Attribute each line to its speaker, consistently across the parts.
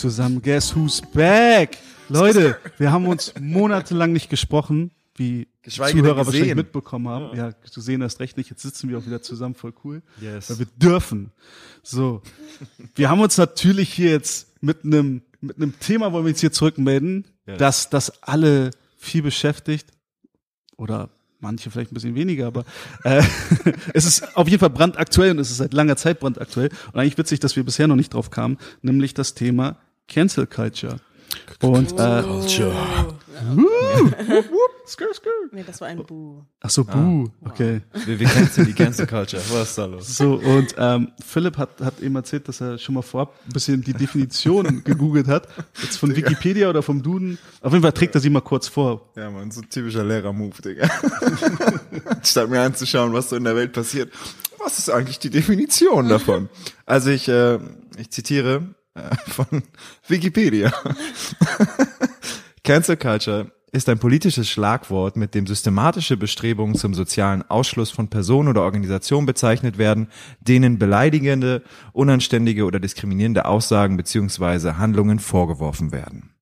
Speaker 1: Zusammen. Guess who's back? Leute, wir haben uns monatelang nicht gesprochen, wie
Speaker 2: Geschweige
Speaker 1: Zuhörer wahrscheinlich
Speaker 2: gesehen.
Speaker 1: mitbekommen haben. Ja. zu sehen erst recht nicht. Jetzt sitzen wir auch wieder zusammen, voll cool.
Speaker 2: Yes.
Speaker 1: Weil wir dürfen. So. Wir haben uns natürlich hier jetzt mit einem, mit einem Thema wollen wir uns hier zurückmelden,
Speaker 2: Yes.
Speaker 1: dass das alle viel beschäftigt. Oder manche vielleicht ein bisschen weniger, aber äh, es ist auf jeden Fall brandaktuell und es ist seit langer Zeit brandaktuell. Und eigentlich witzig, dass wir bisher noch nicht drauf kamen, nämlich das Thema Cancel Culture. Und äh,
Speaker 2: Culture.
Speaker 1: skr, skr.
Speaker 3: Nee, das war ein Bu.
Speaker 1: ach so, buh, okay.
Speaker 2: Wir, wir kennen die Cancel Culture. Was ist da los?
Speaker 1: So, und ähm, Philipp hat, hat eben erzählt, dass er schon mal vorab ein bisschen die Definition gegoogelt hat. Jetzt von Wikipedia oder vom Duden. Auf jeden Fall trägt er sie mal kurz vor.
Speaker 2: Ja, man, so ein typischer Lehrer-Move, Digga. Statt mir anzuschauen, was so in der Welt passiert. Was ist eigentlich die Definition davon? Also ich, äh, ich zitiere von Wikipedia. Cancel Culture ist ein politisches Schlagwort, mit dem systematische Bestrebungen zum sozialen Ausschluss von Personen oder Organisationen bezeichnet werden, denen beleidigende, unanständige oder diskriminierende Aussagen beziehungsweise Handlungen vorgeworfen werden.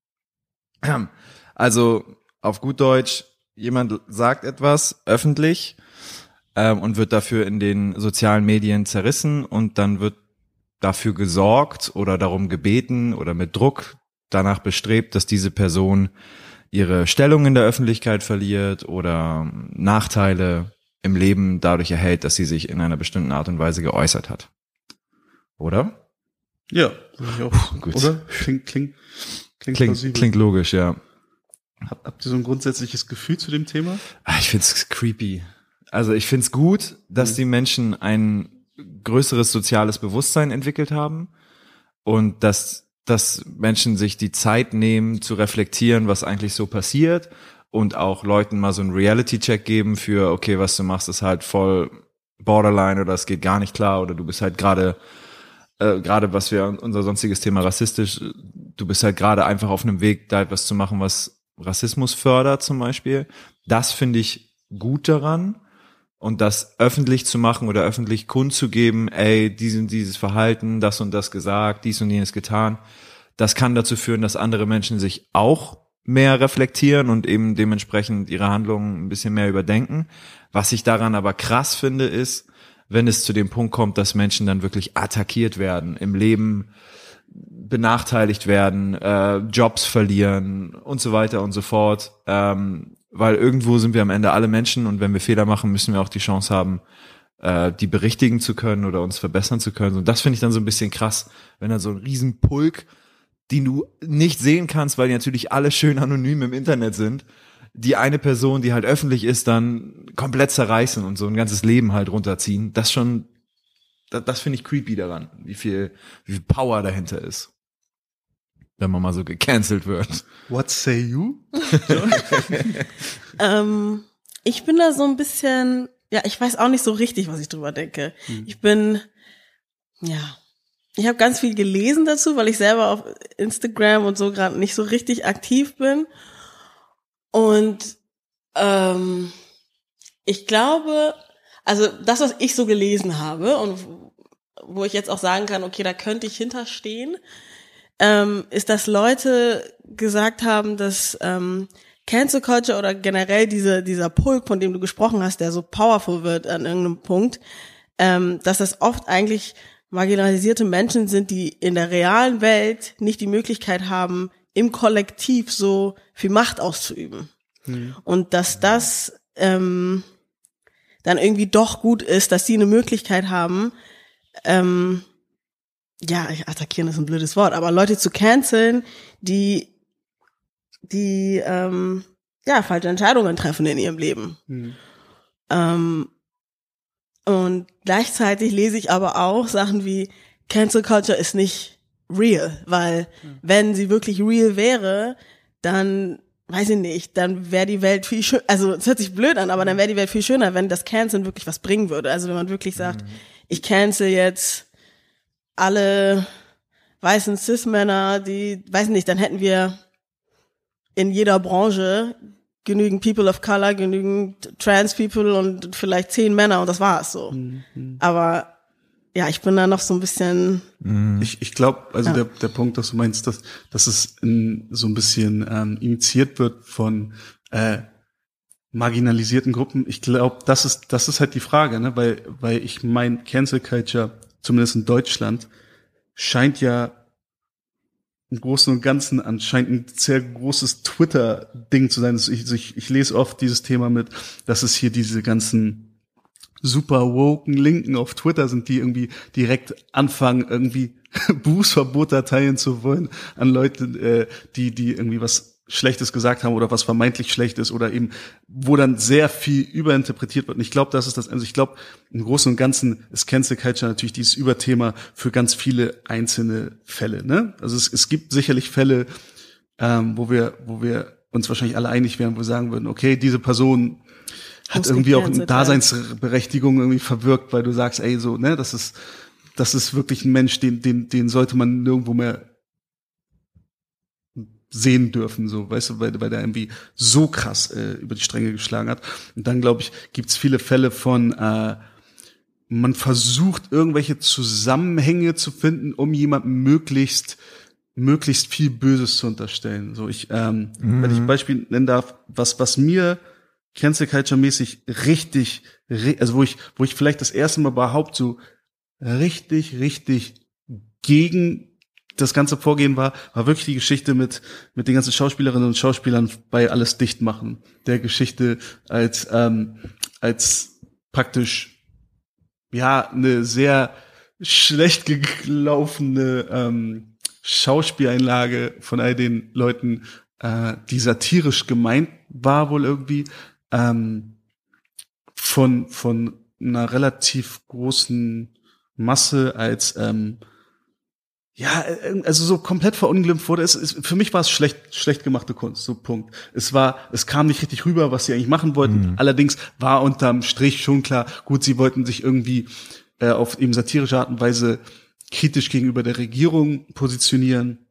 Speaker 2: Also auf gut Deutsch, jemand sagt etwas öffentlich ähm, und wird dafür in den sozialen Medien zerrissen und dann wird dafür gesorgt oder darum gebeten oder mit Druck danach bestrebt, dass diese Person ihre Stellung in der Öffentlichkeit verliert oder Nachteile im Leben dadurch erhält, dass sie sich in einer bestimmten Art und Weise geäußert hat. Oder?
Speaker 1: Ja, ich auch.
Speaker 2: Gut.
Speaker 1: Oder? Klingt, klingt, klingt,
Speaker 2: Klingt, klingt logisch, ja.
Speaker 1: Habt, habt ihr so ein grundsätzliches Gefühl zu dem Thema?
Speaker 2: Ah, Ich find's creepy. Also ich find's gut, dass die Menschen ein größeres soziales Bewusstsein entwickelt haben und dass, dass Menschen sich die Zeit nehmen zu reflektieren, was eigentlich so passiert und auch Leuten mal so einen Reality-Check geben für, okay, was du machst, ist halt voll borderline oder es geht gar nicht klar oder du bist halt gerade äh, gerade was wir unser sonstiges Thema rassistisch, du bist halt gerade einfach auf einem Weg, da etwas zu machen, was Rassismus fördert zum Beispiel. Das finde ich gut daran. Und das öffentlich zu machen oder öffentlich kundzugeben, ey, diesen, dieses Verhalten, das und das gesagt, dies und jenes getan, das kann dazu führen, dass andere Menschen sich auch mehr reflektieren und eben dementsprechend ihre Handlungen ein bisschen mehr überdenken. Was ich daran aber krass finde, ist, wenn es zu dem Punkt kommt, dass Menschen dann wirklich attackiert werden, im Leben benachteiligt werden, äh, Jobs verlieren und so weiter und so fort. Ähm, weil irgendwo sind wir am Ende alle Menschen und wenn wir Fehler machen, müssen wir auch die Chance haben, äh, die berichtigen zu können oder uns verbessern zu können. Und das finde ich dann so ein bisschen krass, wenn dann so ein Riesenpulk, den du nicht sehen kannst, weil die natürlich alle schön anonym im Internet sind, die eine Person, die halt öffentlich ist, dann komplett zerreißen und so ein ganzes Leben halt runterziehen. Das schon, das, das finde ich creepy daran, wie viel, wie viel Power dahinter ist. Wenn man mal so gecancelt wird.
Speaker 1: What say you?
Speaker 3: Ähm, ich bin da so ein bisschen, ja, ich weiß auch nicht so richtig, was ich drüber denke. Ich bin, ja, ich habe ganz viel gelesen dazu, weil ich selber auf Instagram und so gerade nicht so richtig aktiv bin. Und ähm, ich glaube, also das, was ich so gelesen habe und wo ich jetzt auch sagen kann, okay, da könnte ich hinterstehen, ähm, ist, dass Leute gesagt haben, dass ähm, Cancel Culture oder generell diese, dieser Pulk, von dem du gesprochen hast, der so powerful wird an irgendeinem Punkt, ähm, dass das oft eigentlich marginalisierte Menschen sind, die in der realen Welt nicht die Möglichkeit haben, im Kollektiv so viel Macht auszuüben. Und dass das ähm, dann irgendwie doch gut ist, dass sie eine Möglichkeit haben, ähm, ja, attackieren ist ein blödes Wort, aber Leute zu canceln, die, die, ähm, ja, falsche Entscheidungen treffen in ihrem Leben. Ähm, und gleichzeitig lese ich aber auch Sachen wie Cancel Culture ist nicht real, weil wenn sie wirklich real wäre, dann weiß ich nicht, dann wäre die Welt viel schöner, also es hört sich blöd an, aber dann wäre die Welt viel schöner, wenn das Canceln wirklich was bringen würde. Also wenn man wirklich sagt, ich cancel jetzt alle weißen Cis-Männer, die, weiß nicht, dann hätten wir in jeder Branche genügend People of Color, genügend Trans People und vielleicht zehn Männer und das war's so. Aber ja, ich bin da noch so ein bisschen.
Speaker 1: Ich, ich glaube, also
Speaker 3: Ja.
Speaker 1: der, der Punkt, dass du meinst, dass, dass es in, so ein bisschen ähm, initiiert wird von äh, marginalisierten Gruppen. Ich glaube, das ist, das ist halt die Frage, ne? weil, weil ich mein Cancel Culture, zumindest in Deutschland, scheint ja im Großen und Ganzen anscheinend ein sehr großes Twitter-Ding zu sein. Also Ich, ich, ich lese oft dieses Thema mit, dass es hier diese ganzen super woken Linken auf Twitter sind, die irgendwie direkt anfangen, irgendwie Bußverbot teilen zu wollen an Leute, äh, die, die irgendwie was Schlechtes gesagt haben oder was vermeintlich schlecht ist oder eben, wo dann sehr viel überinterpretiert wird. Und ich glaube, das ist das, also ich glaube, im Großen und Ganzen ist Cancel Culture natürlich dieses Überthema für ganz viele einzelne Fälle. Ne? Also es, es gibt sicherlich Fälle, ähm, wo wir, wo wir uns wahrscheinlich alle einig wären, wo wir sagen würden, okay, diese Person hat irgendwie auch eine. Daseinsberechtigung irgendwie verwirkt, weil du sagst, ey, so, ne, das ist, das ist wirklich ein Mensch, den, den, den sollte man nirgendwo mehr sehen dürfen, so, weißt du, weil, weil der irgendwie so krass äh, über die Stränge geschlagen hat. Und dann, glaube ich, gibt's viele Fälle von, äh, man versucht, irgendwelche Zusammenhänge zu finden, um jemandem möglichst möglichst viel Böses zu unterstellen. So ich, ähm, wenn ich ein Beispiel nennen darf, was was mir Cancel Culture mäßig richtig, ri- also wo ich wo ich vielleicht das erste Mal überhaupt so richtig richtig gegen das ganze Vorgehen war, war wirklich die Geschichte mit mit den ganzen Schauspielerinnen und Schauspielern bei alles dicht machen. Der Geschichte als ähm, als praktisch ja eine sehr schlecht gelaufene ähm, Schauspieleinlage von all den Leuten, äh, die satirisch gemeint war wohl irgendwie, ähm, von von einer relativ großen Masse als ähm, ja, äh, also so komplett verunglimpft wurde. Es, es, für mich war es schlecht, schlecht gemachte Kunst, so Punkt. Es war, es kam nicht richtig rüber, was sie eigentlich machen wollten. Allerdings war unterm Strich schon klar, gut, sie wollten sich irgendwie äh, auf eben satirische Art und Weise kritisch gegenüber der Regierung positionieren.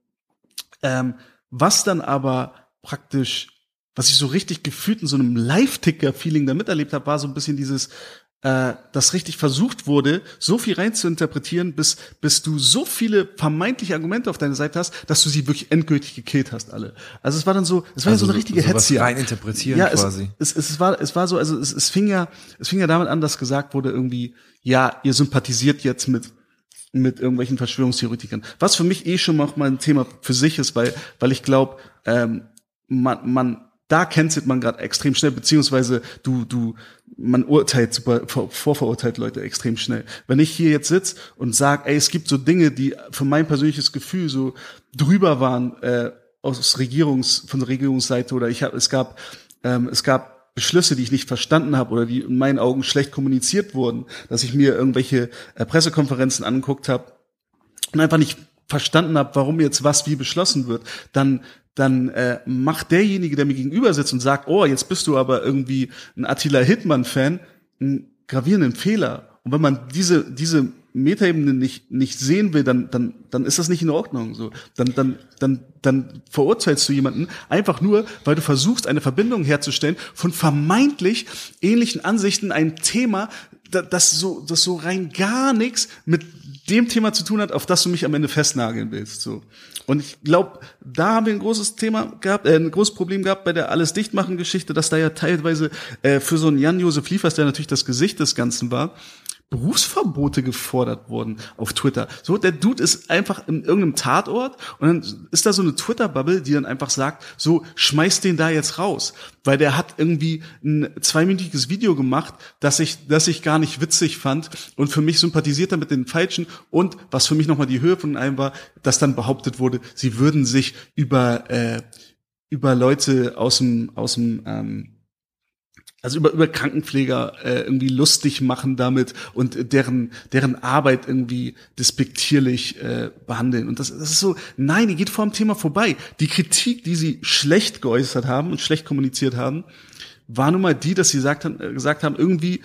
Speaker 1: Ähm, was dann aber praktisch, was ich so richtig gefühlt in so einem Live-Ticker-Feeling da miterlebt habe, war so ein bisschen dieses, äh, dass richtig versucht wurde, so viel rein zu interpretieren, bis, bis du so viele vermeintliche Argumente auf deiner Seite hast, dass du sie wirklich endgültig gekillt hast, alle. Also es war dann so, es war ja so eine richtige
Speaker 2: sowas
Speaker 1: Hetze.
Speaker 2: rein interpretieren
Speaker 1: ja,
Speaker 2: quasi.
Speaker 1: Es, es, es, war, es war so, also es, es fing ja, es fing ja damit an, dass gesagt wurde irgendwie, ja, ihr sympathisiert jetzt mit mit irgendwelchen Verschwörungstheoretikern. Was für mich eh schon mal ein Thema für sich ist, weil, weil ich glaube, ähm, man, man, da cancelt man gerade extrem schnell, beziehungsweise du, du, man urteilt super, vor, vorverurteilt Leute extrem schnell. Wenn ich hier jetzt sitz und sag, ey, es gibt so Dinge, die für mein persönliches Gefühl so drüber waren äh, aus Regierungs, von der Regierungsseite oder ich habe, es gab, ähm, es gab Beschlüsse, die ich nicht verstanden habe oder die in meinen Augen schlecht kommuniziert wurden, dass ich mir irgendwelche äh, Pressekonferenzen angeguckt habe und einfach nicht verstanden habe, warum jetzt was wie beschlossen wird, dann dann äh, macht derjenige, der mir gegenüber sitzt und sagt, oh, jetzt bist du aber irgendwie ein Attila Hildmann-Fan, einen gravierenden Fehler. Und wenn man diese diese Metaebene nicht nicht sehen will, dann dann dann ist das nicht in Ordnung. So, dann dann dann dann verurteilst du jemanden einfach nur, weil du versuchst, eine Verbindung herzustellen von vermeintlich ähnlichen Ansichten, ein Thema, da- das so das so rein gar nichts mit dem Thema zu tun hat, auf das du mich am Ende festnageln willst. So. Und ich glaube, da haben wir ein großes Thema gehabt, äh, ein großes Problem gehabt bei der alles dichtmachen Geschichte, dass da ja teilweise äh, für so einen Jan-Josef Liefers, der natürlich das Gesicht des Ganzen war, Berufsverbote gefordert wurden auf Twitter. So, der Dude ist einfach in irgendeinem Tatort und dann ist da so eine Twitter-Bubble, die dann einfach sagt, so, schmeiß den da jetzt raus. Weil der hat irgendwie ein zweiminütiges Video gemacht, das ich, das ich gar nicht witzig fand und für mich sympathisiert er mit den Falschen und was für mich nochmal die Höhe von allem war, dass dann behauptet wurde, sie würden sich über, äh, über Leute aus dem, aus dem, ähm, also über, über Krankenpfleger äh, irgendwie lustig machen damit und deren, deren Arbeit irgendwie despektierlich äh, behandeln. Und das, das ist so, nein, die geht vor dem Thema vorbei. Die Kritik, die sie schlecht geäußert haben und schlecht kommuniziert haben, war nun mal die, dass sie gesagt haben, äh, gesagt haben irgendwie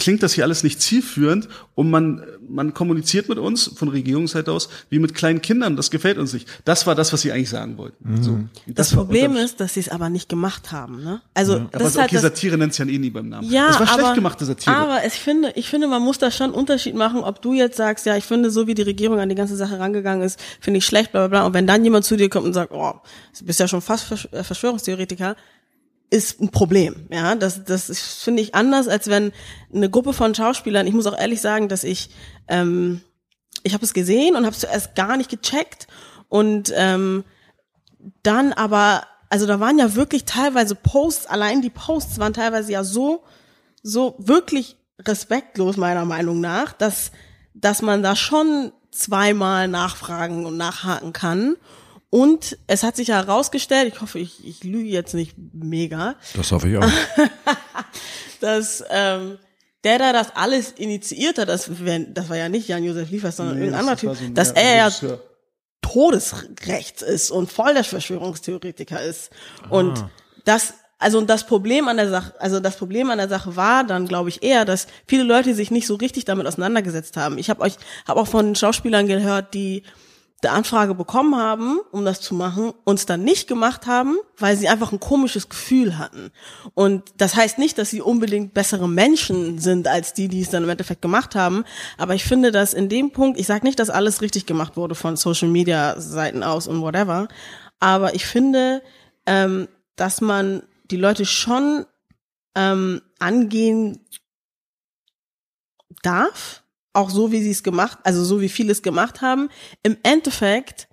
Speaker 1: klingt das hier alles nicht zielführend und man, man kommuniziert mit uns von Regierungsseite aus wie mit kleinen Kindern. Das gefällt uns nicht. Das war das, was sie eigentlich sagen wollten. So.
Speaker 3: Das,
Speaker 1: war
Speaker 3: Problem
Speaker 1: unterm-
Speaker 3: ist, dass sie es aber nicht gemacht haben. Ne? Also
Speaker 1: aber
Speaker 3: das ist halt
Speaker 1: okay,
Speaker 3: das,
Speaker 1: Satire nennt es ja eh nie beim Namen.
Speaker 3: ja,
Speaker 1: es war schlecht
Speaker 3: aber,
Speaker 1: gemachte Satire.
Speaker 3: Aber ich finde, ich finde, man muss da schon einen Unterschied machen, ob du jetzt sagst, ja, ich finde, so wie die Regierung an die ganze Sache rangegangen ist, finde ich schlecht, bla bla bla. Und wenn dann jemand zu dir kommt und sagt, oh, du bist ja schon fast äh, Verschwörungstheoretiker, ist ein Problem. Ja, das, das finde ich anders, als wenn eine Gruppe von Schauspielern, ich muss auch ehrlich sagen, dass ich, ähm, ich habe es gesehen und habe es zuerst gar nicht gecheckt und ähm, dann aber, also da waren ja wirklich teilweise Posts, allein die Posts waren teilweise ja so, so wirklich respektlos meiner Meinung nach, dass, dass man da schon zweimal nachfragen und nachhaken kann. Und es hat sich ja herausgestellt, ich hoffe, ich, ich lüge jetzt nicht mega,
Speaker 2: Das hoffe ich auch.
Speaker 3: dass ähm, der da das alles initiiert hat, das, das war ja nicht Jan-Josef Liefers, sondern
Speaker 1: Nee,
Speaker 3: irgendein anderer Typ,
Speaker 1: so
Speaker 3: dass er ja. Todesrechts ist und voll der Verschwörungstheoretiker ist. Und das, also und das Problem an der Sache, also das Problem an der Sache war dann, glaube ich, eher, dass viele Leute sich nicht so richtig damit auseinandergesetzt haben. Ich habe euch, habe auch von Schauspielern gehört, die eine Anfrage bekommen haben, um das zu machen, uns dann nicht gemacht haben, weil sie einfach ein komisches Gefühl hatten. Und das heißt nicht, dass sie unbedingt bessere Menschen sind als die, die es dann im Endeffekt gemacht haben. Aber ich finde, dass in dem Punkt, ich sage nicht, dass alles richtig gemacht wurde von Social Media Seiten aus und whatever, aber ich finde, ähm, dass man die Leute schon ähm, angehen darf, auch so wie sie es gemacht, also so wie viele es gemacht haben. Im Endeffekt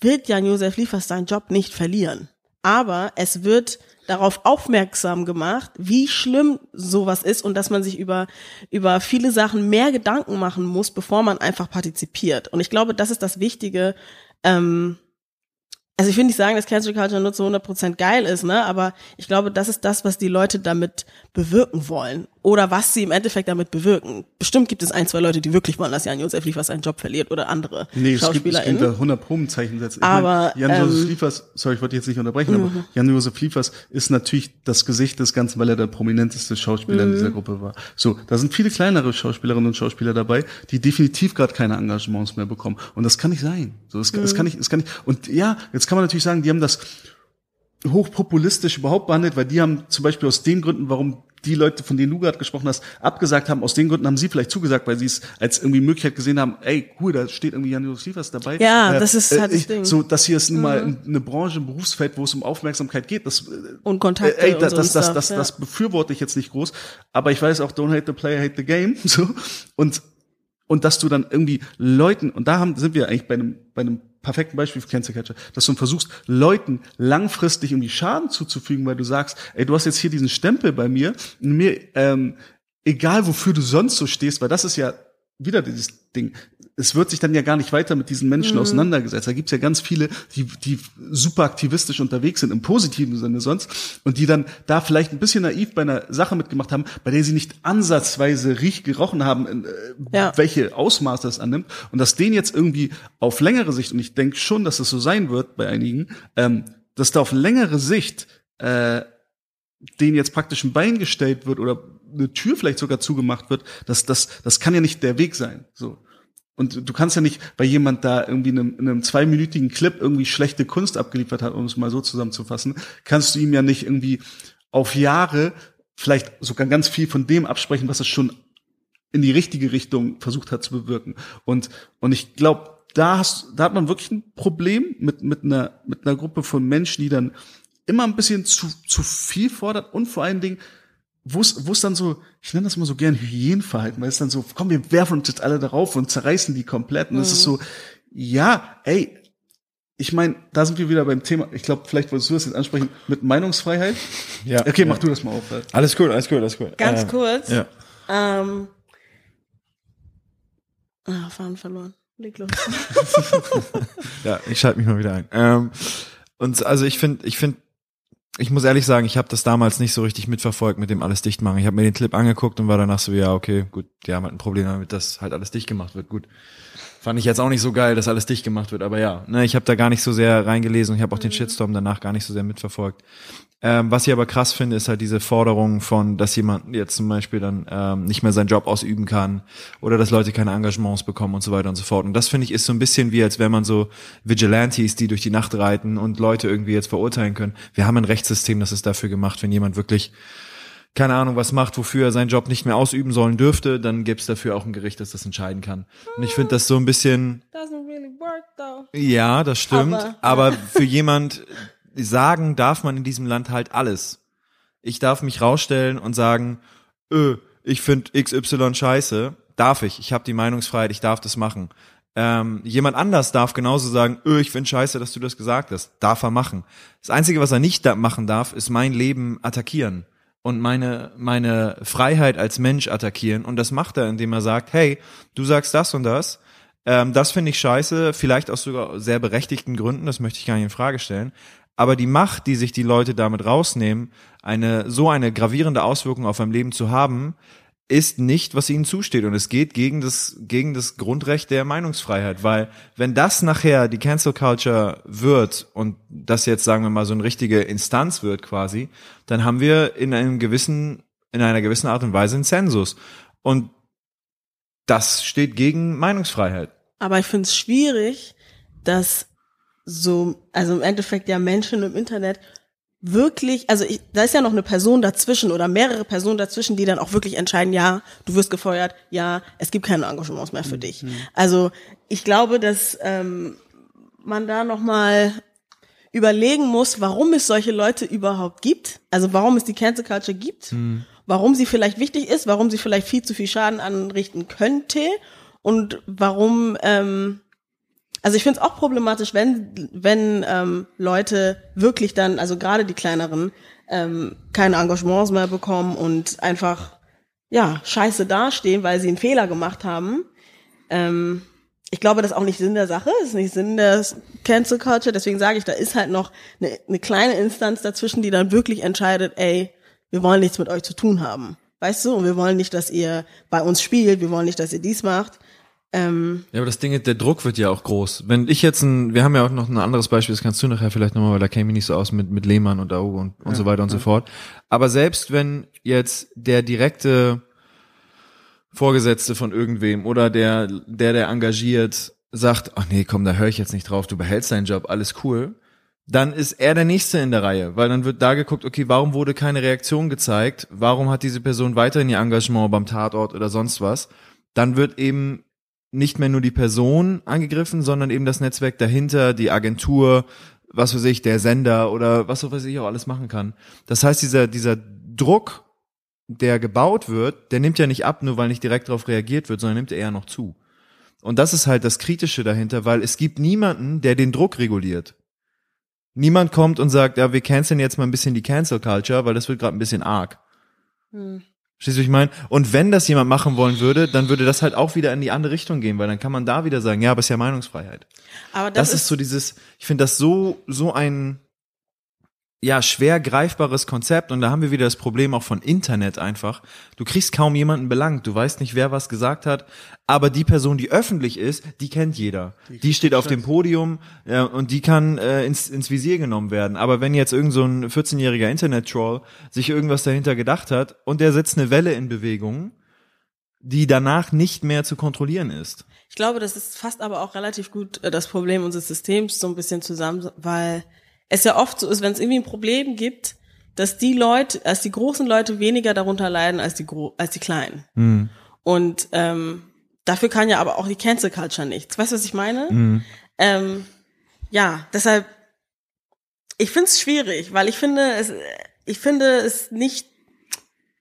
Speaker 3: wird Jan-Josef Liefers seinen Job nicht verlieren. Aber es wird darauf aufmerksam gemacht, wie schlimm sowas ist und dass man sich über, über viele Sachen mehr Gedanken machen muss, bevor man einfach partizipiert. Und ich glaube, das ist das Wichtige, ähm, also ich will nicht sagen, dass Cancel Culture nur zu 100% geil ist, ne, aber ich glaube, das ist das, was die Leute damit bewirken wollen oder was sie im Endeffekt damit bewirken. Bestimmt gibt es ein, zwei Leute, die wirklich wollen, dass Jan-Josef Liefers seinen Job verliert oder andere
Speaker 1: Nee, es gibt, es gibt
Speaker 3: SchauspielerInnen.
Speaker 1: da 100 Probenzeichen setzen.
Speaker 3: Aber,
Speaker 1: meine, Jan-Josef
Speaker 3: ähm,
Speaker 1: Liefers, sorry, ich wollte jetzt nicht unterbrechen, aber Jan-Josef Liefers ist natürlich das Gesicht des Ganzen, weil er der prominenteste Schauspieler in
Speaker 3: Mhm.
Speaker 1: dieser Gruppe war. So, da sind viele kleinere Schauspielerinnen und Schauspieler dabei, die definitiv gerade keine Engagements mehr bekommen. Und das kann nicht sein. So, das,
Speaker 3: Mhm.
Speaker 1: das kann nicht, das kann nicht. Und ja, jetzt kann man natürlich sagen, die haben das hochpopulistisch überhaupt behandelt, weil die haben zum Beispiel aus den Gründen, warum die Leute, von denen du gerade gesprochen hast, abgesagt haben, aus den Gründen haben sie vielleicht zugesagt, weil sie es als irgendwie Möglichkeit gesehen haben, ey, cool, da steht irgendwie Jan-Josef Liefers dabei.
Speaker 3: Ja, das ist halt das
Speaker 1: ich,
Speaker 3: Ding. Mhm.
Speaker 1: So, dass hier ist nun mal eine Branche, ein Berufsfeld, wo es um Aufmerksamkeit geht. Das, äh,
Speaker 3: Und Kontakte
Speaker 1: ey,
Speaker 3: und
Speaker 1: das, das, das, das,
Speaker 3: ja.
Speaker 1: das befürworte ich jetzt nicht groß. Aber ich weiß auch, don't hate the player, hate the game. So. Und, und dass du dann irgendwie Leuten, und da haben, sind wir eigentlich bei einem, bei einem perfekten Beispiel für Cancer Catcher, dass du versuchst, Leuten langfristig irgendwie Schaden zuzufügen, weil du sagst, ey, du hast jetzt hier diesen Stempel bei mir, mir, ähm, egal wofür du sonst so stehst, weil das ist ja wieder dieses Ding. Es wird sich dann ja gar nicht weiter mit diesen Menschen auseinandergesetzt. Da gibt's ja ganz viele, die, die super aktivistisch unterwegs sind, im positiven Sinne sonst, und die dann da vielleicht ein bisschen naiv bei einer Sache mitgemacht haben, bei der sie nicht ansatzweise riech gerochen haben, in, äh,
Speaker 3: Ja.
Speaker 1: welche Ausmaße es annimmt. Und dass denen jetzt irgendwie auf längere Sicht, und ich denke schon, dass es so sein wird bei einigen, ähm, dass da auf längere Sicht äh, denen jetzt praktisch ein Bein gestellt wird oder eine Tür vielleicht sogar zugemacht wird, das, das, das kann ja nicht der Weg sein. So. Und du kannst ja nicht, weil jemand da irgendwie in einem, in einem zweiminütigen Clip irgendwie schlechte Kunst abgeliefert hat, um es mal so zusammenzufassen, kannst du ihm ja nicht irgendwie auf Jahre vielleicht sogar ganz viel von dem absprechen, was es schon in die richtige Richtung versucht hat zu bewirken. Und, und ich glaube, da hast, da hat man wirklich ein Problem mit, mit einer, mit einer Gruppe von Menschen, die dann immer ein bisschen zu, zu viel fordert und vor allen Dingen, wo es, wo es dann so, ich nenne das mal so gern Hygienverhalten, weil es dann so, komm, wir werfen uns jetzt alle darauf und zerreißen die komplett. Und es ist so, ja, ey, ich meine, da sind wir wieder beim Thema, ich glaube, vielleicht wolltest du das jetzt ansprechen, mit Meinungsfreiheit.
Speaker 2: Ja.
Speaker 1: Okay,
Speaker 2: ja.
Speaker 1: mach du das mal auf.
Speaker 2: Alles gut, alles gut, alles gut.
Speaker 3: Ganz
Speaker 2: Äh,
Speaker 3: kurz.
Speaker 2: Ja.
Speaker 3: Ähm, ah, Faden verloren. Leg los.
Speaker 2: Ja, ich schalte mich mal wieder ein. Ähm, und also ich finde, ich finde, ich muss ehrlich sagen, ich habe das damals nicht so richtig mitverfolgt mit dem alles dicht machen. Ich habe mir den Clip angeguckt und war danach so, ja, okay, gut, die haben halt ein Problem damit, dass halt alles dicht gemacht wird. Gut. Fand ich jetzt auch nicht so geil, dass alles dicht gemacht wird, aber ja, ne, ich habe da gar nicht so sehr reingelesen und ich habe auch den Shitstorm danach gar nicht so sehr mitverfolgt. Ähm, was ich aber krass finde, ist halt diese Forderung von, dass jemand jetzt zum Beispiel dann ähm, nicht mehr seinen Job ausüben kann oder dass Leute keine Engagements bekommen und so weiter und so fort. Und das finde ich ist so ein bisschen wie, als wäre man so Vigilantes, die durch die Nacht reiten und Leute irgendwie jetzt verurteilen können. Wir haben ein Rechtssystem, das ist dafür gemacht, wenn jemand wirklich keine Ahnung was macht, wofür er seinen Job nicht mehr ausüben sollen dürfte, dann gibt's dafür auch ein Gericht, das das entscheiden kann. Und ich finde das so ein bisschen.
Speaker 3: Doesn't really work though.
Speaker 2: Ja, das stimmt.
Speaker 3: Aber-
Speaker 2: Aber, für jemand sagen darf man in diesem Land halt alles. Ich darf mich rausstellen und sagen, öh, ich finde XY scheiße. Darf ich. Ich habe die Meinungsfreiheit, ich darf das machen. Ähm, jemand anders darf genauso sagen, öh, ich finde scheiße, dass du das gesagt hast. Darf er machen. Das Einzige, was er nicht da machen darf, ist mein Leben attackieren und meine, meine Freiheit als Mensch attackieren. Und das macht er, indem er sagt, hey, du sagst das und das. Ähm, das finde ich scheiße, vielleicht aus sogar sehr berechtigten Gründen, das möchte ich gar nicht in Frage stellen. Aber die Macht, die sich die Leute damit rausnehmen, eine, so eine gravierende Auswirkung auf ein Leben zu haben, ist nicht, was ihnen zusteht. Und es geht gegen das, gegen das Grundrecht der Meinungsfreiheit. Weil, wenn das nachher die Cancel Culture wird und das jetzt, sagen wir mal, so eine richtige Instanz wird quasi, dann haben wir in einem gewissen, in einer gewissen Art und Weise einen Zensus. Und das steht gegen Meinungsfreiheit.
Speaker 3: Aber ich finde es schwierig, dass so, also im Endeffekt ja Menschen im Internet wirklich, also ich, da ist ja noch eine Person dazwischen oder mehrere Personen dazwischen, die dann auch wirklich entscheiden, ja, du wirst gefeuert, ja, es gibt keine Engagements mehr für dich. Also ich glaube, dass ähm, man da noch mal überlegen muss, warum es solche Leute überhaupt gibt, also warum es die Cancel Culture gibt, warum sie vielleicht wichtig ist, warum sie vielleicht viel zu viel Schaden anrichten könnte und warum ähm, also ich finde es auch problematisch, wenn, wenn ähm, Leute wirklich dann, also gerade die kleineren, ähm, keine Engagements mehr bekommen und einfach ja scheiße dastehen, weil sie einen Fehler gemacht haben. Ähm, ich glaube, das ist auch nicht Sinn der Sache, das ist nicht Sinn der Cancel Culture. Deswegen sage ich, da ist halt noch eine, eine kleine Instanz dazwischen, die dann wirklich entscheidet, ey, wir wollen nichts mit euch zu tun haben. Weißt du, und wir wollen nicht, dass ihr bei uns spielt, wir wollen nicht, dass ihr dies macht. Ähm,
Speaker 2: Ja, aber das Ding ist, der Druck wird ja auch groß. Wenn ich jetzt ein, wir haben ja auch noch ein anderes Beispiel, das kannst du nachher vielleicht nochmal, weil da käme ich nicht so aus mit, mit Lehmann und Auge und, und so weiter und so fort. Aber selbst wenn jetzt der direkte Vorgesetzte von irgendwem oder der, der, der engagiert, sagt, ach nee, komm, da höre ich jetzt nicht drauf, du behältst deinen Job, alles cool, dann ist er der Nächste in der Reihe, weil dann wird da geguckt, okay, warum wurde keine Reaktion gezeigt, warum hat diese Person weiterhin ihr Engagement beim Tatort oder sonst was, dann wird eben nicht mehr nur die Person angegriffen, sondern eben das Netzwerk dahinter, die Agentur, was weiß ich, der Sender oder was weiß ich auch alles machen kann. Das heißt, dieser, dieser Druck, der gebaut wird, der nimmt ja nicht ab, nur weil nicht direkt darauf reagiert wird, sondern nimmt eher noch zu. Und das ist halt das Kritische dahinter, weil es gibt niemanden, der den Druck reguliert. Niemand kommt und sagt, ja, wir canceln jetzt mal ein bisschen die Cancel Culture, weil das wird gerade ein bisschen arg.
Speaker 3: hm.
Speaker 2: Verstehst du, ich meine? Und wenn das jemand machen wollen würde, dann würde das halt auch wieder in die andere Richtung gehen, weil dann kann man da wieder sagen, ja, aber es ist ja Meinungsfreiheit.
Speaker 3: aber
Speaker 2: Das,
Speaker 3: das,
Speaker 2: ist so dieses, ich finde das so, so ein, ja, schwer greifbares Konzept und da haben wir wieder das Problem auch von Internet einfach. Du kriegst kaum jemanden belangt, du weißt nicht, wer was gesagt hat, aber die Person, die öffentlich ist, die kennt jeder. Die, steht auf dem Podium ja, und die kann äh, ins, ins Visier genommen werden. Aber wenn jetzt irgend so ein 14-jähriger Internet-Troll sich irgendwas dahinter gedacht hat und der setzt eine Welle in Bewegung, die danach nicht mehr zu kontrollieren ist.
Speaker 3: Ich glaube, das ist fast aber auch relativ gut äh, das Problem unseres Systems so ein bisschen zusammen, weil es ja oft so ist, wenn es irgendwie ein Problem gibt, dass die Leute, dass die großen Leute weniger darunter leiden als die Gro als die kleinen.
Speaker 2: Hm.
Speaker 3: Und ähm, dafür kann ja aber auch die Cancel Culture nichts. Weißt du, was ich meine? Ähm, ja, deshalb, ich finde es schwierig, weil ich finde es, ich finde es nicht,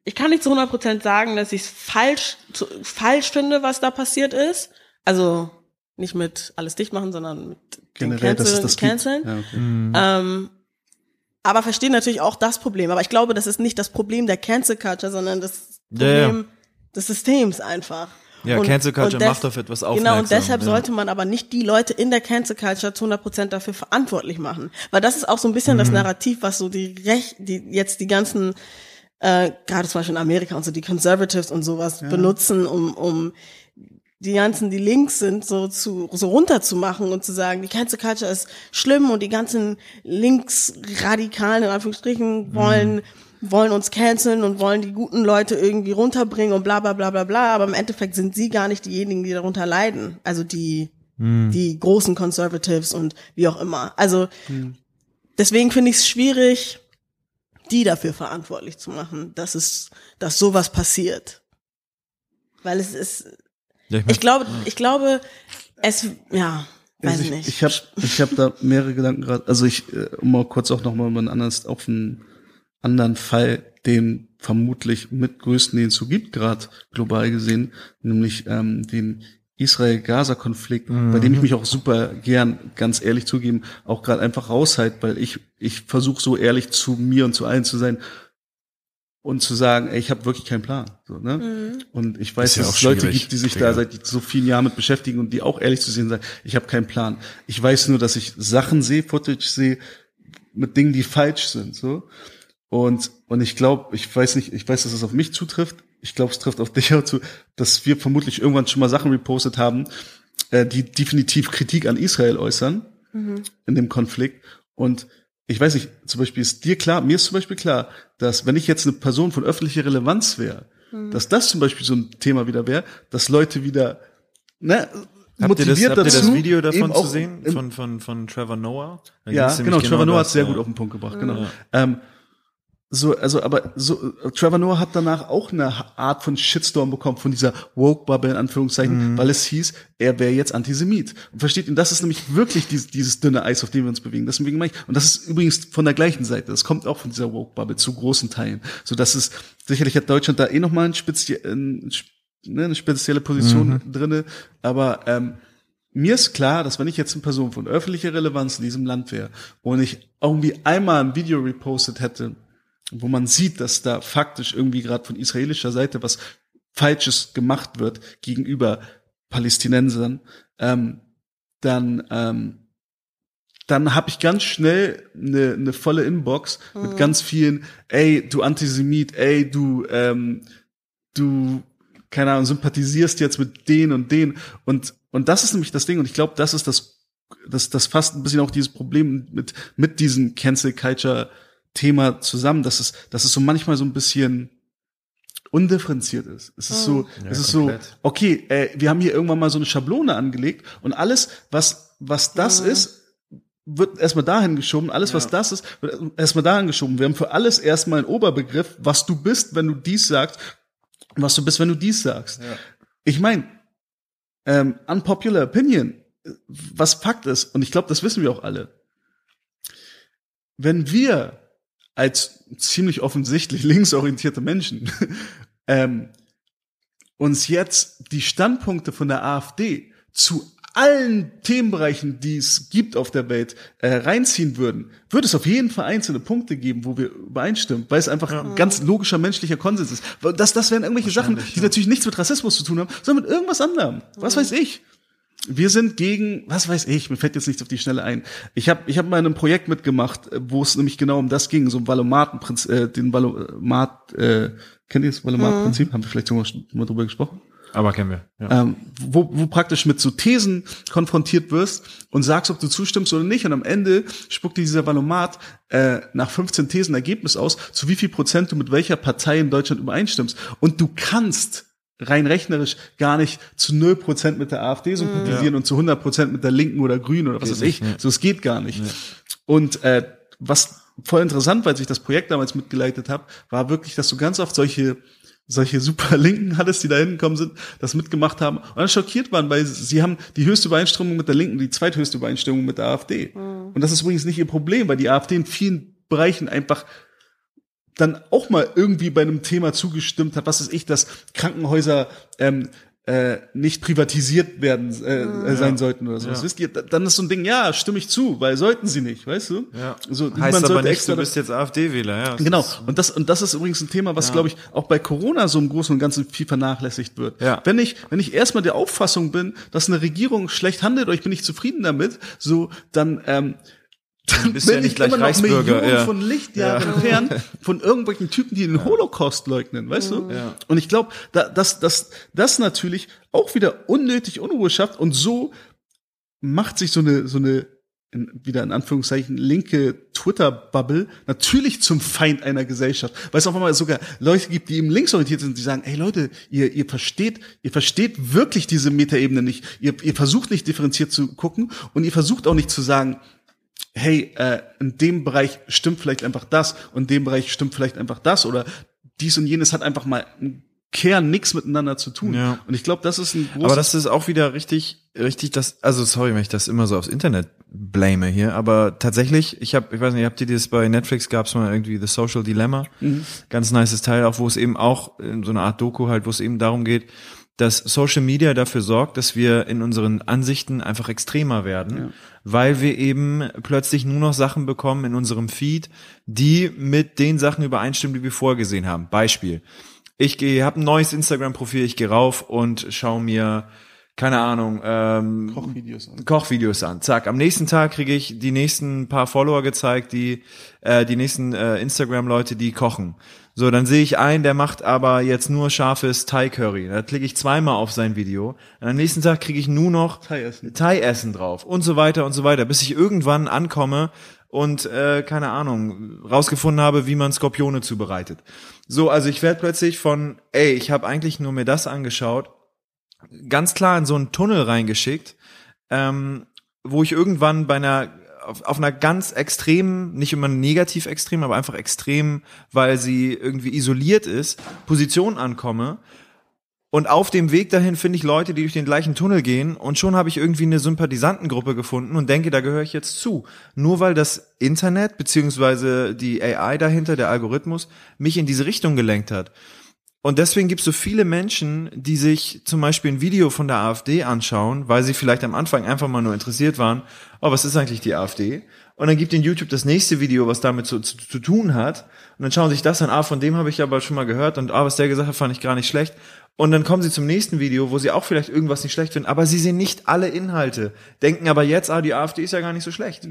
Speaker 3: ich kann nicht zu 100% sagen, dass ich es falsch, zu, falsch finde, was da passiert ist. Also nicht mit alles dicht machen, sondern mit
Speaker 1: Generell, es das.
Speaker 3: Canceln.
Speaker 1: Ja, okay.
Speaker 3: Ähm, aber verstehe natürlich auch das Problem. Aber ich glaube, das ist nicht das Problem der Cancel Culture, sondern das
Speaker 2: Ja, ja.
Speaker 3: Problem des Systems einfach.
Speaker 2: Ja,
Speaker 3: und,
Speaker 2: Cancel Culture
Speaker 3: und des-
Speaker 2: macht auf etwas aufmerksam.
Speaker 3: Genau, und deshalb
Speaker 2: ja.
Speaker 3: sollte man aber nicht die Leute in der Cancel Culture zu 100 Prozent dafür verantwortlich machen. Weil das ist auch so ein bisschen
Speaker 2: Mhm.
Speaker 3: das Narrativ, was so die Recht, die jetzt die ganzen, äh, gerade zum Beispiel in Amerika und so, die Conservatives und sowas benutzen, um, um die ganzen, die links sind, so zu, so runterzumachen und zu sagen, die Cancel Culture ist schlimm und die ganzen Linksradikalen, in Anführungsstrichen, wollen, wollen uns canceln und wollen die guten Leute irgendwie runterbringen und bla, bla, bla, bla, bla. Aber im Endeffekt sind sie gar nicht diejenigen, die darunter leiden. Also die, die großen Conservatives und wie auch immer. Also, deswegen finde ich es schwierig, die dafür verantwortlich zu machen, dass es, dass sowas passiert. Weil es ist,
Speaker 2: Ja, ich
Speaker 3: ich glaube, ich glaube, es, ja, weiß
Speaker 1: Also ich,
Speaker 3: nicht.
Speaker 1: Ich habe ich hab da mehrere Gedanken gerade. Also ich, äh, um mal kurz auch nochmal über einen anderes, auf einen anderen Fall, den vermutlich mit größten, den es so gibt, gerade global gesehen, nämlich ähm, den Israel-Gaza-Konflikt, bei dem ich mich auch super gern, ganz ehrlich zugeben, auch gerade einfach raushalte, weil ich, ich versuche so ehrlich zu mir und zu allen zu sein und zu sagen, ey, ich habe wirklich keinen Plan. So, ne? Und ich weiß,
Speaker 2: ja
Speaker 1: dass
Speaker 2: auch
Speaker 1: es Leute gibt, die sich
Speaker 2: Digga.
Speaker 1: da seit so vielen Jahren mit beschäftigen und die auch ehrlich zu sehen sagen, ich habe keinen Plan. Ich weiß nur, dass ich Sachen sehe, Footage sehe, mit Dingen, die falsch sind. so Und, und ich glaube, ich weiß nicht, ich weiß, dass es auf mich zutrifft. Ich glaube, es trifft auf dich auch zu, dass wir vermutlich irgendwann schon mal Sachen repostet haben, äh, die definitiv Kritik an Israel äußern in dem Konflikt. Und ich weiß nicht, zum Beispiel ist dir klar, mir ist zum Beispiel klar, dass wenn ich jetzt eine Person von öffentlicher Relevanz wäre, dass das zum Beispiel so ein Thema wieder wäre, dass Leute wieder ne,
Speaker 2: Habt ihr das,
Speaker 1: motiviert
Speaker 2: habt ihr das
Speaker 1: dazu,
Speaker 2: Video davon zu sehen? Von, von, von Trevor Noah? Da
Speaker 1: ja, genau, Trevor Noah hat sehr gut auf den Punkt gebracht, genau.
Speaker 2: Ja.
Speaker 1: Ähm, so, also, aber so, Trevor Noah hat danach auch eine Art von Shitstorm bekommen von dieser Woke-Bubble in Anführungszeichen, weil es hieß, er wäre jetzt Antisemit. Und versteht ihn, das ist nämlich wirklich dieses, dieses dünne Eis, auf dem wir uns bewegen. Deswegen meine ich, und das ist übrigens von der gleichen Seite. Das kommt auch von dieser Woke-Bubble zu großen Teilen. So, dass es, sicherlich hat Deutschland da eh nochmal ein spezie ein, ne, eine spezielle Position drinne, aber, ähm, mir ist klar, dass wenn ich jetzt eine Person von öffentlicher Relevanz in diesem Land wäre und ich irgendwie einmal ein Video repostet hätte, wo man sieht, dass da faktisch irgendwie gerade von israelischer Seite was Falsches gemacht wird gegenüber Palästinensern, ähm, dann ähm, dann habe ich ganz schnell eine, eine volle Inbox mit ganz vielen, ey, du Antisemit, ey, du, ähm, du, keine Ahnung, sympathisierst jetzt mit den und den. Und, und das ist nämlich das Ding. Und ich glaube, das ist das, das, das fasst ein bisschen auch dieses Problem mit, mit diesem Cancel Culture Thema zusammen, dass es, dass es so manchmal so ein bisschen undifferenziert ist. Es ist so,
Speaker 2: Ja,
Speaker 1: es ist
Speaker 2: komplett.
Speaker 1: so, okay, äh, wir haben hier irgendwann mal so eine Schablone angelegt und alles, was, was das ist, wird erstmal dahin geschoben, alles was das ist, wird erstmal dahin geschoben. Wir haben für alles erstmal einen Oberbegriff, was du bist, wenn du dies sagst, und was du bist, wenn du dies sagst. Ich meine, ähm, unpopular opinion, was Fakt ist, und ich glaube, das wissen wir auch alle. Wenn wir als ziemlich offensichtlich linksorientierte Menschen ähm, uns jetzt die Standpunkte von der AfD zu allen Themenbereichen, die es gibt auf der Welt, äh, reinziehen würden, würde es auf jeden Fall einzelne Punkte geben, wo wir übereinstimmen, weil es einfach ein ganz logischer menschlicher Konsens ist. Das, das wären irgendwelche Sachen, die natürlich nichts mit Rassismus zu tun haben, sondern mit irgendwas anderem. Was weiß ich? Wir sind gegen, was weiß ich, mir fällt jetzt nichts auf die Schnelle ein. Ich habe ich hab mal in einem Projekt mitgemacht, äh, wo es nämlich genau um das ging, so ein Valomatenprinzip, äh, den Valomat, äh, kennt ihr das Valomat-Prinzip? Haben wir vielleicht schon mal, schon mal drüber gesprochen?
Speaker 2: Aber kennen wir. Ja.
Speaker 1: ähm, wo, wo praktisch mit so Thesen konfrontiert wirst und sagst, ob du zustimmst oder nicht. Und am Ende spuckt dir dieser Valomat äh, nach 15 Thesen Ergebnis aus, zu wie viel Prozent du mit welcher Partei in Deutschland übereinstimmst. Und du kannst rein rechnerisch gar nicht zu 0 Prozent mit der AfD sympathisieren und zu 100 Prozent mit der Linken oder Grünen oder was weiß ich. So, es geht gar nicht. Und äh, was voll interessant, weil ich das Projekt damals mitgeleitet habe, war wirklich, dass du ganz oft solche solche super Linken hattest, die da hingekommen sind, das mitgemacht haben und dann schockiert waren, weil sie haben die höchste Übereinstimmung mit der Linken, die zweithöchste Übereinstimmung mit der AfD. Und das ist übrigens nicht ihr Problem, weil die AfD in vielen Bereichen einfach dann auch mal irgendwie bei einem Thema zugestimmt hat, was ist ich, dass Krankenhäuser ähm, äh, nicht privatisiert werden äh, äh, sein sollten oder so.
Speaker 2: Ja.
Speaker 1: Wisst ihr, da- dann ist so ein Ding, ja, stimme ich zu, weil sollten sie nicht, weißt du?
Speaker 2: Ja.
Speaker 1: So,
Speaker 2: heißt aber
Speaker 1: sollte
Speaker 2: nicht,
Speaker 1: extra
Speaker 2: du bist jetzt AfD-Wähler, ja.
Speaker 1: Genau. Und das, und das ist übrigens ein Thema, was, glaube ich, auch bei Corona so im Großen und Ganzen viel vernachlässigt wird.
Speaker 2: Ja.
Speaker 1: Wenn ich, wenn ich erstmal der Auffassung bin, dass eine Regierung schlecht handelt oder ich bin nicht zufrieden damit, so, dann, ähm, dann
Speaker 2: bist du ja nicht
Speaker 1: ich
Speaker 2: gleich
Speaker 1: immer noch
Speaker 2: Reichsbürger,
Speaker 1: Millionen
Speaker 2: ja.
Speaker 1: von Lichtjahren entfernt von irgendwelchen Typen, die den Holocaust leugnen, weißt du?
Speaker 2: Ja.
Speaker 1: Und ich glaube, da, dass, dass das natürlich auch wieder unnötig Unruhe schafft und so macht sich so eine, so eine, in, wieder in Anführungszeichen, linke Twitter-Bubble natürlich zum Feind einer Gesellschaft. Weil es auf einmal sogar Leute gibt, die eben linksorientiert sind, die sagen, ey Leute, ihr, ihr versteht, ihr versteht wirklich diese Metaebene nicht. Ihr, ihr versucht nicht differenziert zu gucken und ihr versucht auch nicht zu sagen, hey, äh, in dem Bereich stimmt vielleicht einfach das und in dem Bereich stimmt vielleicht einfach das oder dies und jenes hat einfach mal im Kern nichts miteinander zu tun.
Speaker 2: Ja.
Speaker 1: Und ich glaube, das ist ein großes
Speaker 2: Aber das ist auch wieder richtig, richtig das, also sorry, wenn ich das immer so aufs Internet blame hier, aber tatsächlich, ich habe, ich weiß nicht, habt ihr das bei Netflix gab's mal irgendwie The Social Dilemma, ganz nices Teil, auch wo es eben auch in so eine Art Doku halt, wo es eben darum geht, dass Social Media dafür sorgt, dass wir in unseren Ansichten einfach extremer werden, weil wir eben plötzlich nur noch Sachen bekommen in unserem Feed, die mit den Sachen übereinstimmen, die wir vorgesehen haben. Beispiel. Ich gehe, habe ein neues Instagram-Profil, ich gehe rauf und schaue mir, keine Ahnung, ähm,
Speaker 1: Kochvideos an.
Speaker 2: Kochvideos an. Zack, am nächsten Tag kriege ich die nächsten paar Follower gezeigt, die äh, die nächsten äh, Instagram-Leute, die kochen. So, dann sehe ich einen, der macht aber jetzt nur scharfes Thai-Curry. Da klicke ich zweimal auf sein Video. Und am nächsten Tag kriege ich nur noch
Speaker 1: Thai-Essen.
Speaker 2: Thai-Essen drauf und so weiter und so weiter, bis ich irgendwann ankomme und äh, keine Ahnung rausgefunden habe, wie man Skorpione zubereitet. So, also ich werde plötzlich von, ey, ich habe eigentlich nur mir das angeschaut, ganz klar in so einen Tunnel reingeschickt, ähm, wo ich irgendwann bei einer auf, auf einer ganz extremen, nicht immer negativ extrem, aber einfach extrem, weil sie irgendwie isoliert ist, Position ankomme. Und auf dem Weg dahin finde ich Leute, die durch den gleichen Tunnel gehen und schon habe ich irgendwie eine Sympathisantengruppe gefunden und denke, da gehöre ich jetzt zu. Nur weil das Internet beziehungsweise die AI dahinter, der Algorithmus, mich in diese Richtung gelenkt hat. Und deswegen gibt es so viele Menschen, die sich zum Beispiel ein Video von der AfD anschauen, weil sie vielleicht am Anfang einfach mal nur interessiert waren, oh, was ist eigentlich die AfD? Und dann gibt in YouTube das nächste Video, was damit zu, zu, zu tun hat. Und dann schauen sich das an, ah, von dem habe ich aber schon mal gehört und ah, was der gesagt hat, fand ich gar nicht schlecht. Und dann kommen sie zum nächsten Video, wo sie auch vielleicht irgendwas nicht schlecht finden, aber sie sehen nicht alle Inhalte, denken aber jetzt, ah, die AfD ist ja gar nicht so schlecht.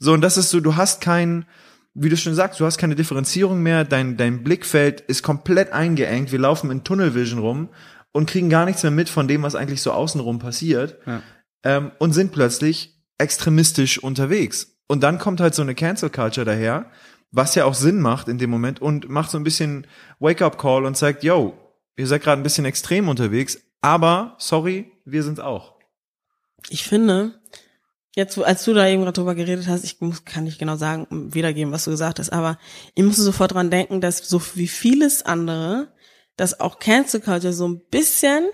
Speaker 2: So, und das ist so, du hast kein, wie du schon sagst, du hast keine Differenzierung mehr, dein, dein Blickfeld ist komplett eingeengt, wir laufen in Tunnelvision rum und kriegen gar nichts mehr mit von dem, was eigentlich so außenrum passiert
Speaker 1: Ja.
Speaker 2: ähm, und sind plötzlich extremistisch unterwegs. Und dann kommt halt so eine Cancel Culture daher, was ja auch Sinn macht in dem Moment und macht so ein bisschen Wake-up-Call und sagt, yo, ihr seid gerade ein bisschen extrem unterwegs, aber sorry, wir sind's auch.
Speaker 3: Ich finde, jetzt, wo- als du da eben gerade drüber geredet hast, ich muss, kann nicht genau sagen, wiedergeben, was du gesagt hast, aber ich musste sofort dran denken, dass so wie vieles andere, dass auch Cancel Culture so ein bisschen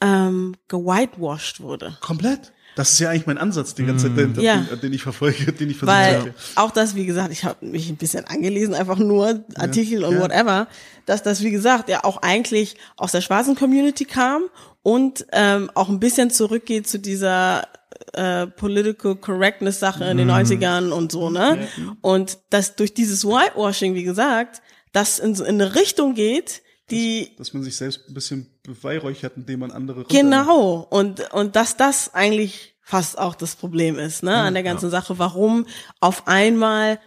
Speaker 3: ähm, gewhitewashed wurde.
Speaker 1: Komplett. Das ist ja eigentlich mein Ansatz, die ganze Zeit, den,
Speaker 3: Ja.
Speaker 1: den, den ich verfolge, den ich versuche.
Speaker 3: Weil auch das, wie gesagt, ich habe mich ein bisschen angelesen, einfach nur Artikel und
Speaker 1: ja.
Speaker 3: whatever, dass das, wie gesagt, ja auch eigentlich aus der schwarzen Community kam und ähm, auch ein bisschen zurückgeht zu dieser äh, Political Correctness Sache in den 90ern und so, ne? Und dass durch dieses Whitewashing, wie gesagt, das in, in eine Richtung geht, die
Speaker 1: Dass man sich selbst ein bisschen beweihräuchert, indem man andere
Speaker 3: Genau. Und, und dass das eigentlich fast auch das Problem ist, ne, an der ganzen Sache, warum auf einmal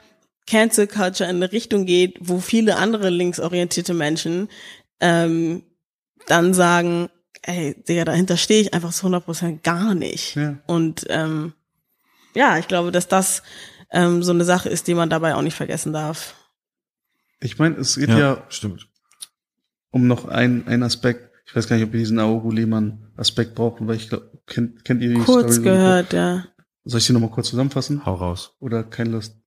Speaker 3: Cancel Culture in eine Richtung geht, wo viele andere linksorientierte Menschen ähm, dann sagen, ey, Digga, dahinter stehe ich einfach zu 100% gar nicht.
Speaker 1: Ja.
Speaker 3: Und ähm, ja, ich glaube, dass das ähm, so eine Sache ist, die man dabei auch nicht vergessen darf.
Speaker 1: Ich meine, es geht ja,
Speaker 2: stimmt.
Speaker 1: um noch einen, einen Aspekt. Ich weiß gar nicht, ob wir diesen Aogo Lehmann Aspekt brauchen, weil ich glaube, kennt, kennt ihr die
Speaker 3: Kurz
Speaker 1: Story?
Speaker 3: gehört, ja.
Speaker 1: Soll ich sie nochmal kurz zusammenfassen?
Speaker 2: Hau raus.
Speaker 1: Oder keine Lust?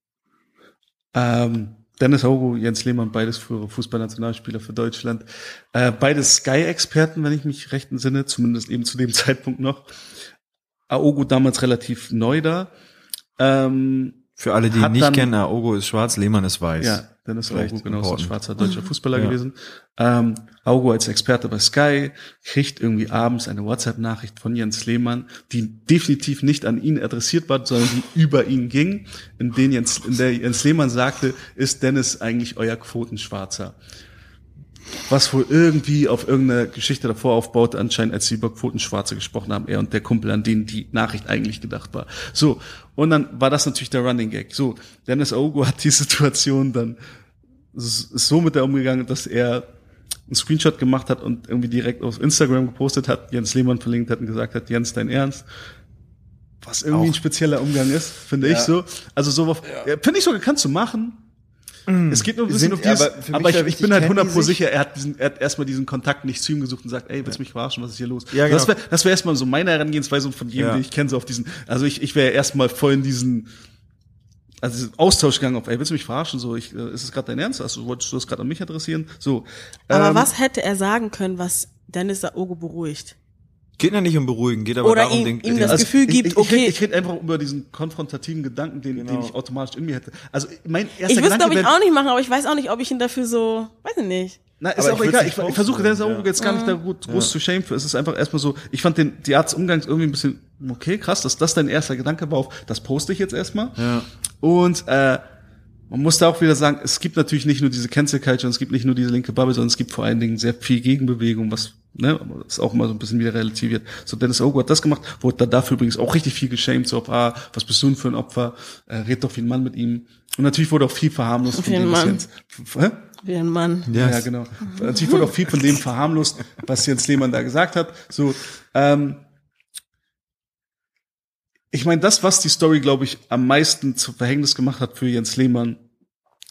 Speaker 1: Ähm, Dennis Aogo, Jens Lehmann, beides frühere Fußballnationalspieler für Deutschland. Äh, beides Sky-Experten, wenn ich mich recht entsinne, zumindest eben zu dem Zeitpunkt noch. Aogo damals relativ neu da. Ähm,
Speaker 2: Für alle, die
Speaker 1: Hat
Speaker 2: nicht
Speaker 1: dann-
Speaker 2: kennen, Aogo ist schwarz, Lehmann ist weiß.
Speaker 1: Ja, Dennis
Speaker 2: Vielleicht
Speaker 1: Augo, genau, ist ein schwarzer deutscher Fußballer
Speaker 2: Ja.
Speaker 1: gewesen. Ähm, Augo als Experte bei Sky kriegt irgendwie abends eine WhatsApp-Nachricht von Jens Lehmann, die definitiv nicht an ihn adressiert war, sondern die über ihn ging, in, den Jens, in der Jens Lehmann sagte, ist Dennis eigentlich euer Quotenschwarzer? Was wohl irgendwie auf irgendeine Geschichte davor aufbaut, anscheinend als sie über Quotenschwarze gesprochen haben, er und der Kumpel, an den die Nachricht eigentlich gedacht war. So, und dann war das natürlich der Running Gag. So, Dennis Ogo hat die Situation dann ist so mit der umgegangen, dass er einen Screenshot gemacht hat und irgendwie direkt auf Instagram gepostet hat, Jens Lehmann verlinkt hat und gesagt hat, Jens, dein Ernst? Was irgendwie ein
Speaker 2: Auch.
Speaker 1: spezieller Umgang ist, finde ich
Speaker 2: Ja.
Speaker 1: so. Also so, ja. finde ich sogar, kannst du machen. Es geht nur ein bisschen
Speaker 2: Sind-
Speaker 1: um dieses,
Speaker 2: aber
Speaker 1: aber ich, ich
Speaker 2: wichtig,
Speaker 1: bin halt
Speaker 2: kennen
Speaker 1: 100
Speaker 2: die
Speaker 1: pro
Speaker 2: sich?
Speaker 1: sicher, er hat diesen, er hat erstmal diesen Kontakt nicht zu ihm gesucht und sagt, ey, willst du mich verarschen, was ist hier los?
Speaker 2: Ja,
Speaker 1: Das
Speaker 2: genau.
Speaker 1: wäre das wär erstmal so meine Herangehensweise und von jedem,
Speaker 2: Ja.
Speaker 1: den ich kenne, so auf diesen, also ich, ich wäre erstmal voll in diesen, also diesen Austausch gegangen auf, ey, willst du mich verarschen? So, ich, äh, ist es gerade dein Ernst? Also, wolltest du das gerade an mich adressieren? So.
Speaker 3: Aber
Speaker 1: ähm,
Speaker 3: was hätte er sagen können, was Dennis Aogo beruhigt?
Speaker 2: Geht ja nicht um beruhigen, geht aber
Speaker 3: Oder
Speaker 2: darum,
Speaker 3: ihm-
Speaker 2: den,
Speaker 3: ihm
Speaker 2: den,
Speaker 3: das
Speaker 1: also
Speaker 3: Gefühl
Speaker 1: ich,
Speaker 3: gibt,
Speaker 1: ich, ich,
Speaker 3: okay.
Speaker 1: red- Ich rede einfach über diesen konfrontativen Gedanken, den, den
Speaker 2: Genau.
Speaker 1: ich automatisch in mir hätte. Also mein erster
Speaker 3: Ich
Speaker 1: Gedanke
Speaker 3: glaube ich, auch nicht machen, aber ich weiß auch nicht, ob ich ihn dafür so, weiß ich nicht.
Speaker 1: Na, ist
Speaker 2: Aber
Speaker 1: auch egal. Ich, ich versuche
Speaker 2: wollen,
Speaker 1: Auge
Speaker 2: ja.
Speaker 1: jetzt gar nicht da gut, groß zu shame für. Es ist einfach erstmal so, ich fand den, die Art des Umgangs irgendwie ein bisschen, okay, krass, dass das dein erster Gedanke war, auf, das poste ich jetzt erstmal.
Speaker 2: Ja.
Speaker 1: Und äh, man muss da auch wieder sagen, es gibt natürlich nicht nur diese Cancel Culture, und es gibt nicht nur diese linke Bubble, sondern es gibt vor allen Dingen sehr viel Gegenbewegung, was ne, das auch mal so ein bisschen wieder relativiert. So Dennis Ogo hat das gemacht, wurde da dafür übrigens auch richtig viel geschämt, so auf, ah, was bist du denn für ein Opfer, äh, red doch wie ein Mann mit ihm. Und natürlich wurde auch viel verharmlost
Speaker 3: Wie ein
Speaker 1: dem, was
Speaker 3: Mann.
Speaker 1: Jens- hä?
Speaker 3: Wie ein Mann.
Speaker 2: Yes.
Speaker 1: Ja, genau. Natürlich wurde auch viel von dem verharmlost, was Jens Lehmann da gesagt hat. So, ähm, ich meine, das, was die Story, glaube ich, am meisten zu Verhängnis gemacht hat für Jens Lehmann,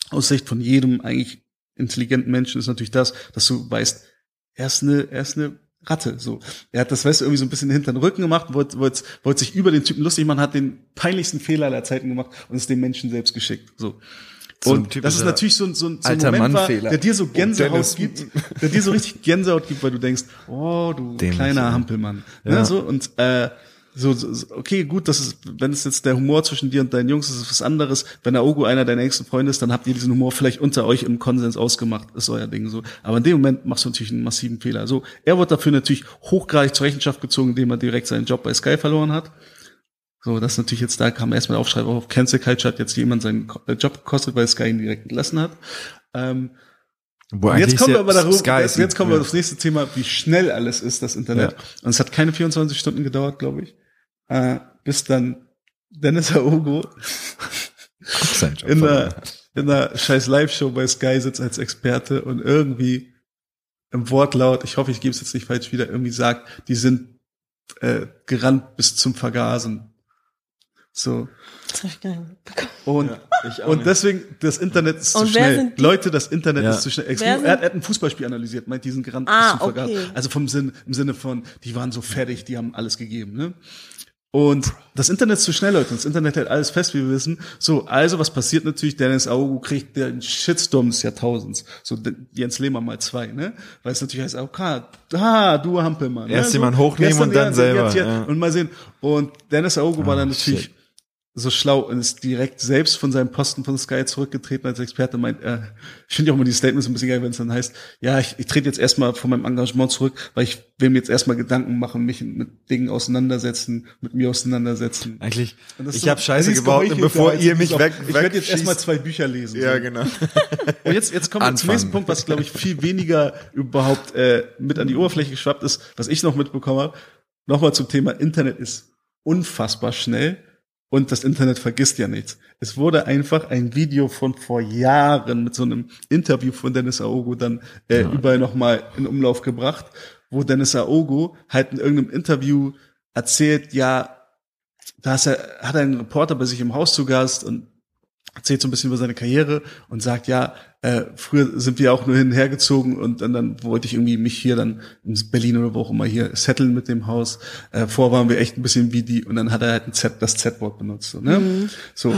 Speaker 1: aus Sicht von jedem eigentlich intelligenten Menschen, ist natürlich das, dass du weißt, er ist eine, er ist eine Ratte, so. Er hat das, weißt du, irgendwie so ein bisschen hinter den Rücken gemacht, wollte, wollte, wollte sich über den Typen lustig machen, hat den peinlichsten Fehler aller Zeiten gemacht und es dem Menschen selbst geschickt, so.
Speaker 2: So
Speaker 1: Und das ist natürlich so ein, so ein, so ein
Speaker 2: alter
Speaker 1: Moment war,
Speaker 2: Mann-Fehler.
Speaker 1: der dir so Gänsehaut gibt, der dir so richtig Gänsehaut gibt, weil du denkst, oh, du
Speaker 2: Dämlich,
Speaker 1: kleiner. Hampelmann.
Speaker 2: Ja.
Speaker 1: Ne, so, und äh, so, so, okay, gut, das ist, wenn es jetzt der Humor zwischen dir und deinen Jungs ist, ist es was anderes. Wenn der Ogo einer deiner nächsten Freunde ist, dann habt ihr diesen Humor vielleicht unter euch im Konsens ausgemacht, ist euer Ding so. Aber in dem Moment machst du natürlich einen massiven Fehler. So, er wird dafür natürlich hochgradig zur Rechenschaft gezogen, indem er direkt seinen Job bei Sky verloren hat. So, das ist natürlich jetzt, da kam erstmal der Aufschrei auf Cancel Culture hat jetzt jemand seinen äh, Job gekostet, weil Sky ihn direkt entlassen hat. Ähm,
Speaker 2: eigentlich
Speaker 1: jetzt kommen wir aber darüber,
Speaker 2: Sky
Speaker 1: jetzt, jetzt kommen wir
Speaker 2: ja.
Speaker 1: aufs nächste Thema, wie schnell alles ist, das Internet.
Speaker 2: Ja.
Speaker 1: Und es hat keine 24 Stunden gedauert, glaube ich, äh, bis dann Dennis Aogo in der, in der scheiß Live-Show bei Sky sitzt als Experte und irgendwie im Wortlaut, ich hoffe, ich gebe es jetzt nicht falsch wieder, irgendwie sagt, die sind äh, gerannt bis zum Vergasen. So.
Speaker 3: Das hab ich gar nicht mitbekommen.
Speaker 1: Und,
Speaker 2: Ja,
Speaker 1: und deswegen, das Internet ist zu
Speaker 3: Und wer
Speaker 1: schnell. Leute, das Internet
Speaker 2: Ja.
Speaker 1: ist zu schnell. Er, er hat ein Fußballspiel analysiert, meint diesen gerannt
Speaker 3: Ah,
Speaker 1: bis zum Vergasen.
Speaker 3: okay.
Speaker 1: Also vom Sinn, im Sinne von, die waren so fertig, die haben alles gegeben, ne? Und das Internet ist zu schnell, Leute. Das Internet hält alles fest, wie wir wissen. So, also was passiert natürlich? Dennis Augu kriegt den Shitstorm des Jahrtausends. So Jens Lehmann mal zwei, ne? Weil es natürlich heißt, okay, ah, du Hampelmann.
Speaker 2: Erst
Speaker 1: ne?
Speaker 2: jemand hochnehmen
Speaker 1: gestern
Speaker 2: und dann selber,
Speaker 1: jetzt, jetzt,
Speaker 2: ja.
Speaker 1: Und mal sehen. Und Dennis Augu war
Speaker 2: Ah,
Speaker 1: dann natürlich
Speaker 2: shit.
Speaker 1: So schlau und ist direkt selbst von seinem Posten von Sky zurückgetreten als Experte. Meint, äh, ich finde ja auch immer die Statements ein bisschen geil, wenn es dann heißt, ja, ich, ich trete jetzt erstmal von meinem Engagement zurück, weil ich will mir jetzt erstmal Gedanken machen, mich mit Dingen auseinandersetzen, mit mir auseinandersetzen.
Speaker 2: Eigentlich, ich
Speaker 1: so-
Speaker 2: habe Scheiße gebaut, bevor ihr
Speaker 1: sie
Speaker 2: mich
Speaker 1: auch-
Speaker 2: weg,
Speaker 1: Ich werde jetzt erstmal zwei Bücher lesen.
Speaker 2: Ja,
Speaker 1: so.
Speaker 2: genau.
Speaker 1: Und jetzt, jetzt kommen wir zum nächsten Punkt, was, glaube ich, viel weniger überhaupt äh, mit an die Oberfläche geschwappt ist, was ich noch mitbekommen habe. Nochmal zum Thema Internet ist unfassbar schnell und das Internet vergisst ja nichts. Es wurde einfach ein Video von vor Jahren mit so einem Interview von Dennis Aogo dann äh, überall nochmal in Umlauf gebracht, wo Dennis Aogo halt in irgendeinem Interview erzählt, ja, da ist er, hat er einen Reporter bei sich im Haus zu Gast und erzählt so ein bisschen über seine Karriere und sagt, ja, äh, früher sind wir auch nur hin und her gezogen und dann, dann wollte ich irgendwie mich hier dann in Berlin oder wo auch immer hier setteln mit dem Haus. Äh, vor waren wir echt ein bisschen wie die und dann hat er halt ein Z, das Z-Wort benutzt. So, ne? so.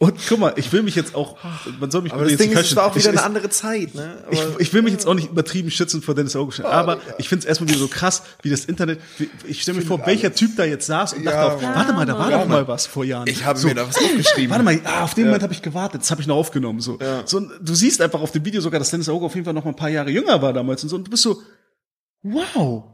Speaker 1: Und guck mal, ich will mich jetzt auch, man soll mich
Speaker 2: Aber das Ding ist, es war auch wieder
Speaker 1: ich,
Speaker 2: eine andere Zeit, ne?
Speaker 1: Ich, ich will mich jetzt auch nicht übertrieben schützen vor Dennis Augustin, aber ich finde es erstmal wieder so krass, wie das Internet, wie, ich stelle mir vor, welcher Typ da jetzt saß und dachte auch,
Speaker 3: Mann.
Speaker 1: warte mal, da war
Speaker 3: Ja,
Speaker 1: doch mal was vor Jahren.
Speaker 2: ich habe
Speaker 1: so,
Speaker 2: mir da was aufgeschrieben.
Speaker 1: Warte mal, ah, auf den Moment habe ich gewartet, das habe ich noch aufgenommen. So. so, und du siehst einfach auf dem Video sogar, dass Dennis Auge auf jeden Fall noch mal ein paar Jahre jünger war damals und so. Und du bist so, wow,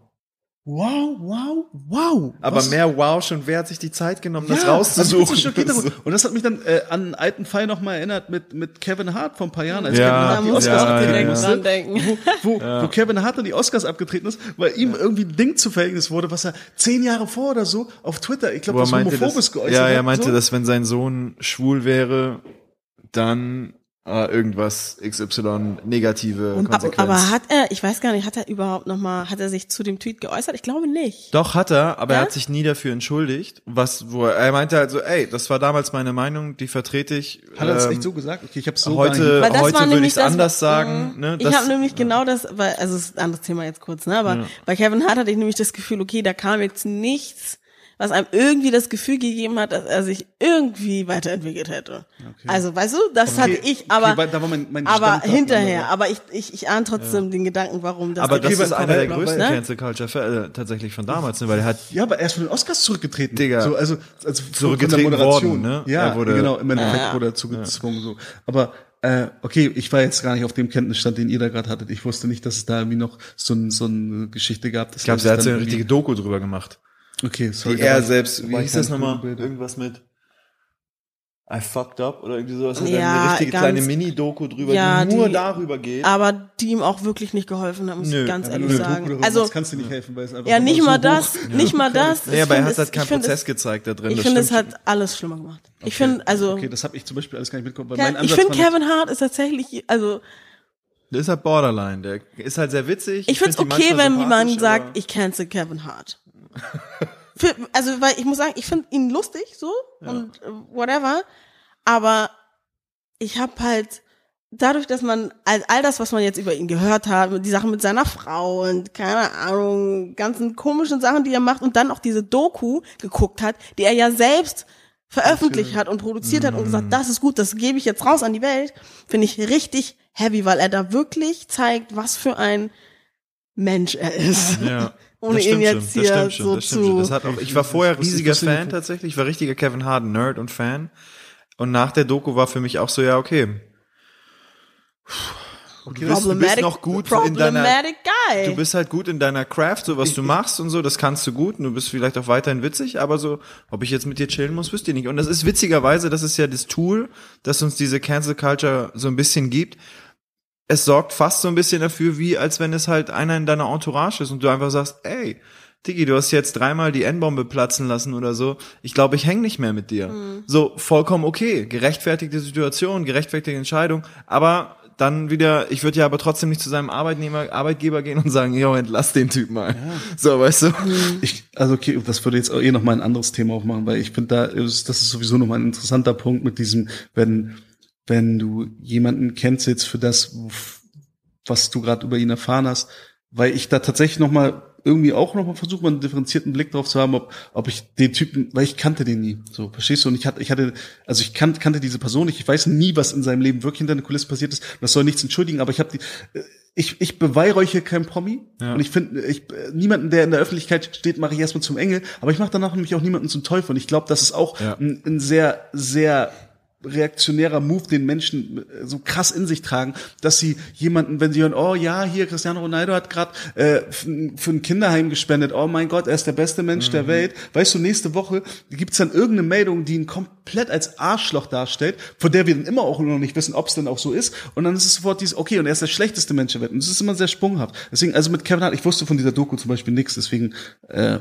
Speaker 1: wow, wow, wow.
Speaker 2: aber
Speaker 1: Was-
Speaker 2: mehr Wow schon, wer hat sich die Zeit genommen, das
Speaker 1: ja, also bin
Speaker 2: rauszusuchen?
Speaker 1: so schockiert darüber. Und das hat mich dann äh, an einen alten Fall noch mal erinnert mit, mit Kevin Hart vor ein paar Jahren, als
Speaker 2: Ja,
Speaker 1: Kevin
Speaker 3: Da
Speaker 1: Hart die Oscars
Speaker 2: ja, ja.
Speaker 1: musste.
Speaker 3: denken.
Speaker 1: Wo, wo Kevin Hart dann die Oscars abgetreten ist, weil ihm irgendwie ein Ding zu Verhängnis wurde, was er zehn Jahre vor oder so auf Twitter, ich glaube,
Speaker 2: Wo er
Speaker 1: was
Speaker 2: meinte,
Speaker 1: homophobes geäußert
Speaker 2: ja, er
Speaker 1: hat.
Speaker 2: meinte,
Speaker 1: so.
Speaker 2: dass wenn sein Sohn schwul wäre, dann äh, irgendwas XY negative
Speaker 3: Aber,
Speaker 2: Konsequenz.
Speaker 3: aber hat er, ich weiß gar nicht, hat er überhaupt noch mal, hat er sich zu dem Tweet geäußert? Ich glaube nicht.
Speaker 2: Doch, hat er, aber
Speaker 3: Ja?
Speaker 2: er hat sich nie dafür entschuldigt. Was, wo er, er meinte halt so, ey, das war damals meine Meinung, die vertrete ich.
Speaker 1: Hat er das
Speaker 2: ähm,
Speaker 1: echt so gesagt? Okay, ich habe so nicht
Speaker 2: heute, heute
Speaker 3: war
Speaker 2: würde
Speaker 3: nämlich
Speaker 2: ich anders sagen.
Speaker 3: Mhm.
Speaker 2: Ne?
Speaker 3: ich habe nämlich genau das, weil, also es ist ein anderes Thema jetzt kurz, ne? Aber bei Kevin Hart hatte ich nämlich das Gefühl, okay, da kam jetzt nichts, was einem irgendwie das Gefühl gegeben hat, dass er sich irgendwie weiterentwickelt hätte. Also, weißt du, das hatte ich, aber,
Speaker 1: okay, da war mein, mein
Speaker 3: aber hinterher,
Speaker 1: anderer.
Speaker 3: aber ich, ich, ich ahne trotzdem den Gedanken, warum das
Speaker 2: aber das
Speaker 1: Okay,
Speaker 2: ist einer der größten
Speaker 3: weil-
Speaker 2: Cancel Culture Fälle tatsächlich von damals, ne? weil er hat
Speaker 1: Ja, aber er ist von den Oscars zurückgetreten.
Speaker 2: Digga.
Speaker 1: So, also, also
Speaker 2: Zurückgetreten
Speaker 1: von der Moderation.
Speaker 2: worden, ne?
Speaker 1: Ja,
Speaker 2: Er wurde-
Speaker 1: genau, im Endeffekt
Speaker 3: Ja.
Speaker 1: wurde er zugezwungen. So. Aber äh, okay, ich war jetzt gar nicht auf dem Kenntnisstand, den ihr da gerade hattet. Ich wusste nicht, dass es da irgendwie noch so, ein, so eine Geschichte gab. dass
Speaker 2: ich glaube,
Speaker 1: er
Speaker 2: hat so eine richtige Doku drüber gemacht.
Speaker 1: Okay, sorry.
Speaker 2: Die er
Speaker 1: ich-
Speaker 2: selbst, wie hieß
Speaker 1: ich
Speaker 2: das
Speaker 1: nicht
Speaker 2: nochmal? Irgendwas mit I fucked up oder irgendwie sowas.
Speaker 3: Ja,
Speaker 2: eine richtige
Speaker 3: ganz-
Speaker 2: kleine Mini-Doku drüber,
Speaker 3: Ja,
Speaker 2: die nur
Speaker 3: die-
Speaker 2: darüber geht.
Speaker 3: aber die ihm auch wirklich nicht geholfen hat, muss
Speaker 2: Nö.
Speaker 3: ich ganz
Speaker 1: Ja,
Speaker 3: ehrlich sagen.
Speaker 1: darüber
Speaker 3: Also,
Speaker 1: kannst du nicht helfen, weil es einfach
Speaker 3: ja, nicht
Speaker 1: so
Speaker 3: mal
Speaker 1: hoch-
Speaker 3: das, nicht mal das.
Speaker 2: nee,
Speaker 3: Ich
Speaker 2: aber er hat
Speaker 3: es-
Speaker 2: halt
Speaker 3: ich
Speaker 2: keinen Prozess
Speaker 3: es-
Speaker 2: gezeigt da drin.
Speaker 3: Ich
Speaker 2: das
Speaker 3: finde, es hat alles schlimmer gemacht. Ich finde, also,
Speaker 1: Okay, das habe ich zum Beispiel alles gar nicht mitbekommen. Weil mein
Speaker 3: ich
Speaker 1: Ansatz
Speaker 3: finde
Speaker 1: war nicht-
Speaker 3: Kevin Hart ist tatsächlich, also,
Speaker 2: Der ist halt Borderline. Der ist halt sehr witzig.
Speaker 3: ich finde es
Speaker 2: find die
Speaker 3: okay, wenn jemand sagt, ich cancel Kevin Hart. Für, also, weil ich muss sagen, ich finde ihn lustig, so, und äh, whatever, aber ich habe halt, dadurch, dass man all, all das, was man jetzt über ihn gehört hat, die Sachen mit seiner Frau und keine Ahnung, ganzen komischen Sachen, die er macht und dann auch diese Doku geguckt hat, die er ja selbst veröffentlicht hat und produziert hat und gesagt, das ist gut, das gebe ich jetzt raus an die Welt, finde ich richtig heavy, weil er da wirklich zeigt, was für ein Mensch er ist.
Speaker 2: Ja.
Speaker 3: Ohne ihn jetzt
Speaker 2: schon,
Speaker 3: hier
Speaker 2: das stimmt schon,
Speaker 3: so
Speaker 2: das stimmt schon.
Speaker 3: zu-
Speaker 2: Das hat auch, ich war vorher riesiger Fan tatsächlich, ich war richtiger Kevin Hart Nerd und Fan. Und nach der Doku war für mich auch so, ja, okay. Du bist, du bist noch gut in deiner,
Speaker 3: guy.
Speaker 2: du bist halt gut in deiner Craft, so was du machst und so, das kannst du gut und du bist vielleicht auch weiterhin witzig, aber so, ob ich jetzt mit dir chillen muss, wüsste ich nicht. Und das ist witzigerweise, das ist ja das Tool, das uns diese Cancel Culture so ein bisschen gibt. Es sorgt fast so ein bisschen dafür, wie als wenn es halt einer in deiner Entourage ist und du einfach sagst, ey, Digi, du hast jetzt dreimal die N-Bombe platzen lassen oder so. Ich glaube, ich häng nicht mehr mit dir. So, vollkommen okay. Gerechtfertigte Situation, gerechtfertigte Entscheidung. Aber dann wieder, ich würde ja aber trotzdem nicht zu seinem Arbeitnehmer, Arbeitgeber gehen und sagen, yo, entlass den Typ mal. So, weißt du?
Speaker 1: Ich, also okay, das würde jetzt auch eh noch mal ein anderes Thema aufmachen, weil ich finde, da ist, das ist sowieso noch mal ein interessanter Punkt mit diesem, wenn, wenn du jemanden kennst jetzt für das, was du gerade über ihn erfahren hast, weil ich da tatsächlich noch mal irgendwie auch noch mal versuche, mal einen differenzierten Blick drauf zu haben, ob, ob ich den Typen, weil ich kannte den nie, so, verstehst du? Und ich hatte, ich hatte, also ich kan, kannte diese Person nicht, ich weiß nie, was in seinem Leben wirklich hinter der Kulisse passiert ist, das soll nichts entschuldigen, aber ich habe die, ich, ich beweihräuche kein Promi und ich finde, ich, niemanden, der in der Öffentlichkeit steht, mache ich erstmal zum Engel, aber ich mache danach nämlich auch niemanden zum Teufel und ich glaube, das ist auch
Speaker 2: Ja.
Speaker 1: ein, ein sehr, sehr reaktionärer Move, den Menschen äh, so krass in sich tragen, dass sie jemanden, wenn sie hören, oh ja, hier Cristiano Ronaldo hat gerade äh, für ein Kinderheim gespendet, oh mein Gott, er ist der beste Mensch der Welt. Weißt du, nächste Woche gibt's dann irgendeine Meldung, die ihn komplett als Arschloch darstellt, von der wir dann immer auch noch nicht wissen, ob es denn auch so ist. Und dann ist es sofort dieses, okay, und er ist der schlechteste Mensch der Welt. Und das ist immer sehr sprunghaft. Deswegen, also mit Kevin Hart, ich wusste von dieser Doku zum Beispiel nichts, deswegen äh,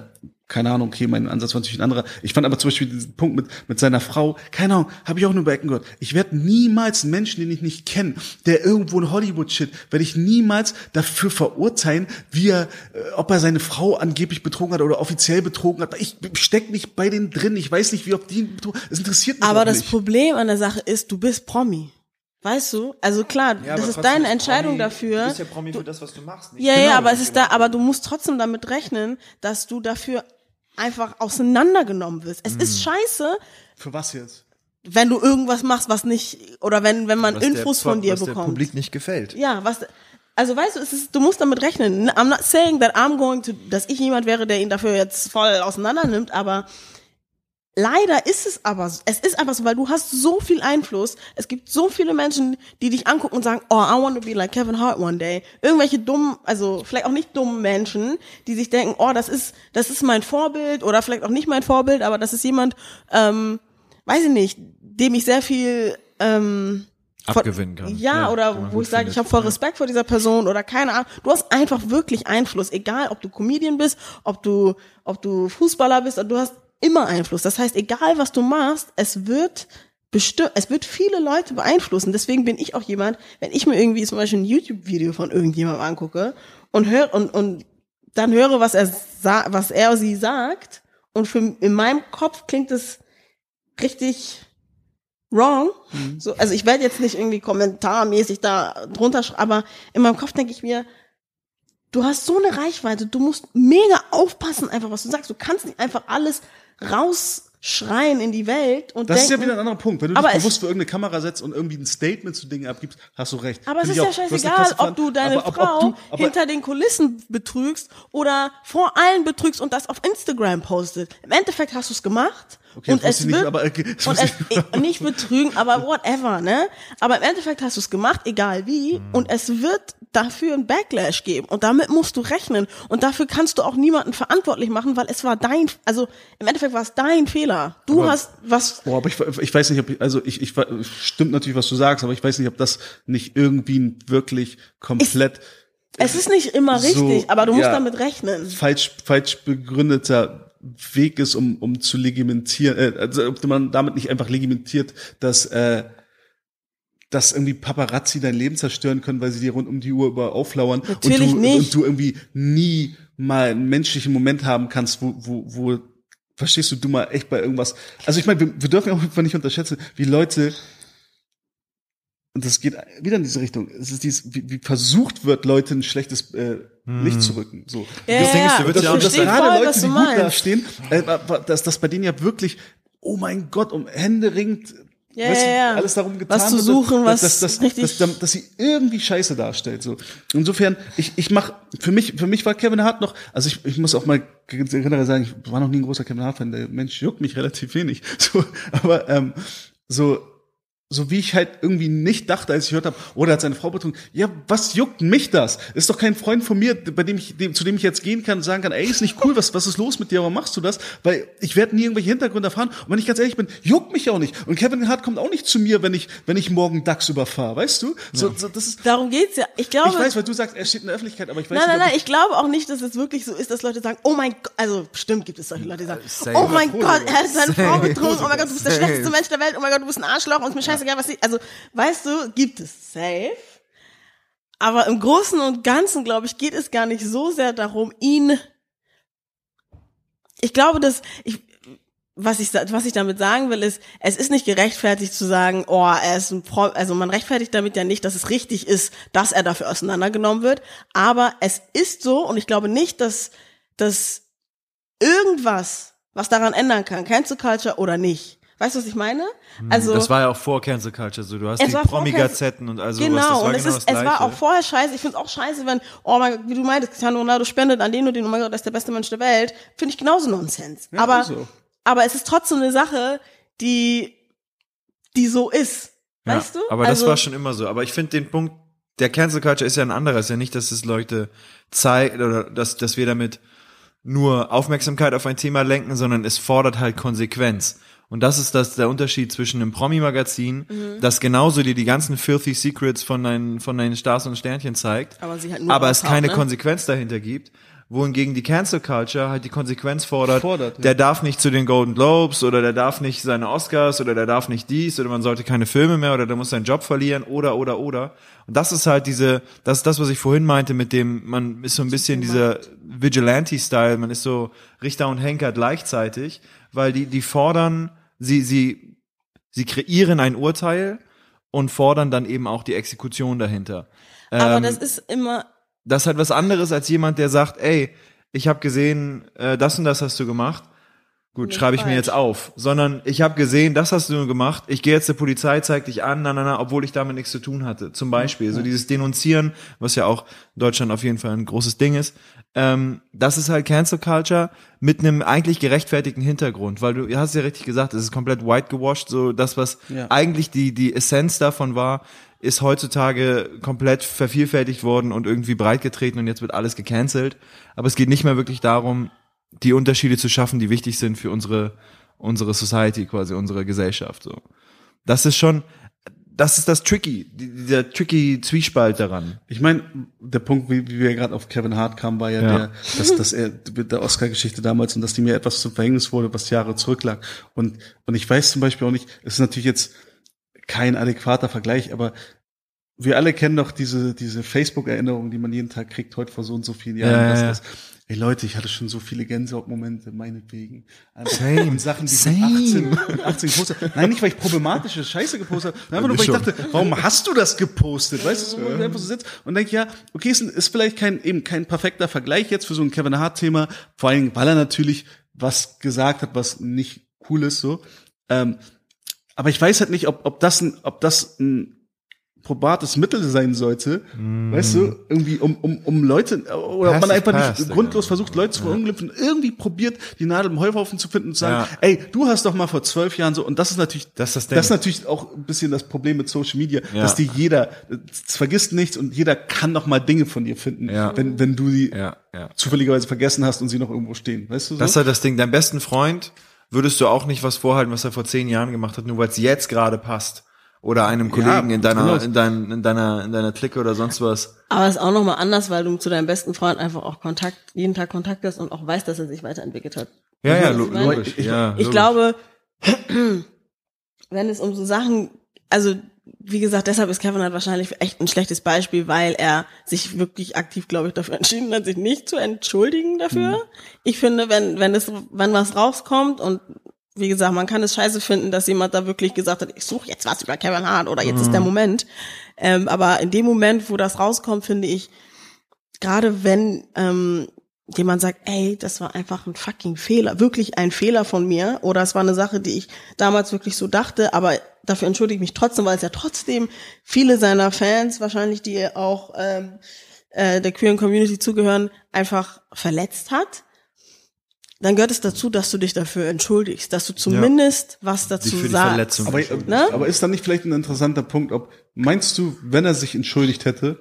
Speaker 1: keine Ahnung, okay, mein Ansatz war natürlich ein anderer. Ich fand aber zum Beispiel diesen Punkt mit, mit seiner Frau, keine Ahnung, habe ich auch nur über Ecken gehört. Ich werde niemals einen Menschen, den ich nicht kenne, der irgendwo in Hollywood-Shit, werde ich niemals dafür verurteilen, wie er, äh, ob er seine Frau angeblich betrogen hat oder offiziell betrogen hat. Ich steck nicht bei denen drin, ich weiß nicht, wie ob die ihn betrogen Es interessiert mich
Speaker 3: Aber das
Speaker 1: nicht.
Speaker 3: Problem an der Sache ist, du bist Promi. Weißt du? Also klar, das ist deine Entscheidung dafür.
Speaker 2: Du bist ja Promi für das, was du machst. Nicht
Speaker 3: Ja,
Speaker 1: Genau.
Speaker 3: ja, aber es ist da, aber du musst trotzdem damit rechnen, dass du dafür einfach auseinandergenommen wirst. Es ist scheiße.
Speaker 1: Für was jetzt?
Speaker 3: wenn du irgendwas machst, was nicht, oder wenn, wenn man
Speaker 2: Was der
Speaker 3: Infos
Speaker 2: Pub-
Speaker 3: von dir
Speaker 2: was der
Speaker 3: bekommt.
Speaker 2: Publik nicht gefällt.
Speaker 3: Ja, was, also weißt du, es ist, du musst damit rechnen. I'm not saying that I'm going to, dass ich jemand wäre, der ihn dafür jetzt voll auseinander nimmt, aber leider ist es aber, so. es ist aber so, weil du hast so viel Einfluss. Es gibt so viele Menschen, die dich angucken und sagen, oh, I want to be like Kevin Hart one day. Irgendwelche dummen, also vielleicht auch nicht dummen Menschen, die sich denken, oh, das ist, das ist mein Vorbild oder vielleicht auch nicht mein Vorbild, aber das ist jemand, ähm, weiß ich nicht, dem ich sehr viel, ähm,
Speaker 2: Abgewinnen kann.
Speaker 3: Ja,
Speaker 2: Ja,
Speaker 3: oder wo ich sage, ich habe voll
Speaker 2: Ja.
Speaker 3: Respekt vor dieser Person oder keine Ahnung. Du hast einfach wirklich Einfluss, egal ob du Comedian bist, ob du, ob du Fußballer bist, du hast immer Einfluss. Das heißt, egal was du machst, es wird bestimmt, es wird viele Leute beeinflussen. Deswegen bin ich auch jemand, wenn ich mir irgendwie zum Beispiel ein YouTube-Video von irgendjemandem angucke und höre und, und dann höre, was er was er oder sie sagt und für, in meinem Kopf klingt es richtig wrong. So, also ich werde jetzt nicht irgendwie kommentarmäßig da drunter schreiben, aber in meinem Kopf denke ich mir, du hast so eine Reichweite, du musst mega aufpassen einfach, was du sagst. Du kannst nicht einfach alles rausschreien in die Welt und
Speaker 1: Das ist
Speaker 3: denken,
Speaker 1: ja wieder ein anderer Punkt. Wenn du dich
Speaker 3: es-
Speaker 1: bewusst für irgendeine Kamera setzt und irgendwie ein Statement zu Dingen abgibst, hast du recht.
Speaker 3: Aber es
Speaker 1: Find
Speaker 3: ist
Speaker 1: ich
Speaker 3: ja
Speaker 1: auch. Du
Speaker 3: scheißegal, ob du deine
Speaker 1: aber ob-
Speaker 3: Frau
Speaker 1: ob du- aber-
Speaker 3: hinter den Kulissen betrügst oder vor allen betrügst und das auf Instagram postet. Im Endeffekt hast du es gemacht
Speaker 1: Okay,
Speaker 3: und es
Speaker 1: ich nicht,
Speaker 3: wird
Speaker 1: aber, okay,
Speaker 3: und es,
Speaker 1: ich-
Speaker 3: nicht betrügen, aber whatever, ne? Aber im Endeffekt hast du es gemacht, egal wie,
Speaker 1: Mhm.
Speaker 3: und es wird dafür ein Backlash geben und damit musst du rechnen und dafür kannst du auch niemanden verantwortlich machen, weil es war dein, also im Endeffekt war es dein Fehler. Du
Speaker 1: Aber-
Speaker 3: hast was
Speaker 1: Boah, aber ich, ich weiß nicht, ob ich, also ich, ich stimmt natürlich, was du sagst, aber ich weiß nicht, ob das nicht irgendwie wirklich komplett
Speaker 3: es ist nicht immer
Speaker 1: So,
Speaker 3: richtig, aber du musst
Speaker 1: ja.
Speaker 3: damit rechnen.
Speaker 1: falsch, falsch begründeter Weg ist, um, um zu legimentieren, äh, also ob man damit nicht einfach legimentiert, dass, äh, dass irgendwie Paparazzi dein Leben zerstören können, weil sie dir rund um die Uhr über auflauern
Speaker 3: Natürlich
Speaker 1: und du,
Speaker 3: nicht.
Speaker 1: und du irgendwie nie mal einen menschlichen Moment haben kannst, wo, wo, wo verstehst du, du mal echt bei irgendwas. Also ich meine, wir, wir dürfen auch einfach nicht unterschätzen, wie Leute und das geht wieder in diese Richtung. Es ist dieses, wie, wie versucht wird, Leute ein schlechtes äh, Licht zu rücken. So.
Speaker 3: Ja,
Speaker 2: Das Ding ist, du
Speaker 3: ja.
Speaker 2: würdest ja auch nicht-
Speaker 1: dass
Speaker 3: verstehe
Speaker 1: gerade
Speaker 3: voll,
Speaker 1: Leute, die gut
Speaker 3: meinst.
Speaker 1: dastehen, äh, dass das bei denen ja wirklich, oh mein Gott, um Hände ringt,
Speaker 3: Ja,
Speaker 1: weißt du,
Speaker 3: ja, ja.
Speaker 1: alles darum getan
Speaker 3: Was zu
Speaker 1: wird,
Speaker 3: suchen, was
Speaker 1: dass, dass, dass, dass, dass, sie irgendwie Scheiße darstellt. So. Insofern, ich, ich mach, für mich, für mich war Kevin Hart noch, also ich, ich muss auch mal generell sagen, ich war noch nie ein großer Kevin Hart-Fan, der Mensch juckt mich relativ wenig. So, aber ähm, so, so wie ich halt irgendwie nicht dachte, als ich gehört habe, oh, der hat seine Frau betrogen. Ja, was juckt mich das? Ist doch kein Freund von mir, bei dem ich, dem, zu dem ich jetzt gehen kann und sagen kann, ey, ist nicht cool, was, was ist los mit dir, warum machst du das? Weil ich werde nie irgendwelche Hintergründe erfahren. Und wenn ich ganz ehrlich bin, juckt mich auch nicht. Und Kevin Hart kommt auch nicht zu mir, wenn ich, wenn ich morgen DAX überfahre, weißt du? So, so, das ist,
Speaker 3: Darum geht's ja. Ich glaube,
Speaker 1: ich weiß, weil du sagst, er steht in der Öffentlichkeit, aber ich weiß
Speaker 3: Nein, nein,
Speaker 1: nicht, ob
Speaker 3: nein, ich glaube auch nicht, dass es wirklich so ist, dass Leute sagen, oh mein Gott, also bestimmt gibt es solche Leute, die sagen, oh mein. Gott, er hat seine Frau betrogen, oh mein Gott, du bist der schlechteste Mensch der Welt, oh mein Gott, du bist ein Arschloch und ist mir scheißegal, was ich, also, weißt du, gibt es safe. Aber im Großen und Ganzen, glaube ich, geht es gar nicht so sehr darum, ihn, ich glaube, dass, ich, was ich, was ich damit sagen will, ist, es ist nicht gerechtfertigt zu sagen, oh, er ist ein Pro, also man rechtfertigt damit ja nicht, dass es richtig ist, dass er dafür auseinandergenommen wird, aber es ist so und ich glaube nicht, dass, dass irgendwas, was daran ändern kann, Cancel Culture oder nicht. Weißt du, was ich meine? Also,
Speaker 2: Hm, das war ja auch vor Cancel Culture so. Du hast
Speaker 3: Es
Speaker 2: die Promi-Gazetten und also
Speaker 3: genau,
Speaker 2: was. Das war
Speaker 3: und es
Speaker 2: genau
Speaker 3: ist,
Speaker 2: das
Speaker 3: es war auch vorher scheiße. Ich finde es auch scheiße, wenn, oh mein Gott, wie du meintest, Cristiano Ronaldo spendet an den und den, oh mein Gott, der ist der beste Mensch der Welt. Finde ich genauso Nonsens.
Speaker 1: Ja,
Speaker 3: aber,
Speaker 1: ist so.
Speaker 3: aber es ist trotzdem eine Sache, die, die so ist.
Speaker 2: Ja,
Speaker 3: Weißt du?
Speaker 2: Aber
Speaker 3: also,
Speaker 2: das war schon immer so. Aber ich finde den Punkt, der Cancel Culture ist ja ein anderer. Ist ja nicht, dass es Leute zeigt oder dass, dass wir damit nur Aufmerksamkeit auf ein Thema lenken, sondern es fordert halt Konsequenz. Und das ist das, der Unterschied zwischen einem Promi-Magazin,
Speaker 3: Mhm.
Speaker 2: das genauso dir die ganzen filthy Secrets von deinen, von deinen Stars und Sternchen zeigt,
Speaker 3: Aber sie halt nur
Speaker 2: aber es
Speaker 3: raushaut,
Speaker 2: keine
Speaker 3: ne?
Speaker 2: Konsequenz dahinter gibt, wohingegen die Cancel Culture halt die Konsequenz fordert,
Speaker 1: Fordert, ja.
Speaker 2: der darf nicht zu den Golden Globes oder der darf nicht seine Oscars oder der darf nicht dies oder man sollte keine Filme mehr oder der muss seinen Job verlieren oder oder oder. Und das ist halt diese, das ist das, was ich vorhin meinte, mit dem, man ist so ein bisschen dieser Vigilante-Style, man ist so Richter und Henker gleichzeitig, weil die, die fordern, sie, sie, sie kreieren ein Urteil und fordern dann eben auch die Exekution dahinter.
Speaker 3: aber
Speaker 2: Ähm,
Speaker 3: das ist immer,
Speaker 2: das ist halt was anderes als jemand, der sagt, ey, ich habe gesehen, äh, das und das hast du gemacht. Gut,
Speaker 3: Nicht
Speaker 2: schreibe ich mir
Speaker 3: falsch.
Speaker 2: jetzt auf, sondern ich habe gesehen, das hast du gemacht. Ich gehe jetzt zur Polizei, zeig dich an, na, na, na, obwohl ich damit nichts zu tun hatte. Zum Beispiel so dieses Denunzieren, was ja auch in Deutschland auf jeden Fall ein großes Ding ist. Ähm, das ist halt Cancel Culture mit einem eigentlich gerechtfertigten Hintergrund, weil du hast ja richtig gesagt, es ist komplett whitewashed. So das, was
Speaker 1: Ja.
Speaker 2: eigentlich die die Essenz davon war, ist heutzutage komplett vervielfältigt worden und irgendwie breitgetreten und jetzt wird alles gecancelt. Aber es geht nicht mehr wirklich darum, die Unterschiede zu schaffen, die wichtig sind für unsere, unsere Society, quasi unsere Gesellschaft, so. Das ist schon, das ist das Tricky, die- dieser tricky Zwiespalt daran.
Speaker 1: Ich meine, der Punkt, wie, wie wir gerade auf Kevin Hart kamen, war ja,
Speaker 2: Ja.
Speaker 1: der, dass, dass er mit der Oscar-Geschichte damals und dass die mir etwas zum Verhängnis wurde, was Jahre zurücklag. Und, und ich weiß zum Beispiel auch nicht, es ist natürlich jetzt kein adäquater Vergleich, aber wir alle kennen doch diese, diese Facebook-Erinnerungen, die man jeden Tag kriegt, heute vor so und so vielen Jahren.
Speaker 2: Ja, ja,
Speaker 1: ey Leute, ich hatte schon so viele Gänsehautmomente, meinetwegen. Einfach
Speaker 2: Same,
Speaker 1: Und Sachen, die
Speaker 2: same.
Speaker 1: mit 18, mit 18 gepostet. Nein, nicht, weil ich problematische Scheiße gepostet habe, einfach nur, weil ich dachte, warum hast du das gepostet? Weißt du, wo du einfach so sitzt und denkst, ja, okay, ist, ist vielleicht kein, eben kein perfekter Vergleich jetzt für so ein Kevin Hart-Thema, vor allem, weil er natürlich was gesagt hat, was nicht cool ist, so. Ähm, aber ich weiß halt nicht, ob, ob das ein, ob das ein probates Mittel sein sollte, weißt du, irgendwie um, um, um Leute, oder man einfach
Speaker 2: Pass,
Speaker 1: nicht grundlos versucht, Leute zu verunglimpfen, irgendwie probiert, die Nadel im Heuhaufen zu finden und zu sagen,
Speaker 2: Ja.
Speaker 1: ey, du hast doch mal vor zwölf Jahren so, und das ist natürlich,
Speaker 2: Das ist das Ding.
Speaker 1: das ist natürlich auch ein bisschen das Problem mit Social Media,
Speaker 2: Ja.
Speaker 1: dass die jeder, es vergisst nichts und jeder kann noch mal Dinge von dir finden,
Speaker 2: Ja.
Speaker 1: wenn, wenn du die
Speaker 2: Ja, ja.
Speaker 1: zufälligerweise vergessen hast und sie noch irgendwo stehen, weißt du so?
Speaker 2: Das ist halt das Ding. Deinem besten Freund würdest du auch nicht was vorhalten, was er vor zehn Jahren gemacht hat, nur weil es jetzt gerade passt. Oder einem Kollegen in deiner, in, dein, in deiner, in deiner Clique oder sonst was.
Speaker 3: Aber es ist auch nochmal anders, weil du zu deinem besten Freund einfach auch Kontakt, jeden Tag Kontakt hast und auch weißt, dass er sich weiterentwickelt hat.
Speaker 2: Ja, ja, lo
Speaker 3: ich meine?
Speaker 2: logisch.
Speaker 1: Ich-
Speaker 2: ja,
Speaker 3: Ich
Speaker 2: logisch.
Speaker 3: glaube, wenn es um so Sachen, also wie gesagt, deshalb ist Kevin Hart wahrscheinlich echt ein schlechtes Beispiel, weil er sich wirklich aktiv, glaube ich, dafür entschieden hat, sich nicht zu entschuldigen dafür.
Speaker 2: Mhm.
Speaker 3: Ich finde, wenn wenn es wenn was rauskommt und wie gesagt, man kann es scheiße finden, dass jemand da wirklich gesagt hat, ich suche jetzt was über Kevin Hart oder jetzt ist der
Speaker 2: Mhm.
Speaker 3: Moment. Ähm, aber in dem Moment, wo das rauskommt, finde ich, gerade wenn ähm, jemand sagt, ey, das war einfach ein fucking Fehler, wirklich ein Fehler von mir oder es war eine Sache, die ich damals wirklich so dachte, aber dafür entschuldige ich mich trotzdem, weil es ja trotzdem viele seiner Fans wahrscheinlich, die auch ähm, äh, der queeren Community zugehören, einfach verletzt hat. Dann gehört es dazu, dass du dich dafür entschuldigst, dass du zumindest was
Speaker 2: Die
Speaker 3: dazu sagst.
Speaker 1: Aber,
Speaker 3: Ne?
Speaker 1: aber ist dann nicht vielleicht ein interessanter Punkt, ob, meinst du, wenn er sich entschuldigt hätte,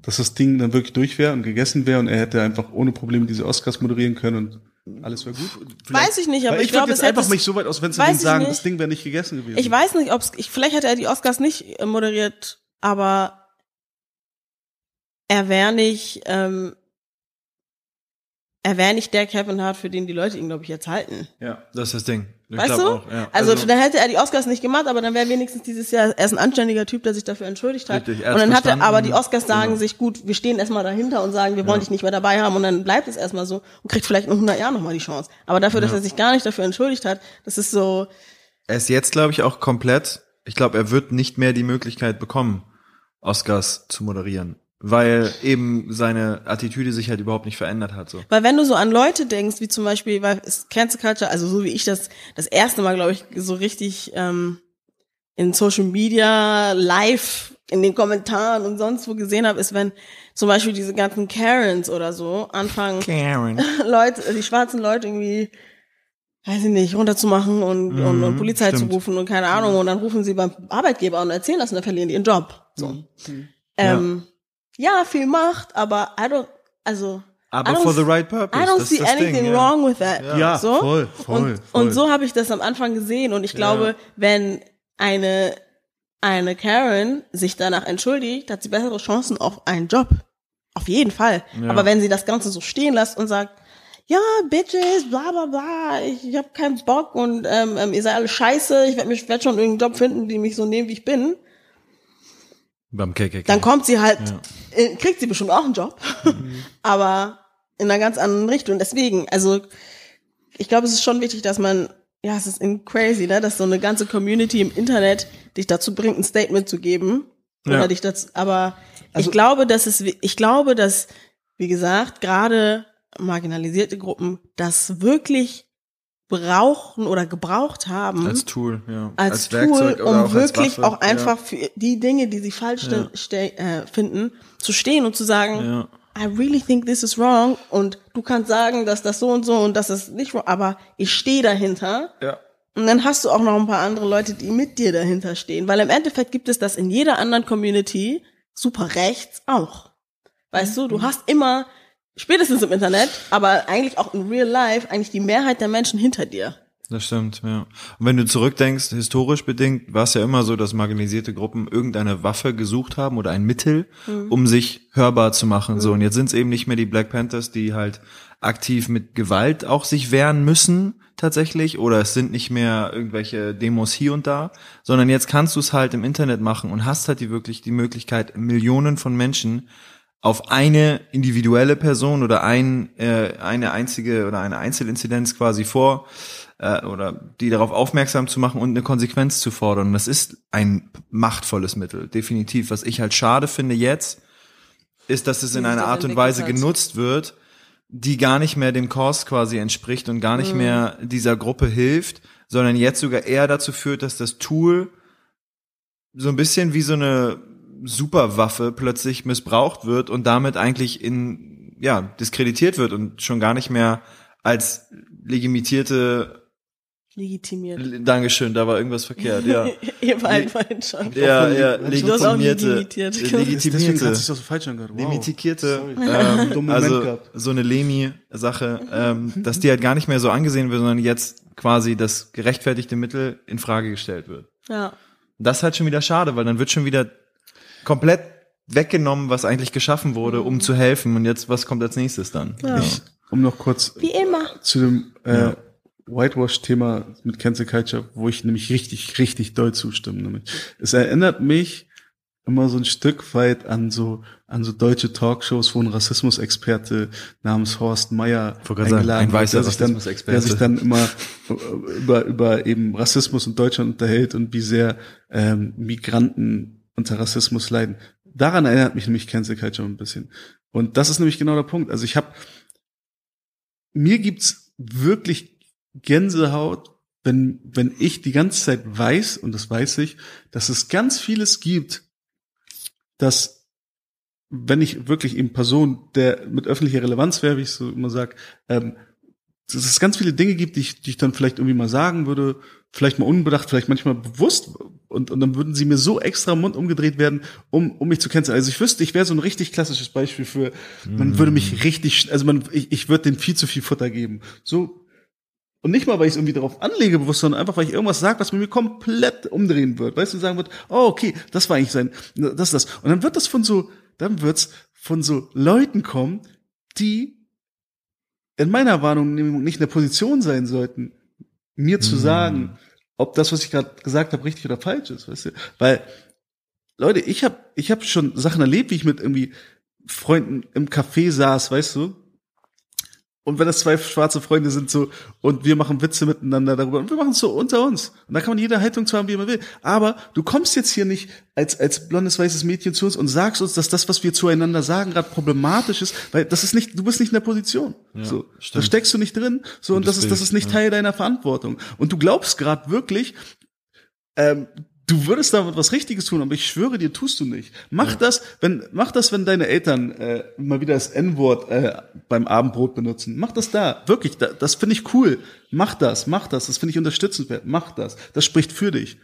Speaker 1: dass das Ding dann wirklich durch wäre und gegessen wäre und er hätte einfach ohne Probleme diese Oscars moderieren können und alles wäre gut? Vielleicht-
Speaker 3: Weiß ich nicht, aber
Speaker 1: Weil
Speaker 3: ich
Speaker 1: ich
Speaker 3: glaube, es hätte
Speaker 1: einfach mich so weit aus, wenn sie sagen,
Speaker 3: nicht.
Speaker 1: das Ding wäre nicht gegessen gewesen.
Speaker 3: Ich weiß nicht, ob es, vielleicht hätte er die Oscars nicht äh, moderiert, aber er wäre nicht, ähm, er wäre nicht der Kevin Hart, für den die Leute ihn, glaube ich, jetzt halten.
Speaker 2: Ja, das ist das Ding. Ich
Speaker 3: weißt du?
Speaker 2: Auch, ja.
Speaker 3: also, dann hätte er die Oscars nicht gemacht, aber dann wäre wenigstens dieses Jahr, er ist ein anständiger Typ, der sich dafür entschuldigt hat.
Speaker 2: Richtig,
Speaker 3: und dann hat er, aber die Oscars sagen
Speaker 2: Genau.
Speaker 3: sich, gut, wir stehen erstmal dahinter und sagen, wir wollen dich nicht mehr dabei haben und dann bleibt es erstmal so und kriegt vielleicht in 100 Jahren nochmal die Chance. Aber dafür, dass er sich gar nicht dafür entschuldigt hat, das ist so,
Speaker 2: Er ist jetzt, glaube ich, auch komplett, ich glaube, er wird nicht mehr die Möglichkeit bekommen, Oscars zu moderieren. Weil eben seine Attitüde sich halt überhaupt nicht verändert hat. So.
Speaker 3: Weil wenn du so an Leute denkst, wie zum Beispiel, weil es Cancel Culture, also so wie ich das das erste Mal, glaube ich, so richtig ähm, in Social Media, live, in den Kommentaren und sonst wo gesehen habe, ist, wenn zum Beispiel diese ganzen Karens oder so anfangen,
Speaker 2: Karen.
Speaker 3: Leute, die schwarzen Leute irgendwie, weiß ich nicht, runterzumachen und, und, und
Speaker 2: Mhm,
Speaker 3: Polizei
Speaker 2: stimmt.
Speaker 3: zu rufen und keine Ahnung, und dann rufen sie beim Arbeitgeber und erzählen das und dann verlieren die ihren Job. So. Ähm, ja, viel Macht, aber I don't, also
Speaker 2: Aber for the right purpose.
Speaker 3: I don't
Speaker 2: das
Speaker 3: see anything
Speaker 2: Ding, ja.
Speaker 3: wrong with that.
Speaker 1: Ja,
Speaker 3: so?
Speaker 1: voll, voll,
Speaker 3: und,
Speaker 1: voll.
Speaker 3: und so habe ich das am Anfang gesehen und ich glaube, wenn eine eine Karen sich danach entschuldigt, hat sie bessere Chancen auf einen Job. Auf jeden Fall.
Speaker 2: Ja.
Speaker 3: Aber wenn sie das Ganze so stehen lässt und sagt, ja, Bitches, bla bla bla, ich, ich habe keinen Bock und ähm, ähm, ihr seid alle scheiße, ich werde mich werd schon irgendeinen Job finden, die mich so nehmen, wie ich bin,
Speaker 2: Beim KKK.
Speaker 3: dann kommt sie halt, äh, kriegt sie bestimmt auch einen Job, aber in einer ganz anderen Richtung. Deswegen, also ich glaube, es ist schon wichtig, dass man, ja, es ist crazy, ne, dass so eine ganze Community im Internet dich dazu bringt, ein Statement zu geben oder
Speaker 2: Ja.
Speaker 3: dich dazu, aber
Speaker 1: Also-
Speaker 3: ich glaube, dass es, ich glaube, dass, wie gesagt, gerade marginalisierte Gruppen das wirklich brauchen oder gebraucht haben
Speaker 2: Als Tool, ja.
Speaker 3: als, Tool,
Speaker 2: Werkzeug oder
Speaker 3: um
Speaker 2: auch als
Speaker 3: wirklich
Speaker 2: Waffe.
Speaker 3: auch einfach für die Dinge, die sie falsch
Speaker 2: Ja.
Speaker 3: äh, finden, zu stehen und zu sagen,
Speaker 2: Ja.
Speaker 3: I really think this is wrong und du kannst sagen, dass das so und so und das ist nicht wrong, aber ich stehe dahinter.
Speaker 2: Ja.
Speaker 3: Und dann hast du auch noch ein paar andere Leute, die mit dir dahinter stehen. Weil im Endeffekt gibt es das in jeder anderen Community, super rechts auch. Weißt du, du hast immer, spätestens im Internet, aber eigentlich auch in real life, eigentlich die Mehrheit der Menschen hinter dir.
Speaker 2: Das stimmt, ja. Und wenn du zurückdenkst, historisch bedingt, war es ja immer so, dass marginalisierte Gruppen irgendeine Waffe gesucht haben oder ein Mittel, um sich hörbar zu machen. So, und jetzt sind es eben nicht mehr die Black Panthers, die halt aktiv mit Gewalt auch sich wehren müssen, tatsächlich, oder es sind nicht mehr irgendwelche Demos hier und da, sondern jetzt kannst du es halt im Internet machen und hast halt die wirklich die Möglichkeit, Millionen von Menschen auf eine individuelle Person oder ein, äh, eine einzige oder eine Einzelinzidenz quasi vor äh, oder die darauf aufmerksam zu machen und eine Konsequenz zu fordern. Das ist ein machtvolles Mittel, definitiv. Was ich halt schade finde jetzt, ist, dass es in einer Art und Weise genutzt wird, die gar nicht mehr dem Kurs quasi entspricht und gar nicht mehr dieser Gruppe hilft, sondern jetzt sogar eher dazu führt, dass das Tool so ein bisschen wie so eine Superwaffe plötzlich missbraucht wird und damit eigentlich in, ja, diskreditiert wird und schon gar nicht mehr als legitimierte,
Speaker 3: Legitimiert.
Speaker 2: Dankeschön, da war irgendwas verkehrt, ja.
Speaker 3: Ihr beiden vorhin schon.
Speaker 2: Ja, ja,
Speaker 1: Du
Speaker 3: hast auch
Speaker 2: legitimierte,
Speaker 3: legitimiert.
Speaker 1: Deswegen hat
Speaker 2: legitimierte,
Speaker 1: sich das so falsch angehört. Wow.
Speaker 2: limitierte, ähm, also
Speaker 1: gehabt.
Speaker 2: so eine Lemi-Sache, ähm, dass die halt gar nicht mehr so angesehen wird, sondern jetzt quasi das gerechtfertigte Mittel in Frage gestellt wird.
Speaker 3: Ja.
Speaker 2: Das ist halt schon wieder schade, weil dann wird schon wieder komplett weggenommen, was eigentlich geschaffen wurde, um zu helfen. Und jetzt, was kommt als nächstes dann?
Speaker 3: Ja.
Speaker 1: Ich, um noch kurz
Speaker 3: Wie immer.
Speaker 1: zu dem äh,
Speaker 2: Ja.
Speaker 1: Whitewash-Thema mit Cancel Culture, wo ich nämlich richtig, richtig doll zustimme. Nämlich. Es erinnert mich immer so ein Stück weit an so an so deutsche Talkshows, wo ein Rassismusexperte namens Horst Meyer eingeladen
Speaker 2: ein weißer
Speaker 1: wird, der sich dann, der sich dann immer über über eben Rassismus in Deutschland unterhält und wie sehr ähm, Migranten unter Rassismus leiden. Daran erinnert mich nämlich Cancel Culture ein bisschen. Und das ist nämlich genau der Punkt. Also ich habe mir gibt's wirklich Gänsehaut, wenn, wenn ich die ganze Zeit weiß, und das weiß ich, dass es ganz vieles gibt, dass wenn ich wirklich eben Person, der mit öffentlicher Relevanz wäre, wie ich so immer sage, ähm, dass es ganz viele Dinge gibt, die ich, die ich dann vielleicht irgendwie mal sagen würde, vielleicht mal unbedacht, vielleicht manchmal bewusst, und, und dann würden sie mir so extra Mund umgedreht werden, um, um mich zu canceln. Also ich wüsste, ich wäre so ein richtig klassisches Beispiel für, man würde mich richtig, also man, ich, ich würde dem viel zu viel Futter geben. So, und nicht mal, weil ich es irgendwie darauf anlege, bewusst, sondern einfach, weil ich irgendwas sage, was mir komplett umdrehen wird. Weißt du, sagen wird, oh, okay, das war eigentlich sein, das ist das. Und dann wird das von so, dann wird's von so Leuten kommen, die in meiner Wahrnehmung nicht in der Position sein sollten, mir zu sagen, ob das, was ich gerade gesagt habe, richtig oder falsch ist, weißt du? Weil, Leute, ich habe ich hab schon Sachen erlebt, wie ich mit irgendwie Freunden im Café saß, weißt du? Und wenn das zwei schwarze Freunde sind so und wir machen Witze miteinander darüber und wir machen es so unter uns. Und da kann man jede Haltung zu haben, wie man will. Aber du kommst jetzt hier nicht als, als blondes, weißes Mädchen zu uns und sagst uns, dass das, was wir zueinander sagen, gerade problematisch ist, weil das ist nicht, du bist nicht in der Position. so, da steckst du nicht drin. So, und
Speaker 2: Gutes
Speaker 1: das ist, das ist nicht
Speaker 2: ja.
Speaker 1: Teil deiner Verantwortung. Und du glaubst gerade wirklich, ähm, du würdest damit was Richtiges tun, aber ich schwöre dir, tust du nicht. Mach das, wenn mach das, wenn deine Eltern äh, mal wieder das N-Wort äh, beim Abendbrot benutzen. Mach das da, wirklich. Da, das finde ich cool. Mach das, mach das. Das finde ich unterstützenswert. Mach das. Das spricht für dich.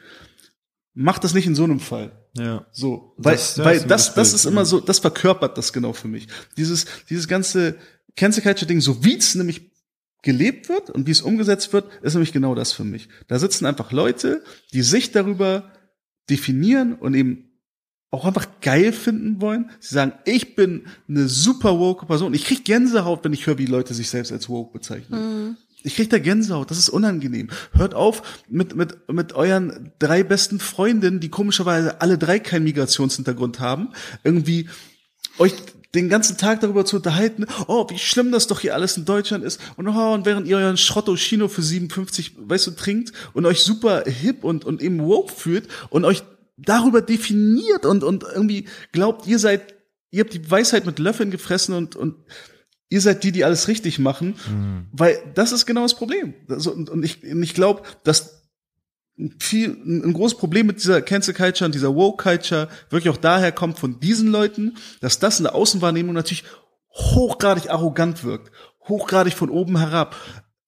Speaker 1: Mach das nicht in so einem Fall.
Speaker 2: Ja.
Speaker 1: So, weil
Speaker 2: Das- ja,
Speaker 1: weil das das ist
Speaker 2: ja.
Speaker 1: immer so, das verkörpert das genau für mich. Dieses dieses ganze Cancel Culture Ding, so wie es nämlich gelebt wird und wie es umgesetzt wird, ist nämlich genau das für mich. Da sitzen einfach Leute, die sich darüber definieren und eben auch einfach geil finden wollen. Sie sagen, ich bin eine super woke Person. Ich krieg Gänsehaut, wenn ich höre, wie Leute sich selbst als woke bezeichnen. Ich krieg da Gänsehaut, das ist unangenehm. Hört auf mit, mit, mit euren drei besten Freundinnen, die komischerweise alle drei keinen Migrationshintergrund haben, irgendwie euch den ganzen Tag darüber zu unterhalten, oh, wie schlimm das doch hier alles in Deutschland ist. Und, oh, und während ihr euren Schrotto Chino für 57, weißt du, trinkt und euch super hip und, und eben woke fühlt und euch darüber definiert und, und irgendwie glaubt, ihr seid, ihr habt die Weisheit mit Löffeln gefressen und, und ihr seid die, die alles richtig machen,
Speaker 2: Mhm.
Speaker 1: weil das ist genau das Problem. Also, und, und ich, und ich glaube, dass viel, ein großes Problem mit dieser Cancel Culture und dieser Woke Culture wirklich auch daher kommt von diesen Leuten, dass das in der Außenwahrnehmung natürlich hochgradig arrogant wirkt, hochgradig von oben herab.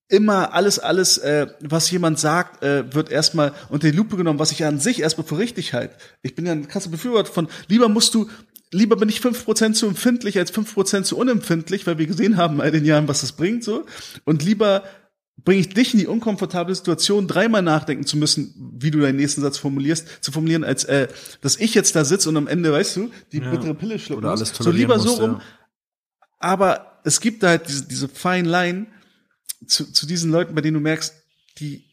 Speaker 1: Immer alles, alles, äh, was jemand sagt, äh, wird erstmal unter die Lupe genommen, was ich an sich erstmal für richtig halte. Ich bin ja ein krasser Befürworter von, lieber musst du, lieber bin ich 5% zu empfindlich als 5% zu unempfindlich, weil wir gesehen haben in den Jahren, was das bringt, so. Und lieber bringe ich dich in die unkomfortable Situation, dreimal nachdenken zu müssen, wie du deinen nächsten Satz formulierst, zu formulieren, als äh, dass ich jetzt da sitze und am Ende, weißt du, die
Speaker 2: Ja.
Speaker 1: bittere Pille schlucken
Speaker 2: Oder
Speaker 1: muss.
Speaker 2: alles
Speaker 1: So lieber so
Speaker 2: musst,
Speaker 1: rum.
Speaker 2: ja.
Speaker 1: Aber es gibt da halt diese, diese fine Line zu, zu diesen Leuten, bei denen du merkst, die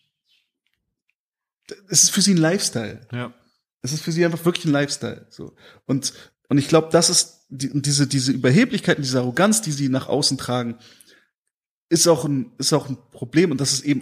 Speaker 1: es ist für sie ein Lifestyle.
Speaker 2: Ja.
Speaker 1: Es ist für sie einfach wirklich ein Lifestyle. So. Und, und ich glaube, das ist die, diese, diese Überheblichkeit und diese Arroganz, die sie nach außen tragen, ist auch ein, ist auch ein Problem. Und das ist eben,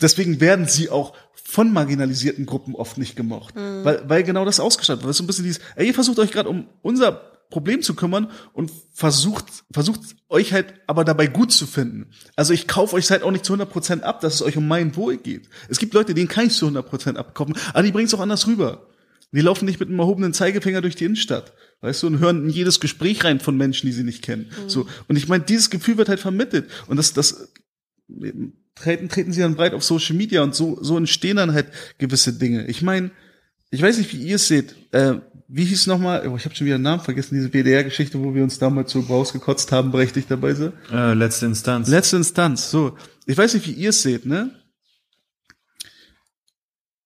Speaker 1: deswegen werden sie auch von marginalisierten Gruppen oft nicht gemocht. Weil, weil genau das ausgestattet wird. Das ist so ein bisschen dieses, ey, ihr versucht euch gerade um unser Problem zu kümmern und versucht, versucht euch halt aber dabei gut zu finden. Also ich kaufe euch halt auch nicht zu 100% ab, dass es euch um mein Wohl geht. Es gibt Leute, denen kann ich zu 100% abkaufen, aber die bringen es auch anders rüber. Die laufen nicht mit einem erhobenen Zeigefinger durch die Innenstadt, weißt du, und hören in jedes Gespräch rein von Menschen, die sie nicht kennen. So. Und ich meine, dieses Gefühl wird halt vermittelt. Und das, das, treten, treten sie dann breit auf Social Media und so, so entstehen dann halt gewisse Dinge. Ich meine, ich weiß nicht, wie ihr es seht. Äh, wie hieß nochmal, oh, ich habe schon wieder den Namen vergessen, diese WDR-Geschichte, wo wir uns damals so rausgekotzt haben, berechtigterweise.
Speaker 2: Äh, letzte Instanz.
Speaker 1: Letzte Instanz, so. Ich weiß nicht, wie ihr es seht, ne?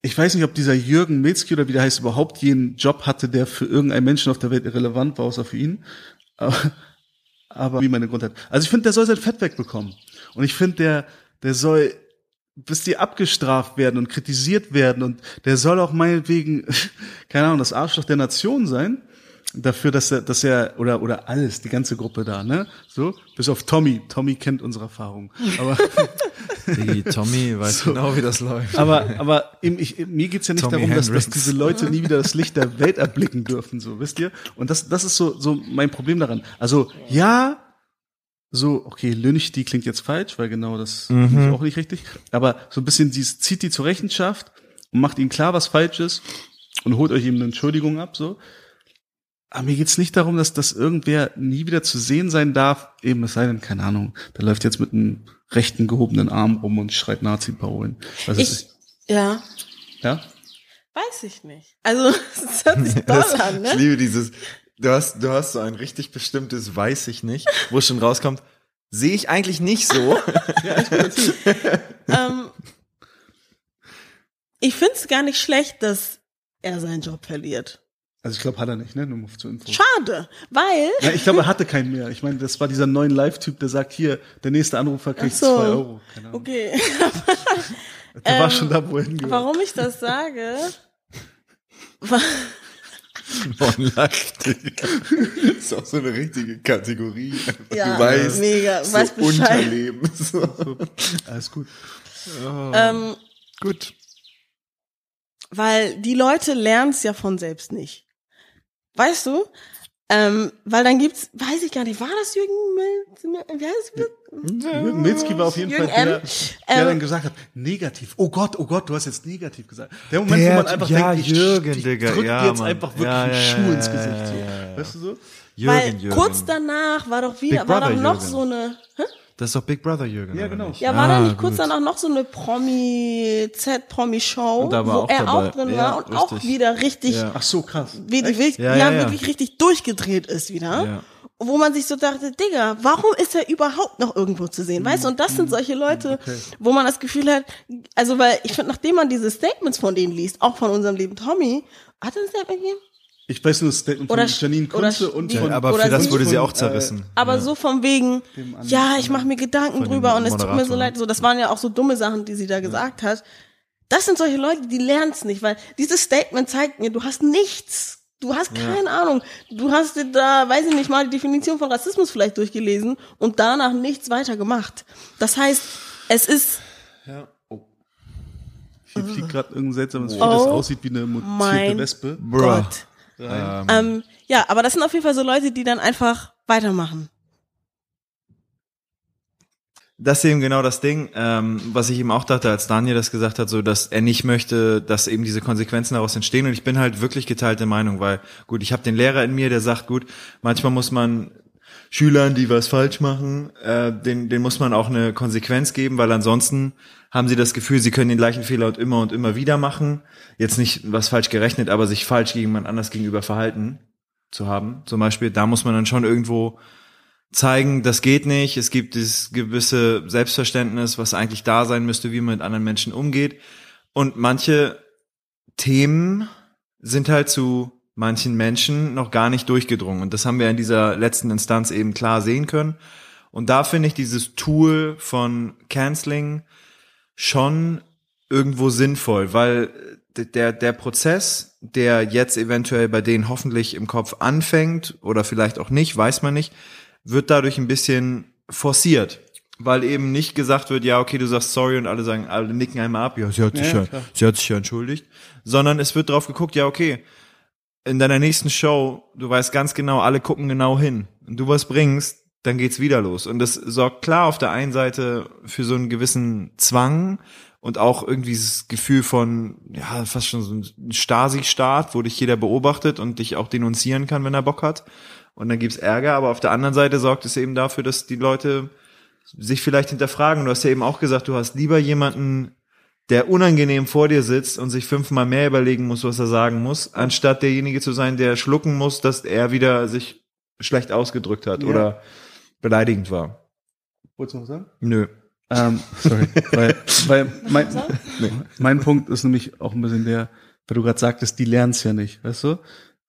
Speaker 1: Ich weiß nicht, ob dieser Jürgen Milzki oder wie der heißt, überhaupt jeden Job hatte, der für irgendeinen Menschen auf der Welt irrelevant war, außer für ihn. Aber, aber wie meine Grundheit. Also ich finde, der soll sein Fett wegbekommen. Und ich finde, der, der soll bis die abgestraft werden und kritisiert werden und der soll auch meinetwegen, keine Ahnung, das Arschloch der Nation sein, dafür, dass er, dass er, oder, oder alles, die ganze Gruppe da, ne, so, bis auf Tommy. Tommy kennt unsere Erfahrung. Aber,
Speaker 2: Die Tommy weiß
Speaker 1: So.
Speaker 2: genau, wie das läuft.
Speaker 1: aber, aber eben, ich, mir geht's ja nicht
Speaker 2: Tommy
Speaker 1: darum, dass, dass diese Leute nie wieder das Licht der Welt erblicken dürfen, so, wisst ihr? Und das, das ist so, so mein Problem daran. Also, ja, so, okay, lynch die klingt jetzt falsch, weil genau das
Speaker 2: Mhm.
Speaker 1: ich auch nicht richtig. Aber so ein bisschen, die zieht die zur Rechenschaft und macht ihnen klar, was falsch ist und holt euch eben eine Entschuldigung ab, so. Aber mir geht's nicht darum, dass das irgendwer nie wieder zu sehen sein darf, eben es sei denn, keine Ahnung, der läuft jetzt mit einem rechten gehobenen Arm rum und schreit Nazi-Parolen. Weiß
Speaker 3: Ich, ja,
Speaker 1: ich. Ja?
Speaker 3: weiß ich nicht. Also, es hört sich doll an,
Speaker 2: Ich
Speaker 3: ne?
Speaker 2: liebe dieses, du hast, du hast so ein richtig bestimmtes weiß ich nicht, wo schon rauskommt, sehe ich eigentlich nicht so.
Speaker 3: ähm, ich find's gar nicht schlecht, dass er seinen Job verliert.
Speaker 1: Also ich glaube, hat er nicht, ne? Nur zur Info.
Speaker 3: Schade, weil
Speaker 1: Ja, ich glaube, er hatte keinen mehr. Ich meine, das war dieser neuen Live-Typ, der sagt, hier, der nächste Anrufer kriegt
Speaker 3: so.
Speaker 1: zwei Euro. Keine Ahnung.
Speaker 3: Okay,
Speaker 1: Der war
Speaker 3: Ähm,
Speaker 1: schon da, wo er hingehört.
Speaker 3: warum ich das sage?
Speaker 2: Non-Live. ist auch so eine richtige Kategorie.
Speaker 3: Ja,
Speaker 2: du weißt,
Speaker 3: mega,
Speaker 2: so
Speaker 3: weiß Bescheid.
Speaker 2: Unterleben. So.
Speaker 1: Alles gut.
Speaker 3: Ähm,
Speaker 2: Gut.
Speaker 3: weil die Leute lernen es ja von selbst nicht. Weißt du? Ähm, weil dann gibt's, weiß ich gar nicht, war das Jürgen Milz, wie heißt es?
Speaker 1: Jürgen Milzki war auf jeden
Speaker 3: Jürgen
Speaker 1: Fall der, der
Speaker 3: Ähm,
Speaker 1: dann gesagt hat, negativ. Oh Gott, oh Gott, du hast jetzt negativ gesagt. Der Moment,
Speaker 2: Der-
Speaker 1: wo man einfach
Speaker 2: ja,
Speaker 1: denkt, ich,
Speaker 2: Jürgen,
Speaker 1: ich
Speaker 2: Digga,
Speaker 1: drück
Speaker 2: ja,
Speaker 1: dir jetzt
Speaker 2: Mann.
Speaker 1: einfach wirklich
Speaker 2: Ja,
Speaker 1: einen Schuh
Speaker 2: ja,
Speaker 1: ins Gesicht. So.
Speaker 2: ja, ja.
Speaker 1: Weißt du so?
Speaker 3: weil
Speaker 2: Jürgen, Jürgen.
Speaker 3: kurz danach war doch wieder,
Speaker 2: Big
Speaker 3: war doch noch
Speaker 2: Jürgen.
Speaker 3: so eine, hä?
Speaker 2: Das ist doch Big Brother Jürgen.
Speaker 1: Ja, genau.
Speaker 3: Ja, war da nicht kurz
Speaker 2: gut.
Speaker 3: danach noch so eine Promi, Z-Promi-Show, wo
Speaker 2: auch
Speaker 3: er
Speaker 2: dabei.
Speaker 3: auch drin
Speaker 2: Ja,
Speaker 3: war und auch
Speaker 2: richtig.
Speaker 3: wieder richtig,
Speaker 2: Ja.
Speaker 1: Ach so, krass.
Speaker 3: wie, wie,
Speaker 2: Ja,
Speaker 3: ja,
Speaker 2: ja, ja.
Speaker 3: wirklich richtig durchgedreht ist wieder.
Speaker 2: Ja.
Speaker 3: Wo man sich so dachte, Digga, warum ist er überhaupt noch irgendwo zu sehen? Weißt du, und das sind solche Leute, wo man das Gefühl hat, also weil ich finde, nachdem man diese Statements von denen liest, auch von unserem lieben Tommy, hat er ein Statement gegeben?
Speaker 1: Ich weiß nur das Statement
Speaker 3: Oder
Speaker 1: von Janine Kunze und von,
Speaker 2: Ja, aber für das wurde sie auch zerrissen.
Speaker 3: Aber so von wegen, ja, ich mache mir Gedanken drüber und es tut mir so leid. So, das waren ja auch so dumme Sachen, die sie da gesagt hat. Das sind solche Leute, die lernen es nicht, weil dieses Statement zeigt mir, du hast nichts. Du hast keine Ahnung. Du hast dir da, weiß ich nicht mal, die Definition von Rassismus vielleicht durchgelesen und danach nichts weiter gemacht. Das heißt, es ist
Speaker 1: Ja. Oh. Hier fliegt gerade irgendein seltsames Vieh, das
Speaker 3: Oh
Speaker 1: aussieht wie eine mutierte
Speaker 3: mein
Speaker 1: Wespe.
Speaker 2: Bruh.
Speaker 3: Gott.
Speaker 2: Ähm,
Speaker 3: Ähm, ja, aber das sind auf jeden Fall so Leute, die dann einfach weitermachen.
Speaker 2: das ist eben genau das Ding, ähm, was ich eben auch dachte, als Daniel das gesagt hat, so dass er nicht möchte, dass eben diese Konsequenzen daraus entstehen. Und ich bin halt wirklich geteilte Meinung, weil gut, ich habe den Lehrer in mir, der sagt, gut, manchmal muss man Schülern, die was falsch machen, äh, den, den muss man auch eine Konsequenz geben, weil ansonsten haben sie das Gefühl, sie können den gleichen Fehler und immer und immer wieder machen. Jetzt nicht was falsch gerechnet, aber sich falsch gegen jemand anders gegenüber verhalten zu haben. Zum Beispiel, da muss man dann schon irgendwo zeigen, das geht nicht. Es gibt dieses gewisse Selbstverständnis, was eigentlich da sein müsste, wie man mit anderen Menschen umgeht. Und manche Themen sind halt zu manchen Menschen noch gar nicht durchgedrungen. Und das haben wir in dieser letzten Instanz eben klar sehen können. Und da finde ich dieses Tool von Canceling schon irgendwo sinnvoll, weil der, der Prozess, der jetzt eventuell bei denen hoffentlich im Kopf anfängt oder vielleicht auch nicht, weiß man nicht, wird dadurch ein bisschen forciert. Weil eben nicht gesagt wird, ja, okay, du sagst sorry und alle sagen, alle nicken einmal ab, ja, sie hat sich ja, ja sie hat sich ja entschuldigt. Sondern es wird drauf geguckt, ja, okay, in deiner nächsten Show, du weißt ganz genau, alle gucken genau hin. Und du was bringst, dann geht's wieder los. Und das sorgt klar auf der einen Seite für so einen gewissen Zwang und auch irgendwie das Gefühl von, ja, fast schon so ein Stasi-Staat, wo dich jeder beobachtet und dich auch denunzieren kann, wenn er Bock hat und dann gibt's Ärger, aber auf der anderen Seite sorgt es eben dafür, dass die Leute sich vielleicht hinterfragen. Du hast ja eben auch gesagt, du hast lieber jemanden, der unangenehm vor dir sitzt und sich fünfmal mehr überlegen muss, was er sagen muss, anstatt derjenige zu sein, der schlucken muss, dass er wieder sich schlecht ausgedrückt hat ja. oder beleidigend war.
Speaker 1: Wolltest du noch sagen?
Speaker 2: Nö.
Speaker 1: Ähm, sorry, weil, weil mein, mein Punkt ist nämlich auch ein bisschen der, weil du gerade sagtest, die lernen ja nicht, weißt du?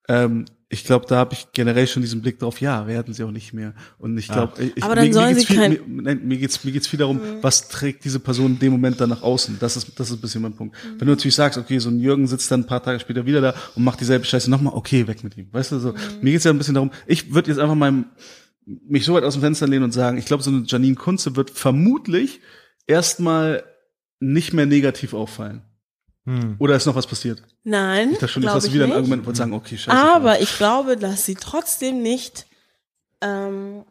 Speaker 1: Ähm, ich glaube, da habe ich generell schon diesen Blick drauf, ja, werden sie auch nicht mehr. Und ich glaube,
Speaker 3: ich, aber dann mir, sollen mir sie viel,
Speaker 1: mir, nein, mir geht's mir geht's viel darum, mhm. was trägt diese Person in dem Moment dann nach außen. Das ist das ist ein bisschen mein Punkt. Mhm. Wenn du natürlich sagst, okay, so ein Jürgen sitzt dann ein paar Tage später wieder da und macht dieselbe Scheiße nochmal, okay, weg mit ihm. Weißt du so? Mhm. Mir geht's ja ein bisschen darum, ich würde jetzt einfach mal mich so weit aus dem Fenster lehnen und sagen, ich glaube, so eine Janine Kunze wird vermutlich erstmal nicht mehr negativ auffallen. Hm. Oder ist noch was passiert?
Speaker 3: Nein.
Speaker 1: Ich dachte schon, jetzt hast du wieder nicht. ein Argument und sagen, okay, scheiße.
Speaker 3: Aber ich glaube, dass sie trotzdem nicht ähm,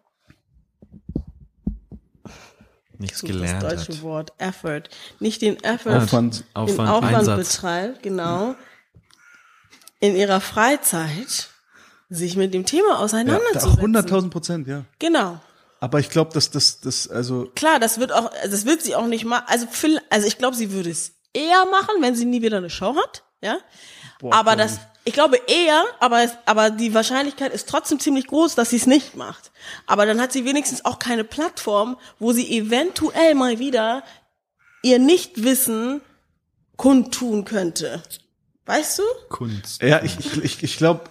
Speaker 2: nichts gelernt
Speaker 3: das deutsche
Speaker 2: hat.
Speaker 3: Wort Effort, nicht den Effort,
Speaker 1: Aufwand,
Speaker 3: Aufwand, den Aufwand Einsatz. betreibt, genau, in ihrer Freizeit sich mit dem Thema auseinanderzusetzen.
Speaker 1: Ja, 100.000 Prozent, ja.
Speaker 3: Genau.
Speaker 1: Aber ich glaube, dass das, das, also.
Speaker 3: Klar, das wird auch, das wird sie auch nicht mal, also, also ich glaube, sie würde es eher machen, wenn sie nie wieder eine Show hat, ja. Boah, aber das, ich glaube eher, aber es, aber die Wahrscheinlichkeit ist trotzdem ziemlich groß, dass sie es nicht macht. Aber dann hat sie wenigstens auch keine Plattform, wo sie eventuell mal wieder ihr Nichtwissen kundtun könnte. Weißt du?
Speaker 2: Kunst.
Speaker 1: Ja, ich, ich, ich, ich glaube,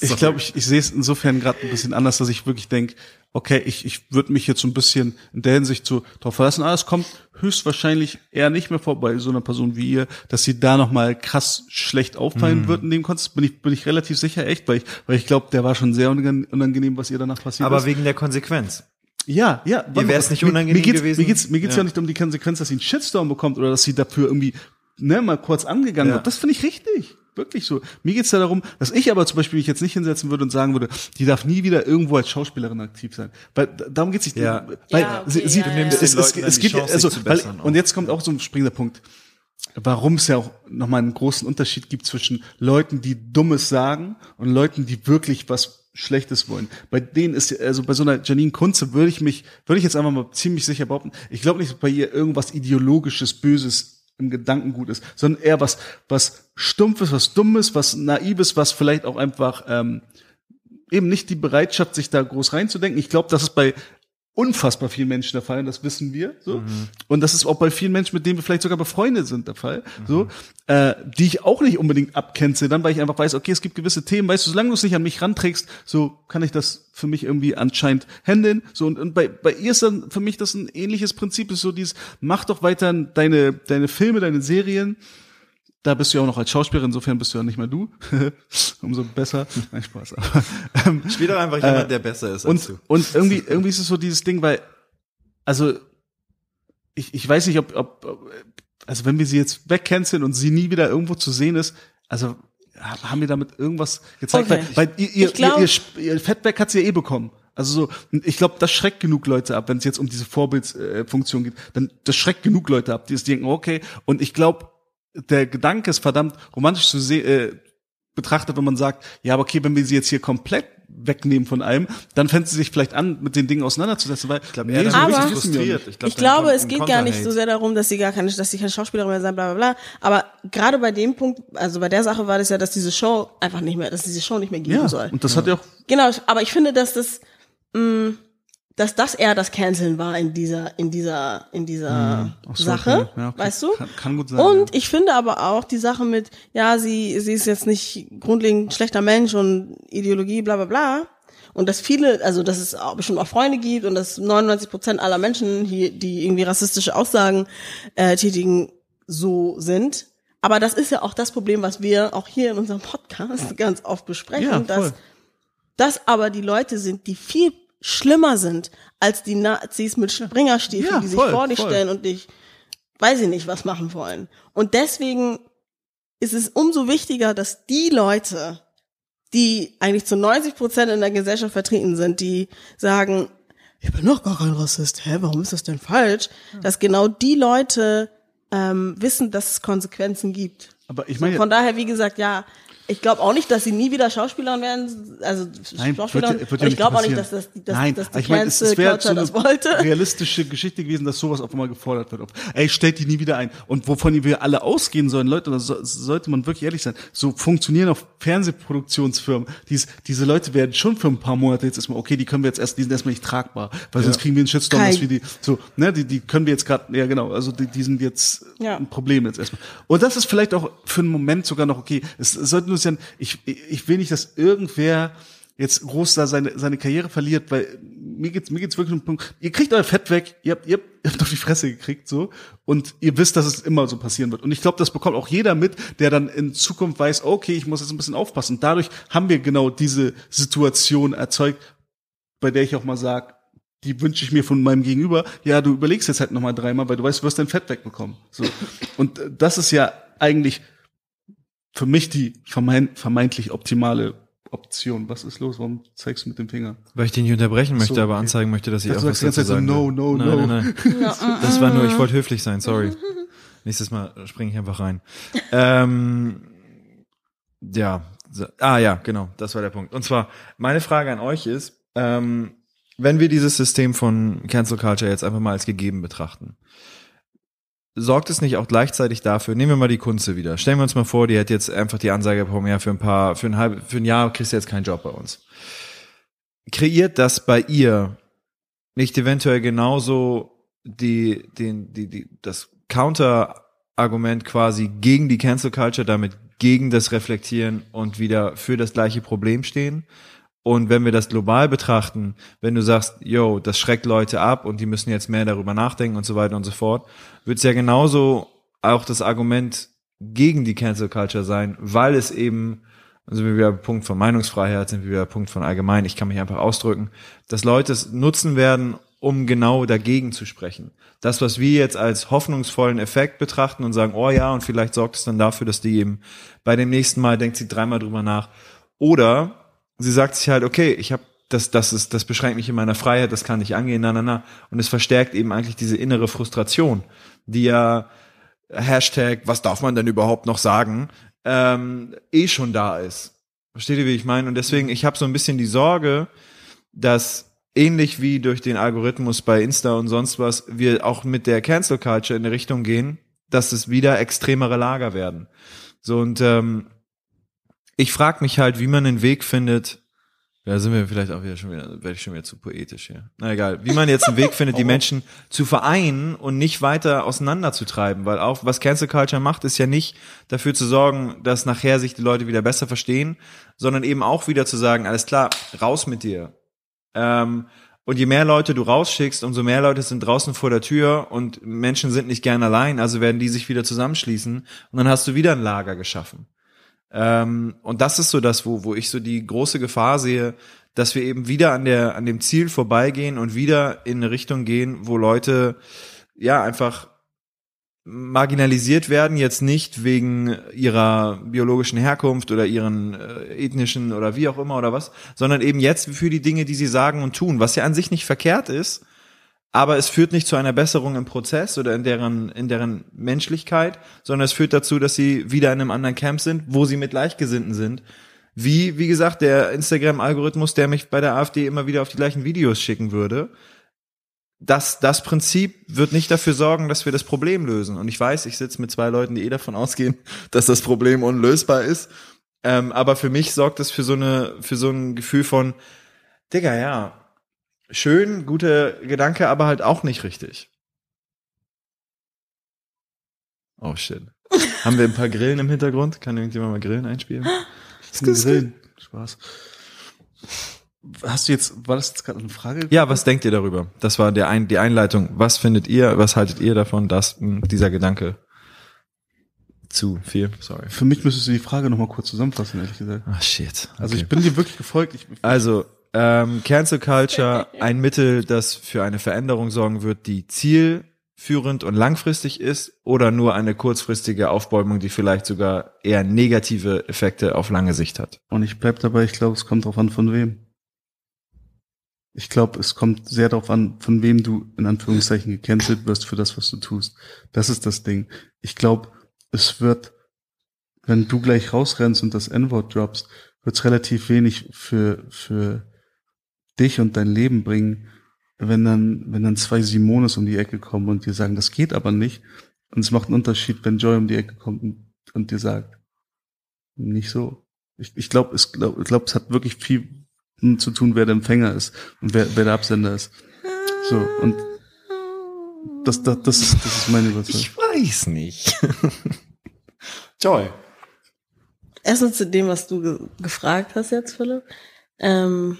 Speaker 1: ich glaube, ich, ich sehe es insofern gerade ein bisschen anders, dass ich wirklich denke, okay, ich, ich würde mich jetzt so ein bisschen in der Hinsicht so drauf verlassen. Aber es kommt höchstwahrscheinlich eher nicht mehr vor bei so einer Person wie ihr, dass sie da nochmal krass schlecht auffallen mhm. wird in dem Kontext. Bin ich, bin ich relativ sicher, echt, weil ich, weil ich glaube, der war schon sehr unangenehm, was ihr danach passiert
Speaker 2: Aber
Speaker 1: ist.
Speaker 2: Aber wegen der Konsequenz.
Speaker 1: Ja, ja.
Speaker 2: Mir wäre es nicht unangenehm
Speaker 1: mir geht's,
Speaker 2: gewesen.
Speaker 1: Mir geht's, mir geht's ja. ja nicht um die Konsequenz, dass sie einen Shitstorm bekommt oder dass sie dafür irgendwie ne, mal kurz angegangen ja. wird. Das finde ich richtig wirklich so. Mir geht's da darum, dass ich aber zum Beispiel mich jetzt nicht hinsetzen würde und sagen würde, die darf nie wieder irgendwo als Schauspielerin aktiv sein. Weil darum geht's nicht.
Speaker 2: Ja.
Speaker 1: Weil
Speaker 3: ja, okay, sie,
Speaker 1: sie ja, es, es, es, es gibt also weil, und jetzt kommt auch so ein springender Punkt. Warum es ja auch nochmal einen großen Unterschied gibt zwischen Leuten, die Dummes sagen und Leuten, die wirklich was Schlechtes wollen. Bei denen ist, also bei so einer Janine Kunze würde ich mich, würde ich jetzt einfach mal ziemlich sicher behaupten, ich glaube nicht, dass bei ihr irgendwas ideologisches, Böses im Gedankengut ist, sondern eher was, was Stumpfes, was Dummes, was Naives, was vielleicht auch einfach ähm, eben nicht die Bereitschaft, sich da groß reinzudenken. Ich glaube, das ist bei unfassbar vielen Menschen der Fall, das wissen wir. So. Mhm. Und das ist auch bei vielen Menschen, mit denen wir vielleicht sogar befreundet sind, der Fall. Mhm. So, äh, die ich auch nicht unbedingt abkennze, dann weil ich einfach weiß, okay, es gibt gewisse Themen, weißt du, solange du es nicht an mich ranträgst, so kann ich das für mich irgendwie anscheinend handeln. So, und, und bei, bei ihr ist dann für mich das ein ähnliches Prinzip, ist so dieses, mach doch weiter deine, deine Filme, deine Serien, da bist du ja auch noch als Schauspielerin, insofern bist du ja nicht mehr du. Umso besser. Nein, Spaß. Aber,
Speaker 2: ähm, Spiel doch einfach jemand, äh, der besser ist
Speaker 1: und,
Speaker 2: du.
Speaker 1: Und irgendwie, irgendwie ist es so dieses Ding, weil, also, ich, ich weiß nicht, ob, ob, also wenn wir sie jetzt wegcanceln und sie nie wieder irgendwo zu sehen ist, also haben wir damit irgendwas gezeigt?
Speaker 3: Okay.
Speaker 1: Weil, weil ihr, ihr, glaub, ihr, ihr, ihr Feedback hat sie ja eh bekommen. Also so, ich glaube, das schreckt genug Leute ab, wenn es jetzt um diese Vorbildsfunktion geht. Dann das schreckt genug Leute ab, die es denken, okay. Und ich glaube, der Gedanke ist verdammt romantisch zu sehen, äh, betrachtet, wenn man sagt, ja, aber okay, wenn wir sie jetzt hier komplett wegnehmen von allem, dann fängt sie sich vielleicht an, mit den Dingen auseinanderzusetzen, weil ich
Speaker 2: glaube,
Speaker 3: er
Speaker 2: nee,
Speaker 3: so
Speaker 2: richtig
Speaker 3: frustriert. Ich, glaub, ich glaube, es geht gar nicht so sehr darum, dass sie gar keine, dass sie keine Schauspielerin mehr sein, bla bla bla. Aber gerade bei dem Punkt, also bei der Sache war das ja, dass diese Show einfach nicht mehr, dass diese Show nicht mehr geben
Speaker 1: ja,
Speaker 3: soll.
Speaker 1: Und das ja. hat ja auch.
Speaker 3: Genau, aber ich finde, dass das mh, dass das eher das Canceln war in dieser in dieser in dieser hm. so, Sache, okay. ja, okay. weißt du?
Speaker 1: Kann, kann, gut sein.
Speaker 3: Und
Speaker 1: ja.
Speaker 3: ich finde aber auch die Sache mit ja, sie sie ist jetzt nicht grundlegend schlechter Mensch und Ideologie bla bla bla und dass viele, also dass es auch bestimmt auch Freunde gibt und dass 99 Prozent aller Menschen hier, die irgendwie rassistische Aussagen äh, tätigen, so sind. Aber das ist ja auch das Problem, was wir auch hier in unserem Podcast ganz oft besprechen, ja, dass das aber die Leute sind, die viel schlimmer sind als die Nazis mit Springerstiefeln, ja, die sich voll, vor dich voll. stellen und dich, weiß ich nicht, was machen wollen. Und deswegen ist es umso wichtiger, dass die Leute, die eigentlich zu 90 Prozent in der Gesellschaft vertreten sind, die sagen, ich bin doch gar kein Rassist, hä, warum ist das denn falsch? Dass genau die Leute ähm, wissen, dass es Konsequenzen gibt.
Speaker 1: Aber ich meine,
Speaker 3: so, von daher, wie gesagt, ja, ich glaube auch nicht, dass sie nie wieder Schauspielerin werden, also
Speaker 1: Nein,
Speaker 3: Schauspielerin.
Speaker 1: Wird wird ja
Speaker 3: ich glaube
Speaker 1: auch
Speaker 3: nicht, dass das, dass,
Speaker 1: Nein,
Speaker 3: dass die
Speaker 1: ich meine, es, es
Speaker 3: wäre
Speaker 1: so
Speaker 3: das wollte.
Speaker 1: realistische Geschichte gewesen, dass sowas auf einmal gefordert wird. Ey, stellt die nie wieder ein. Und wovon wir alle ausgehen sollen, Leute, da so, sollte man wirklich ehrlich sein. So funktionieren auch Fernsehproduktionsfirmen. Dies, diese Leute werden schon für ein paar Monate jetzt erstmal, okay, die können wir jetzt erst, die sind erstmal nicht tragbar, weil ja. sonst kriegen wir einen Shitstorm, dass wir die, so, ne, die, die können wir jetzt gerade, ja genau, also die, die sind jetzt ja. ein Problem jetzt erstmal. Und das ist vielleicht auch für einen Moment sogar noch okay. Es, es sollte sein, ich, ich will nicht, dass irgendwer jetzt groß da seine, seine Karriere verliert, weil mir geht's, mir geht's wirklich um den Punkt, ihr kriegt euer Fett weg, ihr habt, ihr habt, ihr habt auf die Fresse gekriegt, so, und ihr wisst, dass es immer so passieren wird. Und ich glaube, das bekommt auch jeder mit, der dann in Zukunft weiß, okay, ich muss jetzt ein bisschen aufpassen. Und dadurch haben wir genau diese Situation erzeugt, bei der ich auch mal sage, die wünsche ich mir von meinem Gegenüber, ja, du überlegst jetzt halt nochmal dreimal, weil du weißt, du wirst dein Fett wegbekommen. So. Und das ist ja eigentlich für mich die vermeintlich optimale Option. Was ist los? Warum zeigst du mit dem Finger?
Speaker 2: Weil ich den nicht unterbrechen möchte, so, aber anzeigen möchte, dass ich
Speaker 1: das
Speaker 2: auch was dazu
Speaker 1: sagen so, No, no,
Speaker 2: nein,
Speaker 1: no.
Speaker 2: Nein, nein, nein. Das war nur, ich wollte höflich sein, sorry. Nächstes Mal springe ich einfach rein. ähm, ja, so, ah ja, genau, das war der Punkt. Und zwar, meine Frage an euch ist, ähm, wenn wir dieses System von Cancel Culture jetzt einfach mal als gegeben betrachten, sorgt es nicht auch gleichzeitig dafür, nehmen wir mal die Kunze wieder. Stellen wir uns mal vor, die hätte jetzt einfach die Ansage bekommen, ja, für ein paar, für ein halb, für ein Jahr kriegst du jetzt keinen Job bei uns. Kreiert das bei ihr nicht eventuell genauso die, den, die, die, das Counter-Argument quasi gegen die Cancel Culture, damit gegen das Reflektieren und wieder für das gleiche Problem stehen? Und wenn wir das global betrachten, wenn du sagst, yo, das schreckt Leute ab und die müssen jetzt mehr darüber nachdenken und so weiter und so fort, wird es ja genauso auch das Argument gegen die Cancel Culture sein, weil es eben, also sind wir wieder Punkt von Meinungsfreiheit, sind wir wieder Punkt von allgemein, ich kann mich einfach ausdrücken, dass Leute es nutzen werden, um genau dagegen zu sprechen. Das, was wir jetzt als hoffnungsvollen Effekt betrachten und sagen, oh ja, und vielleicht sorgt es dann dafür, dass die eben bei dem nächsten Mal denkt sie dreimal drüber nach. Oder sie sagt sich halt, okay, ich habe das, das ist, das beschränkt mich in meiner Freiheit, das kann nicht angehen, na, na, na. Und es verstärkt eben eigentlich diese innere Frustration, die ja Hashtag, was darf man denn überhaupt noch sagen, ähm, eh schon da ist. Versteht ihr, wie ich meine? Und deswegen, ich habe so ein bisschen die Sorge, dass ähnlich wie durch den Algorithmus bei Insta und sonst was, wir auch mit der Cancel Culture in eine Richtung gehen, dass es wieder extremere Lager werden. So und ähm, ich frage mich halt, wie man einen Weg findet, da sind wir vielleicht auch wieder schon wieder, werde ich schon wieder zu poetisch hier. Na egal, wie man jetzt einen Weg findet, die Menschen zu vereinen und nicht weiter auseinanderzutreiben, weil auch was Cancel Culture macht, ist ja nicht dafür zu sorgen, dass nachher sich die Leute wieder besser verstehen, sondern eben auch wieder zu sagen, alles klar, raus mit dir. Ähm, und je mehr Leute du rausschickst, umso mehr Leute sind draußen vor der Tür und Menschen sind nicht gern allein, also werden die sich wieder zusammenschließen und dann hast du wieder ein Lager geschaffen. Ähm, und das ist so das, wo, wo ich so die große Gefahr sehe, dass wir eben wieder an der, an dem Ziel vorbeigehen und wieder in eine Richtung gehen, wo Leute, ja, einfach marginalisiert werden, jetzt nicht wegen ihrer biologischen Herkunft oder ihren äh, ethnischen oder wie auch immer oder was, sondern eben jetzt für die Dinge, die sie sagen und tun, was ja an sich nicht verkehrt ist, aber es führt nicht zu einer Besserung im Prozess oder in deren, in deren Menschlichkeit, sondern es führt dazu, dass sie wieder in einem anderen Camp sind, wo sie mit Gleichgesinnten sind. Wie, wie gesagt, der Instagram-Algorithmus, der mich bei der AfD immer wieder auf die gleichen Videos schicken würde das, das Prinzip wird nicht dafür sorgen, dass wir das Problem lösen. Und ich weiß, ich sitze mit zwei Leuten, die eh davon ausgehen, dass das Problem unlösbar ist. Ähm, aber für mich sorgt es für so eine, für so ein Gefühl von, Digga, ja, schön, gute Gedanke, aber halt auch nicht richtig. Oh shit. Haben wir ein paar Grillen im Hintergrund? Kann irgendjemand mal Grillen einspielen?
Speaker 1: Grillen. Spaß. Hast du jetzt, war das jetzt gerade eine Frage?
Speaker 2: Ja, was denkt ihr darüber? Das war der ein, die Einleitung. Was findet ihr, was haltet ihr davon, dass mh, dieser Gedanke zu viel, sorry.
Speaker 1: Für mich müsstest du die Frage nochmal kurz zusammenfassen, ehrlich gesagt.
Speaker 2: Ah, shit.
Speaker 1: Also
Speaker 2: Okay.
Speaker 1: ich bin dir wirklich gefolgt. Ich,
Speaker 2: Also, ähm, Cancel Culture, ein Mittel, das für eine Veränderung sorgen wird, die zielführend und langfristig ist oder nur eine kurzfristige Aufbäumung, die vielleicht sogar eher negative Effekte auf lange Sicht hat.
Speaker 1: und ich bleib dabei, ich glaube, es kommt drauf an, von wem. Ich glaube, es kommt sehr darauf an, von wem du in Anführungszeichen gecancelt wirst für das, was du tust. Das ist das Ding. Ich glaube, es wird, wenn du gleich rausrennst und das N-Wort droppst, wird es relativ wenig für, für dich und dein Leben bringen, wenn dann, wenn dann zwei Simones um die Ecke kommen und dir sagen, das geht aber nicht. Und es macht einen Unterschied, wenn Joy um die Ecke kommt und, und dir sagt, nicht so. Ich, ich glaube, es, glaub, ich glaub, es hat wirklich viel zu tun, wer der Empfänger ist und wer, wer der Absender ist. So, und das, das, das, ist, das ist meine Überzeugung.
Speaker 2: weiß nicht. Joy.
Speaker 3: Erstmal zu dem, was du ge gefragt hast jetzt, Philipp. Ähm,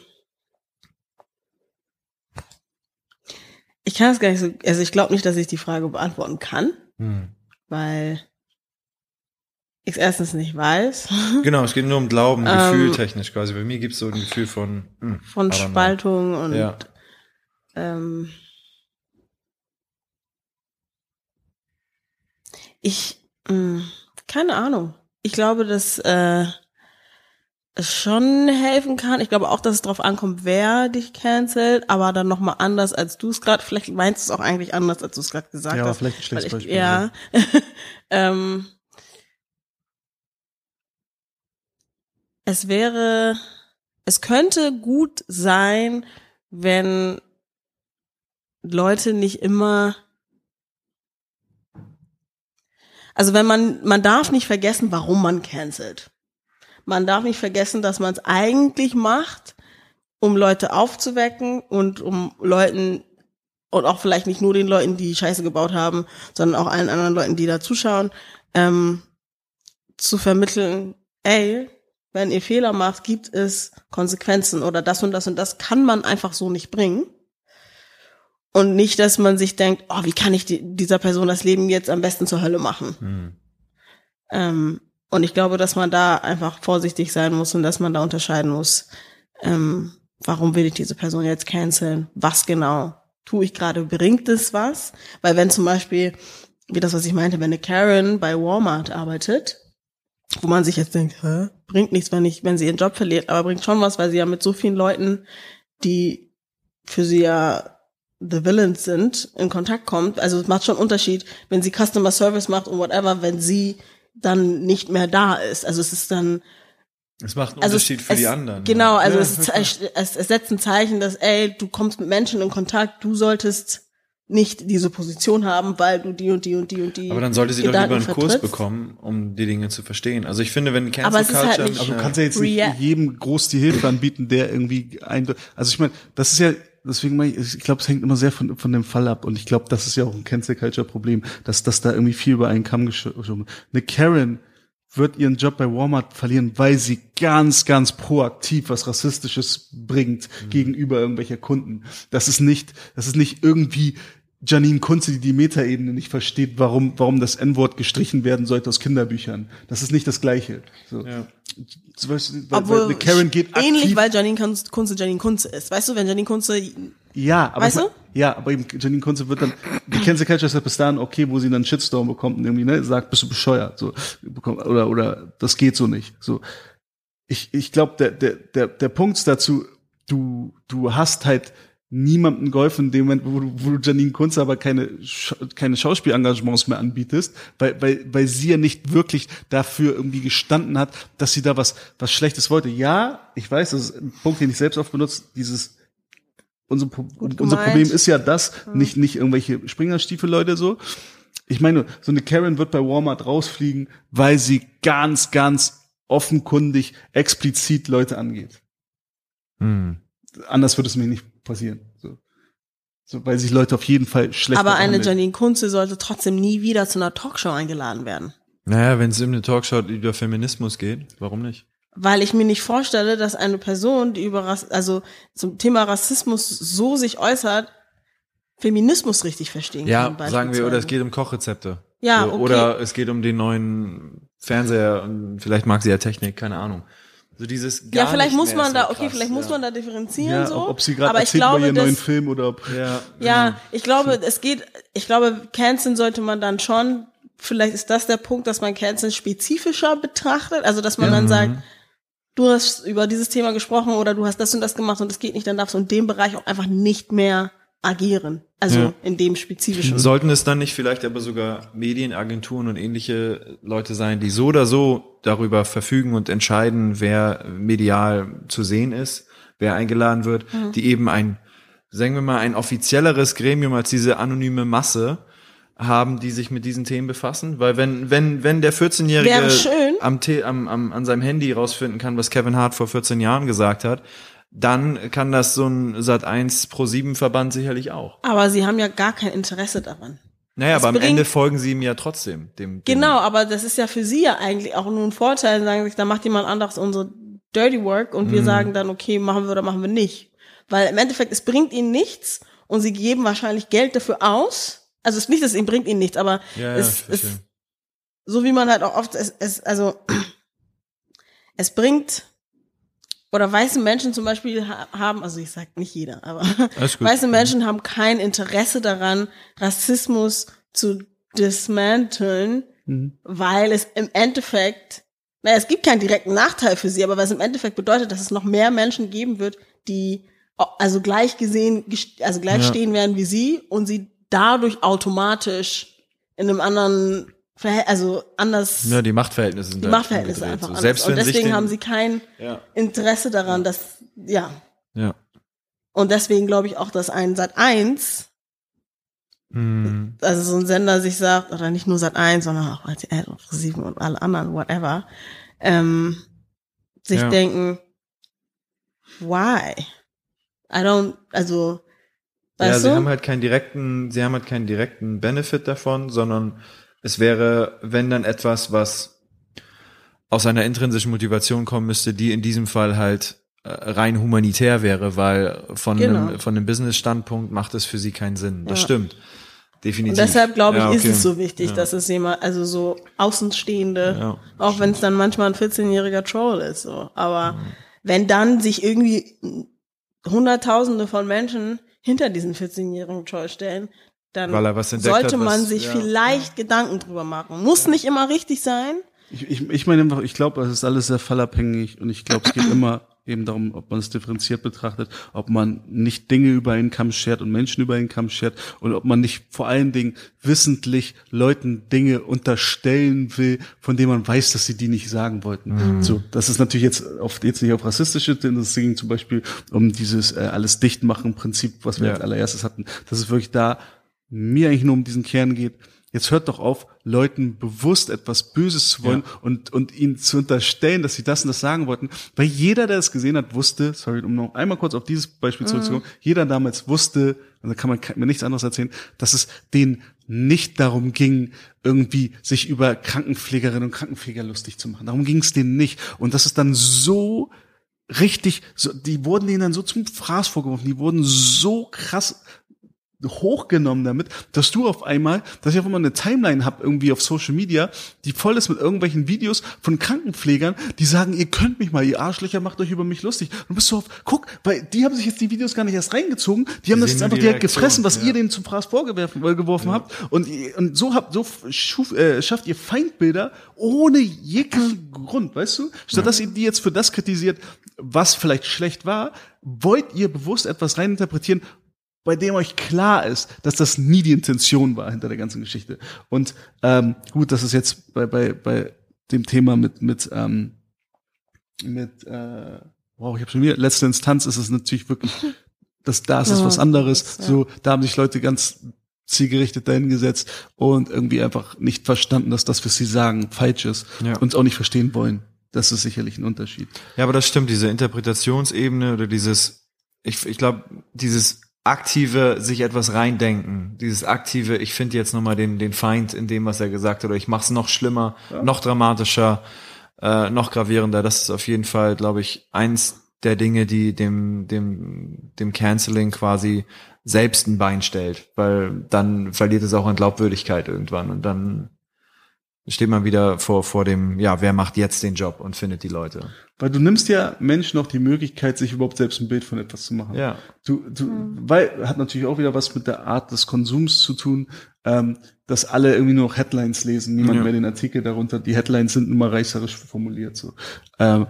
Speaker 3: ich kann es gar nicht so, also ich glaube nicht, dass ich die Frage beantworten kann,
Speaker 2: Hm.
Speaker 3: weil ich es erstens nicht weiß.
Speaker 2: Genau, es geht nur um Glauben,
Speaker 3: Ähm,
Speaker 2: gefühltechnisch quasi. Bei mir gibt es so ein Gefühl von, hm,
Speaker 3: Von
Speaker 2: know.
Speaker 3: Spaltung und
Speaker 2: Ja.
Speaker 3: ähm, ich, mh, keine Ahnung. Ich glaube, dass äh, schon helfen kann. Ich glaube auch, dass es darauf ankommt, wer dich cancelt, aber dann nochmal anders, als du es gerade, vielleicht meinst du es auch eigentlich anders, als du es gerade gesagt
Speaker 1: Ja,
Speaker 3: hast.
Speaker 1: vielleicht ein schlechtes Beispiel.
Speaker 3: Ja. ähm, es wäre, es könnte gut sein, wenn Leute nicht immer, also wenn man, man darf nicht vergessen, warum man cancelt. Man darf nicht vergessen, dass man es eigentlich macht, um Leute aufzuwecken und um Leuten und auch vielleicht nicht nur den Leuten, die Scheiße gebaut haben, sondern auch allen anderen Leuten, die da zuschauen, ähm, zu vermitteln, ey, wenn ihr Fehler macht, gibt es Konsequenzen oder das und das und das kann man einfach so nicht bringen. Und nicht, dass man sich denkt, oh, wie kann ich die, dieser Person das Leben jetzt am besten zur Hölle machen?
Speaker 2: Hm.
Speaker 3: Ähm, und ich glaube, dass man da einfach vorsichtig sein muss und dass man da unterscheiden muss, ähm, warum will ich diese Person jetzt canceln? Was genau tue ich gerade? Bringt es was? Weil wenn zum Beispiel, wie das, was ich meinte, wenn eine Karen bei Walmart arbeitet, wo man sich jetzt denkt, hä, bringt nichts, wenn ich, wenn sie ihren Job verliert, aber bringt schon was, weil sie ja mit so vielen Leuten, die für sie ja the villains sind, in Kontakt kommt. Also es macht schon Unterschied, wenn sie Customer Service macht und whatever, wenn sie dann nicht mehr da ist. Also es ist dann
Speaker 2: Es macht einen
Speaker 3: also
Speaker 2: Unterschied
Speaker 3: es,
Speaker 2: für
Speaker 3: es,
Speaker 2: die anderen.
Speaker 3: Genau,
Speaker 2: ja.
Speaker 3: also
Speaker 2: Ja,
Speaker 3: es, es, es, setzt ein Zeichen, dass ey, du kommst mit Menschen in Kontakt, du solltest nicht diese Position haben, weil du die und die und die und die.
Speaker 2: Aber dann sollte sie doch
Speaker 3: Gedanken
Speaker 2: lieber einen Kurs
Speaker 3: vertrittst.
Speaker 2: bekommen, um die Dinge zu verstehen. Also ich finde, wenn Cancel
Speaker 3: Aber es ist halt
Speaker 2: Culture,
Speaker 3: nicht-
Speaker 1: Aber du kannst ja jetzt nicht jedem groß die Hilfe anbieten, der irgendwie ein, also ich meine, das ist ja, deswegen meine ich, ich glaube, es hängt immer sehr von, von dem Fall ab und ich glaube, das ist ja auch ein Cancel Culture Problem, dass, dass da irgendwie viel über einen Kamm geschoben wird. Eine Karen wird ihren Job bei Walmart verlieren, weil sie ganz, ganz proaktiv was Rassistisches bringt gegenüber irgendwelcher Kunden. Das ist nicht, das ist nicht irgendwie Janine Kunze, die die Metaebene nicht versteht, warum, warum das N-Wort gestrichen werden sollte aus Kinderbüchern. Das ist nicht das Gleiche. So.
Speaker 2: Ja.
Speaker 1: Zum Beispiel, weil,
Speaker 3: Obwohl,
Speaker 1: weil Karen geht
Speaker 3: ähnlich,
Speaker 1: aktiv,
Speaker 3: weil Janine Kunze, Janine Kunze ist. Weißt du, wenn Janine Kunze,
Speaker 1: ja, aber
Speaker 3: Weißt du?
Speaker 1: ja, aber eben Janine Kunze wird dann, die Cancel Culture ist ja bis dahin okay, wo sie dann einen Shitstorm bekommt und irgendwie, ne, sagt, bist du bescheuert, so, oder, oder, das geht so nicht, so. Ich, ich glaube, der, der, der, der Punkt dazu, du, du hast halt niemandem geholfen in dem Moment, wo du, wo du Janine Kunze aber keine, keine Schauspielengagements mehr anbietest, weil, weil, weil sie ja nicht wirklich dafür irgendwie gestanden hat, dass sie da was, was Schlechtes wollte. Ja, ich weiß, das ist ein Punkt, den ich selbst oft benutze, dieses, unser, unser. Problem ist ja das, nicht, nicht irgendwelche Springerstiefel-Leute so. Ich meine, so eine Karen wird bei Walmart rausfliegen, weil sie ganz, ganz offenkundig, explizit Leute angeht
Speaker 2: Hm.
Speaker 1: anders würde es mir nicht passieren. So. So, weil sich Leute auf jeden Fall schlecht
Speaker 3: aber eine
Speaker 1: behandeln.
Speaker 3: Janine Kunze sollte trotzdem nie wieder zu einer Talkshow eingeladen werden.
Speaker 2: Naja, wenn es in eine Talkshow über Feminismus geht, warum nicht?
Speaker 3: Weil ich mir nicht vorstelle, dass eine Person, die über Rass also zum Thema Rassismus so sich äußert, Feminismus richtig verstehen
Speaker 2: Ja,
Speaker 3: kann.
Speaker 2: sagen wir, oder es geht um Kochrezepte.
Speaker 3: Ja,
Speaker 2: so,
Speaker 3: okay.
Speaker 2: Oder es geht um den neuen Fernseher und vielleicht mag sie ja Technik, keine Ahnung. So dieses gar
Speaker 3: Ja, vielleicht
Speaker 2: nicht
Speaker 3: muss man da,
Speaker 2: so
Speaker 3: okay,
Speaker 2: krass,
Speaker 3: vielleicht muss
Speaker 2: ja.
Speaker 3: man da differenzieren
Speaker 1: ja,
Speaker 3: so.
Speaker 1: ob, ob sie gerade
Speaker 3: aber ich
Speaker 1: erzählt über
Speaker 3: glaube,
Speaker 1: ihren neuen Film oder ob
Speaker 2: Ja,
Speaker 3: Ja,
Speaker 2: genau.
Speaker 3: ich glaube, es geht, ich glaube, canceln sollte man dann schon, vielleicht ist das der Punkt, dass man canceln spezifischer betrachtet, also dass man dann sagt, du hast über dieses Thema gesprochen oder du hast das und das gemacht und es geht nicht, dann darfst du in dem Bereich auch einfach nicht mehr agieren. Also
Speaker 2: Ja.
Speaker 3: in dem spezifischen.
Speaker 2: Sollten es dann nicht vielleicht aber sogar Medienagenturen und ähnliche Leute sein, die so oder so darüber verfügen und entscheiden, wer medial zu sehen ist, wer eingeladen wird,
Speaker 3: Mhm.
Speaker 2: die eben ein, sagen wir mal, ein offizielleres Gremium als diese anonyme Masse haben, die sich mit diesen Themen befassen? Weil wenn, wenn, wenn der 14-Jährige
Speaker 3: Wäre schön.
Speaker 2: am, am, am, an seinem Handy rausfinden kann, was Kevin Hart vor 14 Jahren gesagt hat, dann kann das so ein Sat1 Pro 7 Verband sicherlich auch.
Speaker 3: Aber sie haben ja gar kein Interesse daran.
Speaker 2: Naja,
Speaker 3: Es
Speaker 2: aber am Ende folgen sie ihm ja trotzdem. Dem, dem
Speaker 3: Genau, aber das ist ja für sie ja eigentlich auch nur ein Vorteil, sagen sich, da macht jemand anderes unsere Dirty Work und
Speaker 2: Mhm.
Speaker 3: wir sagen dann, okay, machen wir oder machen wir nicht. Weil im Endeffekt, es bringt ihnen nichts und sie geben wahrscheinlich Geld dafür aus. Also es ist nicht, dass es ihnen bringt ihnen nichts, aber
Speaker 2: Ja, ja,
Speaker 3: es,
Speaker 2: verstehe.
Speaker 3: so wie man halt auch oft, es, es, also es bringt oder weiße Menschen zum Beispiel ha- haben, also ich sag nicht jeder, aber weiße Menschen haben kein Interesse daran, Rassismus zu dismanteln,
Speaker 1: Mhm.
Speaker 3: weil es im Endeffekt, naja, es gibt keinen direkten Nachteil für sie, aber was im Endeffekt bedeutet, dass es noch mehr Menschen geben wird, die also gleich gesehen, also gleich
Speaker 2: Ja.
Speaker 3: stehen werden wie sie und sie dadurch automatisch in einem anderen, also anders,
Speaker 2: Ja, die Machtverhältnisse sind
Speaker 3: die
Speaker 2: halt
Speaker 3: Machtverhältnisse einfach
Speaker 2: so.
Speaker 3: anders.
Speaker 2: Selbst
Speaker 3: und deswegen haben sie kein
Speaker 2: ja,
Speaker 3: Interesse daran, dass, ja.
Speaker 2: ja.
Speaker 3: Und deswegen glaube ich auch, dass ein Sat 1
Speaker 2: Hm.
Speaker 3: also so ein Sender sich sagt, oder nicht nur Sat 1, sondern auch RTL und ProSieben und alle anderen, whatever, ähm, sich
Speaker 2: Ja.
Speaker 3: denken, why? I don't, also,
Speaker 2: Ja,
Speaker 3: weißt
Speaker 2: sie
Speaker 3: du?
Speaker 2: haben halt keinen direkten, sie haben halt keinen direkten Benefit davon, sondern es wäre, wenn dann etwas, was aus einer intrinsischen Motivation kommen müsste, die in diesem Fall halt äh, rein humanitär wäre, weil von
Speaker 3: Genau.
Speaker 2: einem, von einem Business-Standpunkt macht es für sie keinen Sinn. Das
Speaker 3: Ja.
Speaker 2: stimmt. Definitiv.
Speaker 3: und deshalb glaube ich,
Speaker 2: Ja,
Speaker 3: ist
Speaker 2: okay.
Speaker 3: es so wichtig,
Speaker 2: Ja.
Speaker 3: dass es jemand, also so Außenstehende, auch wenn es dann manchmal ein 14-jähriger Troll ist, so. Aber wenn dann sich irgendwie Hunderttausende von Menschen hinter diesen 14-jährigen Troll stellen, dann
Speaker 2: Weil er was entdeckt
Speaker 3: sollte
Speaker 2: hat,
Speaker 3: man sich
Speaker 2: ja.
Speaker 3: vielleicht Gedanken drüber machen. Muss nicht immer richtig sein.
Speaker 1: Ich, ich, ich meine einfach, ich glaube, es ist alles sehr fallabhängig und ich glaube, es geht immer eben darum, ob man es differenziert betrachtet, ob man nicht Dinge über einen Kamm schert und Menschen über einen Kamm schert und ob man nicht vor allen Dingen wissentlich Leuten Dinge unterstellen will, von denen man weiß, dass sie die nicht sagen wollten. So, das ist natürlich jetzt auf, jetzt nicht auf rassistische, denn es ging zum Beispiel um dieses äh, alles dicht machen Prinzip, was wir
Speaker 2: Ja.
Speaker 1: als allererstes hatten, dass es wirklich da mir eigentlich nur um diesen Kern geht. Jetzt hört doch auf, Leuten bewusst etwas Böses zu wollen und, und ihnen zu unterstellen, dass sie das und das sagen wollten. Weil jeder, der es gesehen hat, wusste, sorry, um noch einmal kurz auf dieses Beispiel zurückzukommen, jeder damals wusste, und da kann man mir nichts anderes erzählen, dass es denen nicht darum ging, irgendwie sich über Krankenpflegerinnen und Krankenpfleger lustig zu machen. Darum ging es denen nicht. Und das ist dann so richtig, so, die wurden denen dann so zum Fraß vorgeworfen, die wurden so krass hochgenommen damit, dass du auf einmal, dass ich auf einmal eine Timeline habe irgendwie auf Social Media, die voll ist mit irgendwelchen Videos von Krankenpflegern, die sagen, ihr könnt mich mal, ihr Arschlöcher macht euch über mich lustig. Und du bist so auf, guck, weil die haben sich jetzt die Videos gar nicht erst reingezogen, die haben das jetzt einfach direkt Reaktion, gefressen, was ja. ihr denen zum Fraß vorgeworfen äh, geworfen ja. habt. Und, und so habt, so schuf, äh, schafft ihr Feindbilder ohne jeglichen Grund, weißt du? Statt ja. dass ihr die jetzt für das kritisiert, was vielleicht schlecht war, wollt ihr bewusst etwas reininterpretieren, bei dem euch klar ist, dass das nie die Intention war hinter der ganzen Geschichte. Und ähm, gut, das ist jetzt bei, bei, bei dem Thema mit, mit, ähm, mit äh, wow, ich habe schon wieder, letzte Instanz ist es natürlich wirklich, dass da ist es was anderes. So, da haben sich Leute ganz zielgerichtet dahingesetzt und irgendwie einfach nicht verstanden, dass das, was sie sagen, falsch ist ja. und auch nicht verstehen wollen. Das ist sicherlich ein Unterschied.
Speaker 2: Ja, aber das stimmt, diese Interpretationsebene oder dieses, ich, ich glaube, dieses aktive sich etwas reindenken, dieses aktive, ich finde jetzt nochmal den, den Feind in dem, was er gesagt hat, oder ich mach's noch schlimmer, ja. noch dramatischer, äh, noch gravierender. Das ist auf jeden Fall, glaube ich, eins der Dinge, die dem, dem, dem Canceling quasi selbst ein Bein stellt, weil dann verliert es auch an Glaubwürdigkeit irgendwann und dann steht man wieder vor, vor dem, ja, wer macht jetzt den Job und findet die Leute.
Speaker 1: Weil du nimmst ja Menschen noch die Möglichkeit, sich überhaupt selbst ein Bild von etwas zu machen.
Speaker 2: Ja.
Speaker 1: Du, du, mhm. weil, hat natürlich auch wieder was mit der Art des Konsums zu tun, ähm, dass alle irgendwie nur noch Headlines lesen, niemand ja. mehr den Artikel darunter. Die Headlines sind immer reißerisch formuliert, so. Ähm,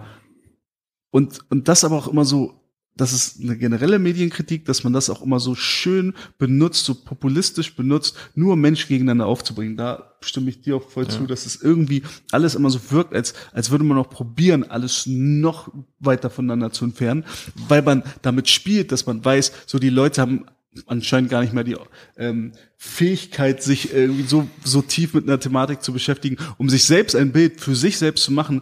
Speaker 1: und, und das aber auch immer so das ist eine generelle Medienkritik, dass man das auch immer so schön benutzt, so populistisch benutzt, nur Menschen gegeneinander aufzubringen. Da stimme ich dir auch voll ja. zu, dass es irgendwie alles immer so wirkt, als, als würde man auch probieren, alles noch weiter voneinander zu entfernen, weil man damit spielt, dass man weiß, so die Leute haben anscheinend gar nicht mehr die ähm, Fähigkeit, sich irgendwie so, so tief mit einer Thematik zu beschäftigen, um sich selbst ein Bild für sich selbst zu machen,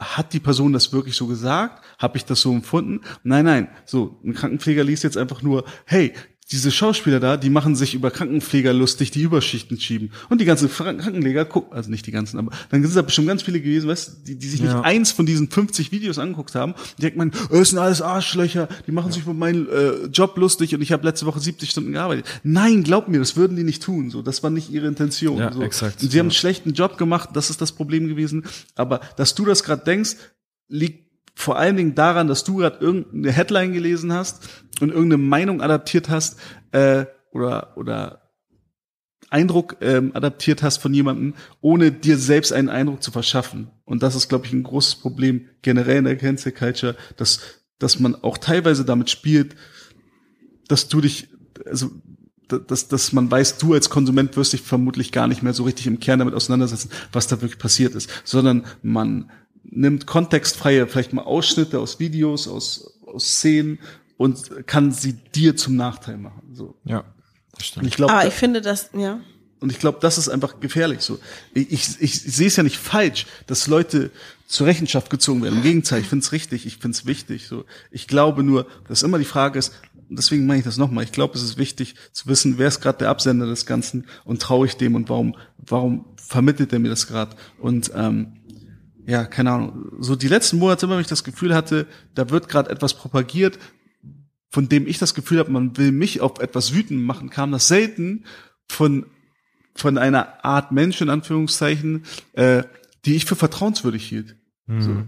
Speaker 1: hat die Person das wirklich so gesagt? Habe ich das so empfunden? Nein, nein. So, ein Krankenpfleger liest jetzt einfach nur, hey, diese Schauspieler da, die machen sich über Krankenpfleger lustig, die Überschichten schieben. Und die ganzen Krankenpfleger gucken, also nicht die ganzen, aber dann sind da bestimmt ganz viele gewesen, weißt, die, die sich ja. nicht eins von diesen 50 Videos angeguckt haben. Die denkt man, oh, das sind alles Arschlöcher, die machen ja. sich über meinen äh, Job lustig und ich habe letzte Woche 70 Stunden gearbeitet. Nein, glaub mir, das würden die nicht tun. So, das war nicht ihre Intention. Ja, so.
Speaker 2: exakt.
Speaker 1: Und sie haben einen schlechten Job gemacht, das ist das Problem gewesen. Aber dass du das gerade denkst, liegt vor allen Dingen daran, dass du gerade irgendeine Headline gelesen hast und irgendeine Meinung adaptiert hast äh, oder oder Eindruck ähm, adaptiert hast von jemandem, ohne dir selbst einen Eindruck zu verschaffen. Und das ist, glaube ich, ein großes Problem generell in der Cancel Culture, dass dass man auch teilweise damit spielt, dass du dich, also dass, dass man weiß, du als Konsument wirst dich vermutlich gar nicht mehr so richtig im Kern damit auseinandersetzen, was da wirklich passiert ist, sondern man nimmt kontextfreie, vielleicht mal Ausschnitte aus Videos, aus, aus Szenen und kann sie dir zum Nachteil machen. So.
Speaker 2: Ja,
Speaker 3: das stimmt. Und ich glaube, Aber ich finde das, ja.
Speaker 1: Und ich glaube, das ist einfach gefährlich. So, ich, ich, ich sehe es ja nicht falsch, dass Leute zur Rechenschaft gezogen werden. Im Gegenteil, ich finde es richtig, ich finde es wichtig. So, ich glaube nur, dass immer die Frage ist, und deswegen meine ich das nochmal. Ich glaube, es ist wichtig zu wissen, wer ist gerade der Absender des Ganzen und traue ich dem und warum, warum vermittelt er mir das gerade? Und ähm, ja, keine Ahnung, so die letzten Monate immer, wenn ich das Gefühl hatte, da wird gerade etwas propagiert, von dem ich das Gefühl habe, man will mich auf etwas wütend machen, kam das selten von von einer Art Mensch in Anführungszeichen, äh, die ich für vertrauenswürdig hielt. Mhm. So.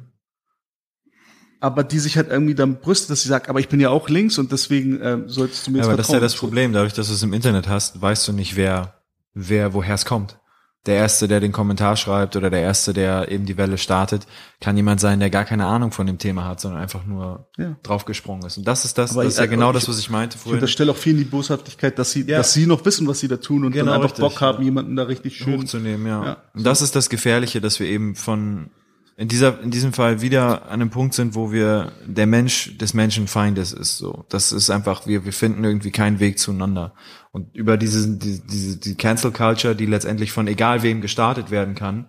Speaker 1: Aber die sich halt irgendwie dann brüstet, dass sie sagt, aber ich bin ja auch links und deswegen äh, solltest du mir
Speaker 2: jetzt ja, Aber das ist ja das Problem, dadurch, dass du es im Internet hast, weißt du nicht, wer wer woher es kommt der Erste, der den Kommentar schreibt oder der Erste, der eben die Welle startet, kann jemand sein, der gar keine Ahnung von dem Thema hat, sondern einfach nur ja. draufgesprungen ist. Und das ist das, Aber das ist ja genau ich, das, was ich meinte
Speaker 1: vorhin. Ich unterstelle auch vielen die Boshaftigkeit, dass sie, ja. dass sie noch wissen, was sie da tun und genau, dann einfach richtig, Bock haben, jemanden da richtig schön
Speaker 2: hochzunehmen, ja. ja. Und das ist das Gefährliche, dass wir eben von in dieser in diesem Fall wieder an einem Punkt sind, wo wir der Mensch des Menschenfeindes ist so. Das ist einfach wir wir finden irgendwie keinen Weg zueinander. Und über diese die, diese die Cancel Culture, die letztendlich von egal wem gestartet werden kann,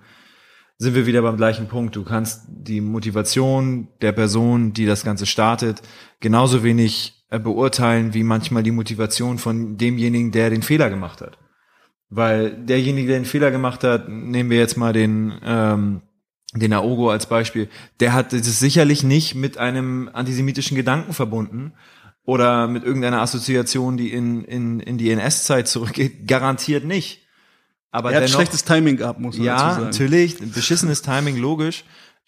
Speaker 2: sind wir wieder beim gleichen Punkt. Du kannst die Motivation der Person, die das Ganze startet, genauso wenig äh, beurteilen wie manchmal die Motivation von demjenigen, der den Fehler gemacht hat. Weil derjenige, der den Fehler gemacht hat, nehmen wir jetzt mal den ähm, den Aogo als Beispiel, der hat es sicherlich nicht mit einem antisemitischen Gedanken verbunden, oder mit irgendeiner Assoziation, die in, in, in die NS-Zeit zurückgeht, garantiert nicht. Aber
Speaker 1: Er hat
Speaker 2: dennoch,
Speaker 1: schlechtes Timing gehabt, muss man dazu
Speaker 2: ja,
Speaker 1: sagen.
Speaker 2: natürlich, beschissenes Timing, logisch.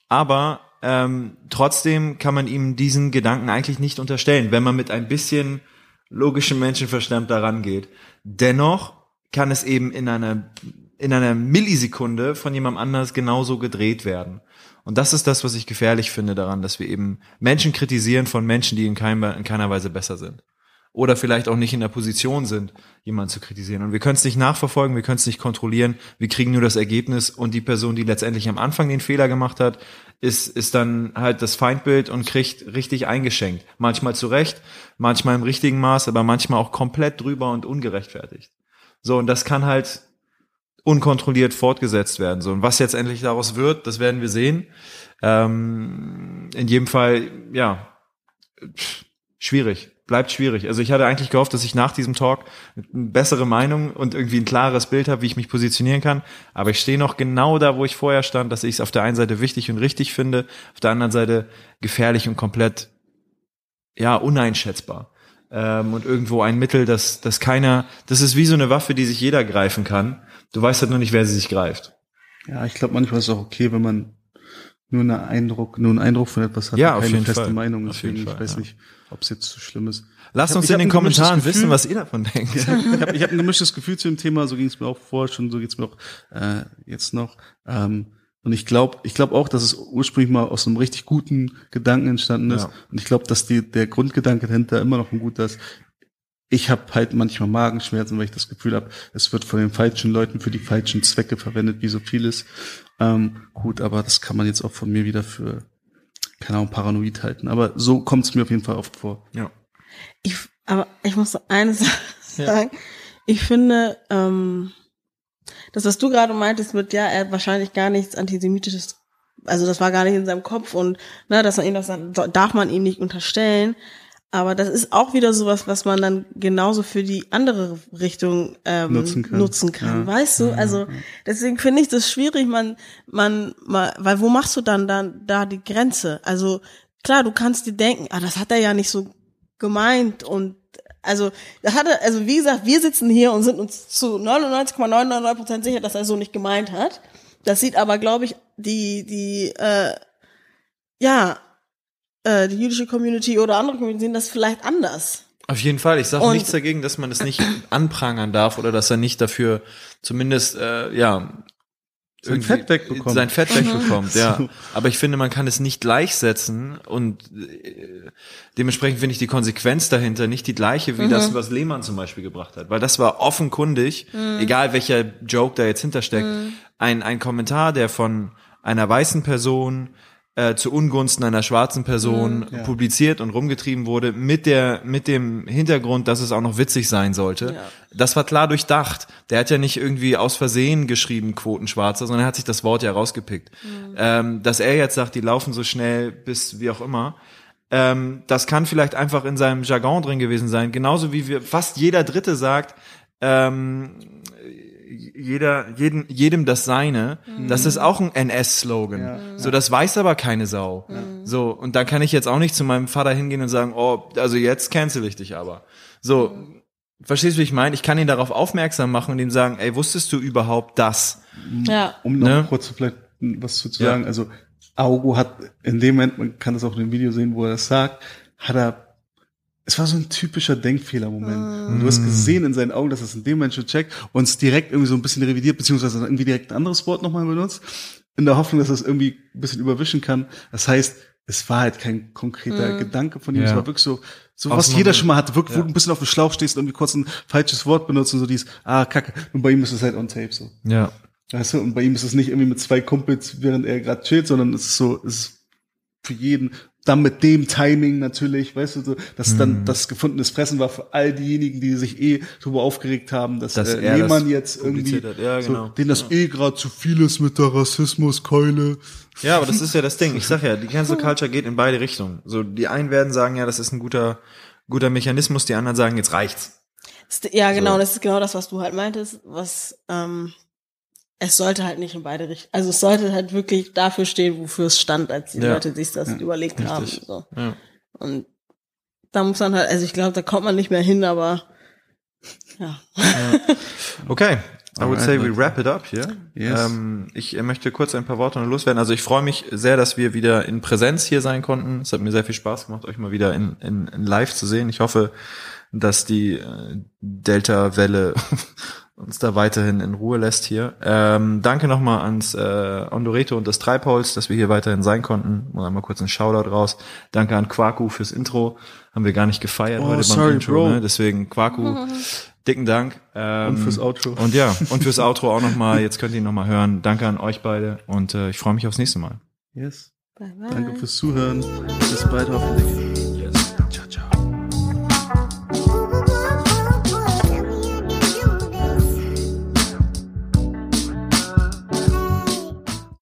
Speaker 2: Aber ähm, trotzdem kann man ihm diesen Gedanken eigentlich nicht unterstellen, wenn man mit ein bisschen logischem Menschenverstand daran geht. Dennoch kann es eben in einer in einer Millisekunde von jemand anders genauso gedreht werden. Und das ist das, was ich gefährlich finde daran, dass wir eben Menschen kritisieren von Menschen, die in, keiner, in keiner Weise besser sind. Oder vielleicht auch nicht in der Position sind, jemanden zu kritisieren. Und wir können es nicht nachverfolgen, wir können es nicht kontrollieren, wir kriegen nur das Ergebnis und die Person, die letztendlich am Anfang den Fehler gemacht hat, ist, ist dann halt das Feindbild und kriegt richtig eingeschenkt. Manchmal zu Recht, manchmal im richtigen Maß, aber manchmal auch komplett drüber und ungerechtfertigt. So, und das kann halt unkontrolliert fortgesetzt werden. So, und was jetzt endlich daraus wird, das werden wir sehen. Ähm, in jedem Fall, ja, pff, schwierig. Bleibt schwierig. Also ich hatte eigentlich gehofft, dass ich nach diesem Talk eine bessere Meinung und irgendwie ein klares Bild habe, wie ich mich positionieren kann. Aber ich stehe noch genau da, wo ich vorher stand, dass ich es auf der einen Seite wichtig und richtig finde, auf der anderen Seite gefährlich und komplett, ja, uneinschätzbar. Ähm, und irgendwo ein Mittel, das, das keiner, das ist wie so eine Waffe, die sich jeder greifen kann. Du weißt halt nur nicht, wer sie sich greift.
Speaker 1: Ja, ich glaube, manchmal ist es auch okay, wenn man nur einen Eindruck, nur einen Eindruck von etwas hat,
Speaker 2: Ja, auf
Speaker 1: keine
Speaker 2: jeden
Speaker 1: feste
Speaker 2: Fall.
Speaker 1: Meinung.
Speaker 2: Auf jeden
Speaker 1: Deswegen,
Speaker 2: Fall,
Speaker 1: ich weiß
Speaker 2: ja.
Speaker 1: nicht, ob es jetzt so schlimm ist.
Speaker 2: Lasst
Speaker 1: hab-
Speaker 2: uns in den Kommentaren
Speaker 1: Gefühl.
Speaker 2: wissen, was ihr davon denkt.
Speaker 1: ich habe ich hab ein gemischtes Gefühl zu dem Thema, so ging es mir auch vorher schon, so geht es mir auch äh, jetzt noch. Ähm, und ich glaube, ich glaube auch, dass es ursprünglich mal aus einem richtig guten Gedanken entstanden ist.
Speaker 2: Ja.
Speaker 1: Und ich glaube, dass die, der Grundgedanke dahinter immer noch ein guter ist. Ich habe halt manchmal Magenschmerzen, weil ich das Gefühl habe, es wird von den falschen Leuten für die falschen Zwecke verwendet, wie so vieles. Ähm, gut, aber das kann man jetzt auch von mir wieder für, keine Ahnung, paranoid halten. Aber so kommt es mir auf jeden Fall oft vor.
Speaker 2: Ja.
Speaker 3: Ich, aber ich muss noch eine Sache sagen. Ich finde, ähm, das, was du gerade meintest mit, ja, er hat wahrscheinlich gar nichts Antisemitisches, also das war gar nicht in seinem Kopf und, ne, dass man ihn das dann, darf man ihm nicht unterstellen. Aber das ist auch wieder sowas, was man dann genauso für die andere Richtung ähm,
Speaker 1: Nutzen kann.
Speaker 3: nutzen kann
Speaker 1: Ja.
Speaker 3: weißt du? Also deswegen finde ich das schwierig, man, man, mal, weil wo machst du dann dann da die Grenze? Also klar, du kannst dir denken, ah, das hat er ja nicht so gemeint und also das hat er, also wie gesagt, wir sitzen hier und sind uns zu 99,99 Prozent sicher, dass er so nicht gemeint hat. Das sieht aber, glaube ich, die die äh, ja äh, die jüdische Community oder andere Community sehen das vielleicht anders.
Speaker 2: Auf jeden Fall. Ich sage nichts dagegen, dass man es nicht anprangern darf oder dass er nicht dafür zumindest äh, ja
Speaker 1: Sein
Speaker 2: irgendwie
Speaker 1: Fett wegbekommt.
Speaker 2: Sein Fett wegbekommt, ja.
Speaker 1: So.
Speaker 2: Aber ich finde, man kann es nicht gleichsetzen und äh, dementsprechend finde ich die Konsequenz dahinter nicht die gleiche wie das, was Lehmann zum Beispiel gebracht hat, weil das war offenkundig, egal welcher Joke da jetzt hintersteckt, ein ein Kommentar, der von einer weißen Person äh, zu Ungunsten einer schwarzen Person
Speaker 1: Ja.
Speaker 2: publiziert und rumgetrieben wurde mit der mit dem Hintergrund, dass es auch noch witzig sein sollte.
Speaker 3: Ja.
Speaker 2: Das war klar durchdacht. Der hat ja nicht irgendwie aus Versehen geschrieben Quotenschwarzer, sondern er hat sich das Wort ja rausgepickt. Ähm, dass er jetzt sagt, die laufen so schnell bis wie auch immer. Ähm, das kann vielleicht einfach in seinem Jargon drin gewesen sein. Genauso wie wir fast jeder Dritte sagt, ähm, jeder, jedem, jedem das Seine. Das ist auch ein NS-Slogan.
Speaker 1: Ja.
Speaker 2: So, das weiß aber keine Sau. So, und da kann ich jetzt auch nicht zu meinem Vater hingehen und sagen, oh, also jetzt cancel ich dich aber. So, verstehst du, wie ich meine? Ich kann ihn darauf aufmerksam machen und ihm sagen, ey, wusstest du überhaupt das?
Speaker 3: Ja.
Speaker 1: Um noch
Speaker 2: Ne?
Speaker 1: kurz vielleicht was zu
Speaker 2: Ja.
Speaker 1: sagen. Also Augo hat in dem Moment, man kann das auch in dem Video sehen, wo er das sagt, hat er, es war so ein typischer Denkfehler-Moment. Und du hast gesehen in seinen Augen, dass er es in dem Moment schon checkt und es direkt irgendwie so ein bisschen revidiert, beziehungsweise irgendwie direkt ein anderes Wort nochmal benutzt, in der Hoffnung, dass er es irgendwie ein bisschen überwischen kann. Das heißt, es war halt kein konkreter Gedanke von ihm,
Speaker 2: Ja.
Speaker 1: es war wirklich so, so was jeder schon mal hatte, wirklich, wo
Speaker 2: Ja.
Speaker 1: du ein bisschen auf dem Schlauch stehst und irgendwie kurz ein falsches Wort benutzt und so dieses, ah, kacke. Und bei ihm ist es halt on tape so.
Speaker 2: Ja.
Speaker 1: Weißt du, und bei ihm ist es nicht irgendwie mit zwei Kumpels, während er gerade chillt, sondern es ist so, es ist für jeden, dann mit dem Timing natürlich, weißt du, so, dass
Speaker 2: Mhm.
Speaker 1: dann das gefundenes Fressen war für all diejenigen, die sich eh darüber aufgeregt haben, dass,
Speaker 2: Dass
Speaker 1: äh, Lehmann
Speaker 2: das
Speaker 1: jetzt irgendwie.
Speaker 2: Ja, genau.
Speaker 1: so, denen das eh gerade zu viel ist mit der Rassismuskeule.
Speaker 2: Ja, aber das ist ja das Ding. Ich sag ja, die Cancel Culture geht in beide Richtungen. So, die einen werden sagen, ja, das ist ein guter, guter Mechanismus, die anderen sagen, jetzt reicht's.
Speaker 3: Ja, genau,
Speaker 2: So.
Speaker 3: das ist genau das, was du halt meintest, was ähm, es sollte halt nicht in beide Richtungen. Also es sollte halt wirklich dafür stehen, wofür es stand, als die
Speaker 2: Ja.
Speaker 3: Leute sich das überlegt haben.
Speaker 2: Richtig.
Speaker 3: So.
Speaker 2: Ja.
Speaker 3: Und da muss man halt, also ich glaube, da kommt man nicht mehr hin, aber ja.
Speaker 2: Okay, I would say we wrap it up here.
Speaker 1: Yes.
Speaker 2: Ähm, ich äh, möchte kurz ein paar Worte noch loswerden. Also ich freue mich sehr, dass wir wieder in Präsenz hier sein konnten. Es hat mir sehr viel Spaß gemacht, euch mal wieder in, in, in live zu sehen. Ich hoffe, dass die äh, Delta-Welle uns da weiterhin in Ruhe lässt hier. Ähm, danke nochmal ans äh, Ondoreto und das Treibholz, dass wir hier weiterhin sein konnten. Mal einmal kurz einen Shoutout raus. Danke an Quaku fürs Intro. Haben wir gar nicht gefeiert
Speaker 1: Oh,
Speaker 2: heute
Speaker 1: sorry,
Speaker 2: beim Intro.
Speaker 1: Bro.
Speaker 2: Ne? Deswegen Quaku, dicken Dank. Ähm,
Speaker 1: Und fürs Outro.
Speaker 2: Und ja, und fürs Outro auch nochmal. Jetzt könnt ihr ihn nochmal hören. Danke an euch beide und äh, ich freue mich aufs nächste Mal.
Speaker 1: Yes.
Speaker 3: Bye bye.
Speaker 1: Danke fürs Zuhören. Bis bald hoffentlich.